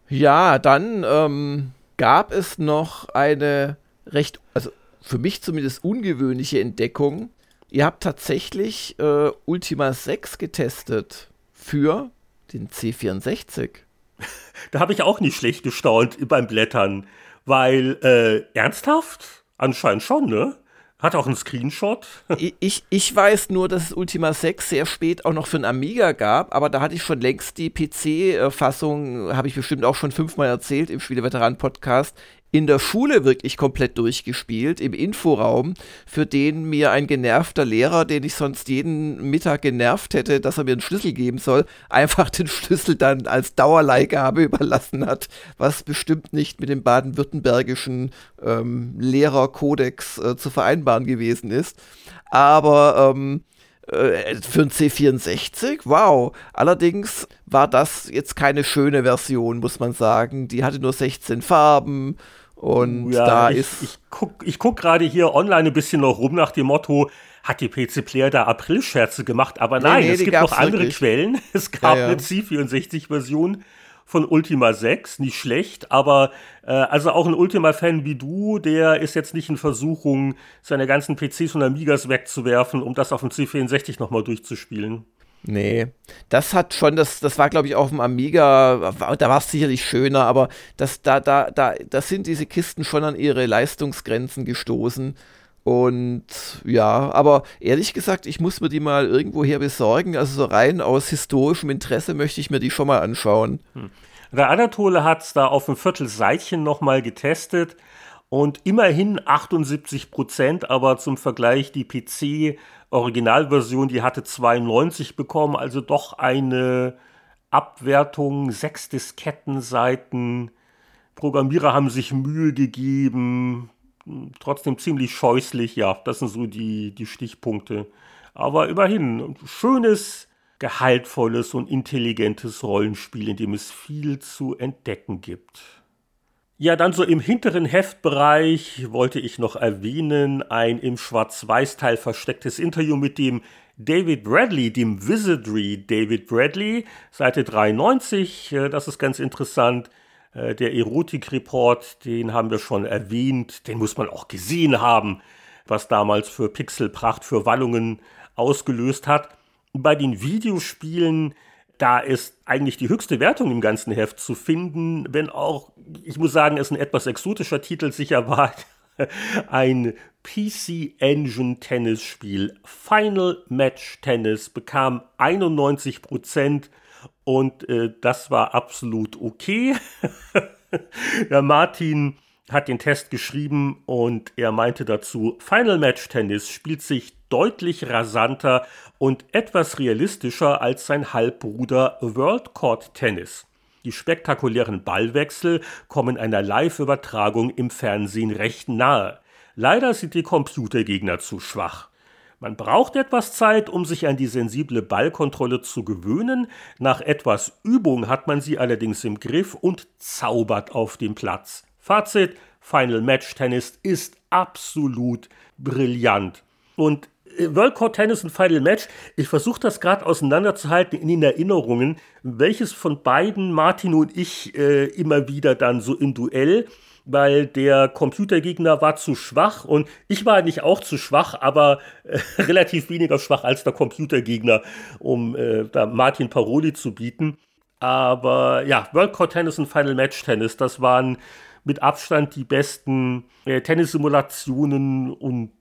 Ja, dann ähm, gab es noch eine recht, also für mich zumindest ungewöhnliche Entdeckung. Ihr habt tatsächlich äh, Ultima 6 getestet für den C64. <laughs> Da habe ich auch nicht schlecht gestaunt beim Blättern, weil äh, ernsthaft? Anscheinend schon, ne? Hat auch einen Screenshot. <laughs> ich, ich weiß nur, dass es Ultima 6 sehr spät auch noch für einen Amiga gab, aber da hatte ich schon längst die PC-Fassung, habe ich bestimmt auch schon fünfmal erzählt im Spieleveteran-Podcast, in der Schule wirklich komplett durchgespielt, im Inforaum, für den mir ein genervter Lehrer, den ich sonst jeden Mittag genervt hätte, dass er mir einen Schlüssel geben soll, <laughs> einfach den Schlüssel dann als Dauerleihgabe überlassen hat, was bestimmt nicht mit dem baden-württembergischen ähm, Lehrerkodex äh, zu vereinbaren gewesen ist. Aber ähm, äh, für ein C64, wow. Allerdings war das jetzt keine schöne Version, muss man sagen. Die hatte nur 16 Farben und ja, da ich, ist. Ich guck, ich guck gerade hier online ein bisschen noch rum nach dem Motto, hat die PC Player da April-Scherze gemacht? Aber nein, nee, nee, es gibt noch andere wirklich. Quellen. <laughs> Es gab ja, ja. eine C64-Version von Ultima 6, nicht schlecht, aber äh, also auch ein Ultima-Fan wie du, der ist jetzt nicht in Versuchung, seine ganzen PCs und Amigas wegzuwerfen, um das auf dem C64 nochmal durchzuspielen. Nee, das hat schon, das, das war glaube ich auf dem Amiga, da war es sicherlich schöner, aber das, da, da, da, das sind diese Kisten schon an ihre Leistungsgrenzen gestoßen. Und ja, aber ehrlich gesagt, ich muss mir die mal irgendwoher besorgen. Also so rein aus historischem Interesse möchte ich mir die schon mal anschauen. Hm. Der Anatole hat es da auf dem Viertelseitchen nochmal getestet und immerhin 78 Prozent, aber zum Vergleich die PC Originalversion, die hatte 92 bekommen, also doch eine Abwertung, sechs Diskettenseiten. Programmierer haben sich Mühe gegeben, trotzdem ziemlich scheußlich, ja, das sind so die, die Stichpunkte. Aber immerhin, schönes, gehaltvolles und intelligentes Rollenspiel, in dem es viel zu entdecken gibt. Ja, dann so im hinteren Heftbereich wollte ich noch erwähnen, ein im Schwarz-Weiß-Teil verstecktes Interview mit dem David Bradley, dem Wizardry David Bradley, Seite 93, äh, das ist ganz interessant. Äh, der Erotik-Report, den haben wir schon erwähnt, den muss man auch gesehen haben, was damals für Pixelpracht, für Wallungen ausgelöst hat. Bei den Videospielen, da ist eigentlich die höchste Wertung im ganzen Heft zu finden, wenn auch, ich muss sagen, es ein etwas exotischer Titel sicher war. <laughs> Ein PC Engine Tennisspiel. Final Match Tennis bekam 91 Prozent und äh, das war absolut okay. <laughs> Der Martin hat den Test geschrieben und er meinte dazu, Final Match Tennis spielt sich deutlich rasanter und etwas realistischer als sein Halbbruder World Court Tennis. Die spektakulären Ballwechsel kommen einer Live-Übertragung im Fernsehen recht nahe. Leider sind die Computergegner zu schwach. Man braucht etwas Zeit, um sich an die sensible Ballkontrolle zu gewöhnen. Nach etwas Übung hat man sie allerdings im Griff und zaubert auf dem Platz. Fazit: Final Match Tennis ist absolut brillant. Und äh, World Cup Tennis und Final Match, ich versuche das gerade auseinanderzuhalten in den Erinnerungen, welches von beiden Martin und ich äh, immer wieder dann so im Duell weil der Computergegner war zu schwach und ich war nicht auch zu schwach, aber äh, <laughs> relativ weniger schwach als der Computergegner, um äh, da Martin Paroli zu bieten. Aber ja, World Cup Tennis und Final Match Tennis, das waren mit Abstand die besten äh, Tennissimulationen und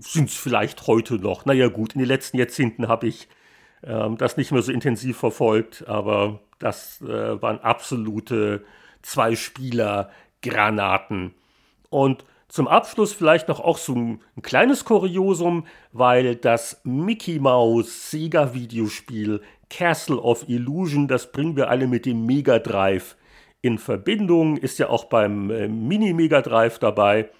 sind es vielleicht heute noch. Naja gut, in den letzten Jahrzehnten habe ich ähm, das nicht mehr so intensiv verfolgt, aber das äh, waren absolute Zwei-Spieler- Granaten. Und Zum Abschluss vielleicht noch auch so ein, ein kleines Kuriosum, weil das Mickey Mouse Sega Videospiel Castle of Illusion, das bringen wir alle mit dem Mega Drive in Verbindung, ist ja auch beim äh, Mini Mega Drive dabei.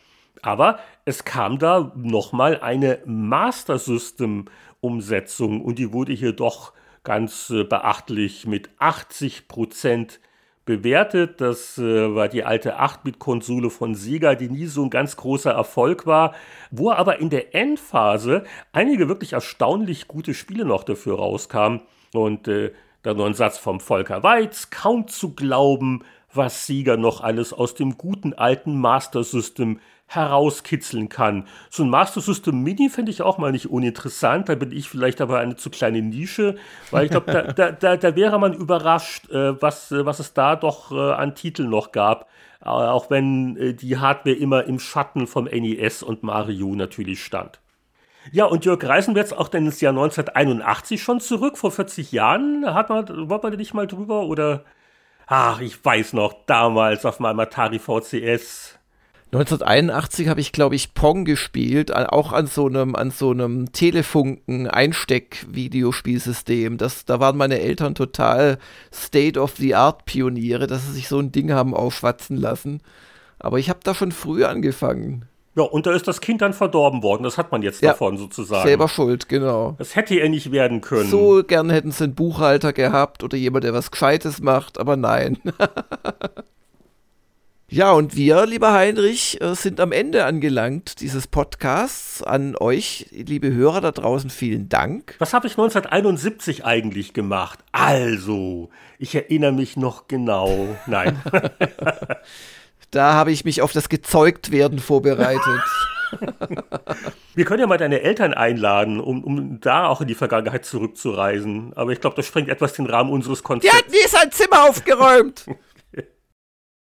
Aber es kam da nochmal eine Master System Umsetzung und die wurde hier doch ganz äh, beachtlich mit 80 Prozent bewertet. Das äh, war die alte 8-Bit-Konsole von Sega, die nie so ein ganz großer Erfolg war, wo aber in der Endphase einige wirklich erstaunlich gute Spiele noch dafür rauskamen. Und äh, dann noch ein Satz vom Volker Weiz, kaum zu glauben, was Sega noch alles aus dem guten alten Master System herauskitzeln kann. So ein Master System Mini finde ich auch mal nicht uninteressant. Da bin ich vielleicht aber eine zu kleine Nische, weil ich glaube, da, da, da, da, wäre man überrascht, äh, was, äh, was es da doch äh, an Titeln noch gab. Auch wenn die Hardware immer im Schatten vom NES und Mario natürlich stand. Ja, und Jörg reisen wir jetzt auch denn ins Jahr 1981 schon zurück, vor 40 Jahren. Hat man, wollte man nicht mal drüber oder? Ach, ich weiß noch, damals auf meinem Atari VCS 1981 habe ich, glaube ich, Pong gespielt, auch an so einem, an so einem Telefunken-Einsteck-Videospielsystem. da waren meine Eltern total State-of-the-Art-Pioniere, dass sie sich so ein Ding haben aufschwatzen lassen. Aber ich habe da schon früh angefangen. Ja, und da ist das Kind dann verdorben worden. Das hat man jetzt ja, davon sozusagen. Selber schuld, genau. Das hätte er nicht werden können. So gern hätten sie einen Buchhalter gehabt oder jemand, der was Gescheites macht, aber nein. <laughs> Ja, und wir, lieber Heinrich, äh, sind am Ende angelangt dieses Podcasts. An euch, liebe Hörer da draußen, vielen Dank. Was habe ich 1971 eigentlich gemacht? Also, ich erinnere mich noch genau. Nein. <laughs> da habe ich mich auf das Gezeugtwerden vorbereitet. <laughs> Wir können ja mal deine Eltern einladen, um, um da auch in die Vergangenheit zurückzureisen. Aber ich glaube, das sprengt etwas den Rahmen unseres Konzepts. Die hat nie sein Zimmer aufgeräumt. <laughs>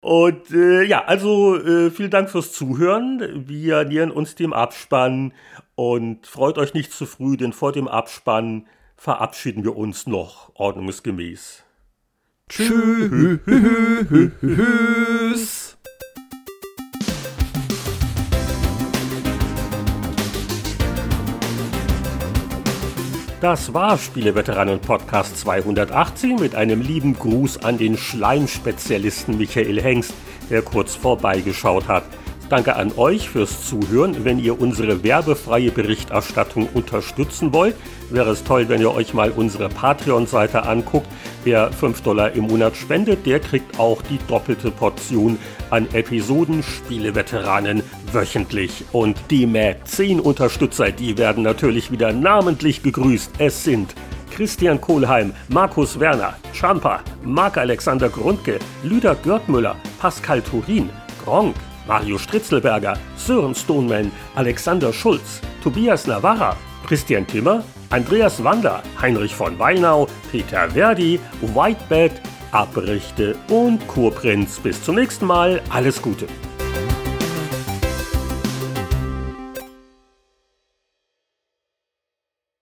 Und äh, ja, also äh, vielen Dank fürs Zuhören. Wir nähern uns dem Abspann und freut euch nicht zu früh, denn vor dem Abspann verabschieden wir uns noch ordnungsgemäß. Tschüss. <laughs> Das war Spieleveteranen Podcast 218 mit einem lieben Gruß an den Schleimspezialisten Michael Hengst, der kurz vorbeigeschaut hat. Danke an euch fürs Zuhören. Wenn ihr unsere werbefreie Berichterstattung unterstützen wollt, wäre es toll, wenn ihr euch mal unsere Patreon-Seite anguckt. Wer 5 Dollar im Monat spendet, der kriegt auch die doppelte Portion an Episoden Spieleveteranen wöchentlich. Und die Mad 10 Unterstützer, die werden natürlich wieder namentlich gegrüßt. Es sind Christian Kohlheim, Markus Werner, Champa, Marc-Alexander Grundke, Lüder Görtmüller, Pascal Turin, Gronk, Mario Stritzelberger, Sören Stoneman, Alexander Schulz, Tobias Navarra, Christian Timmer, Andreas Wander, Heinrich von Weinau, Peter Verdi, Whitebed, Abrichte und Kurprinz. Bis zum nächsten Mal. Alles Gute.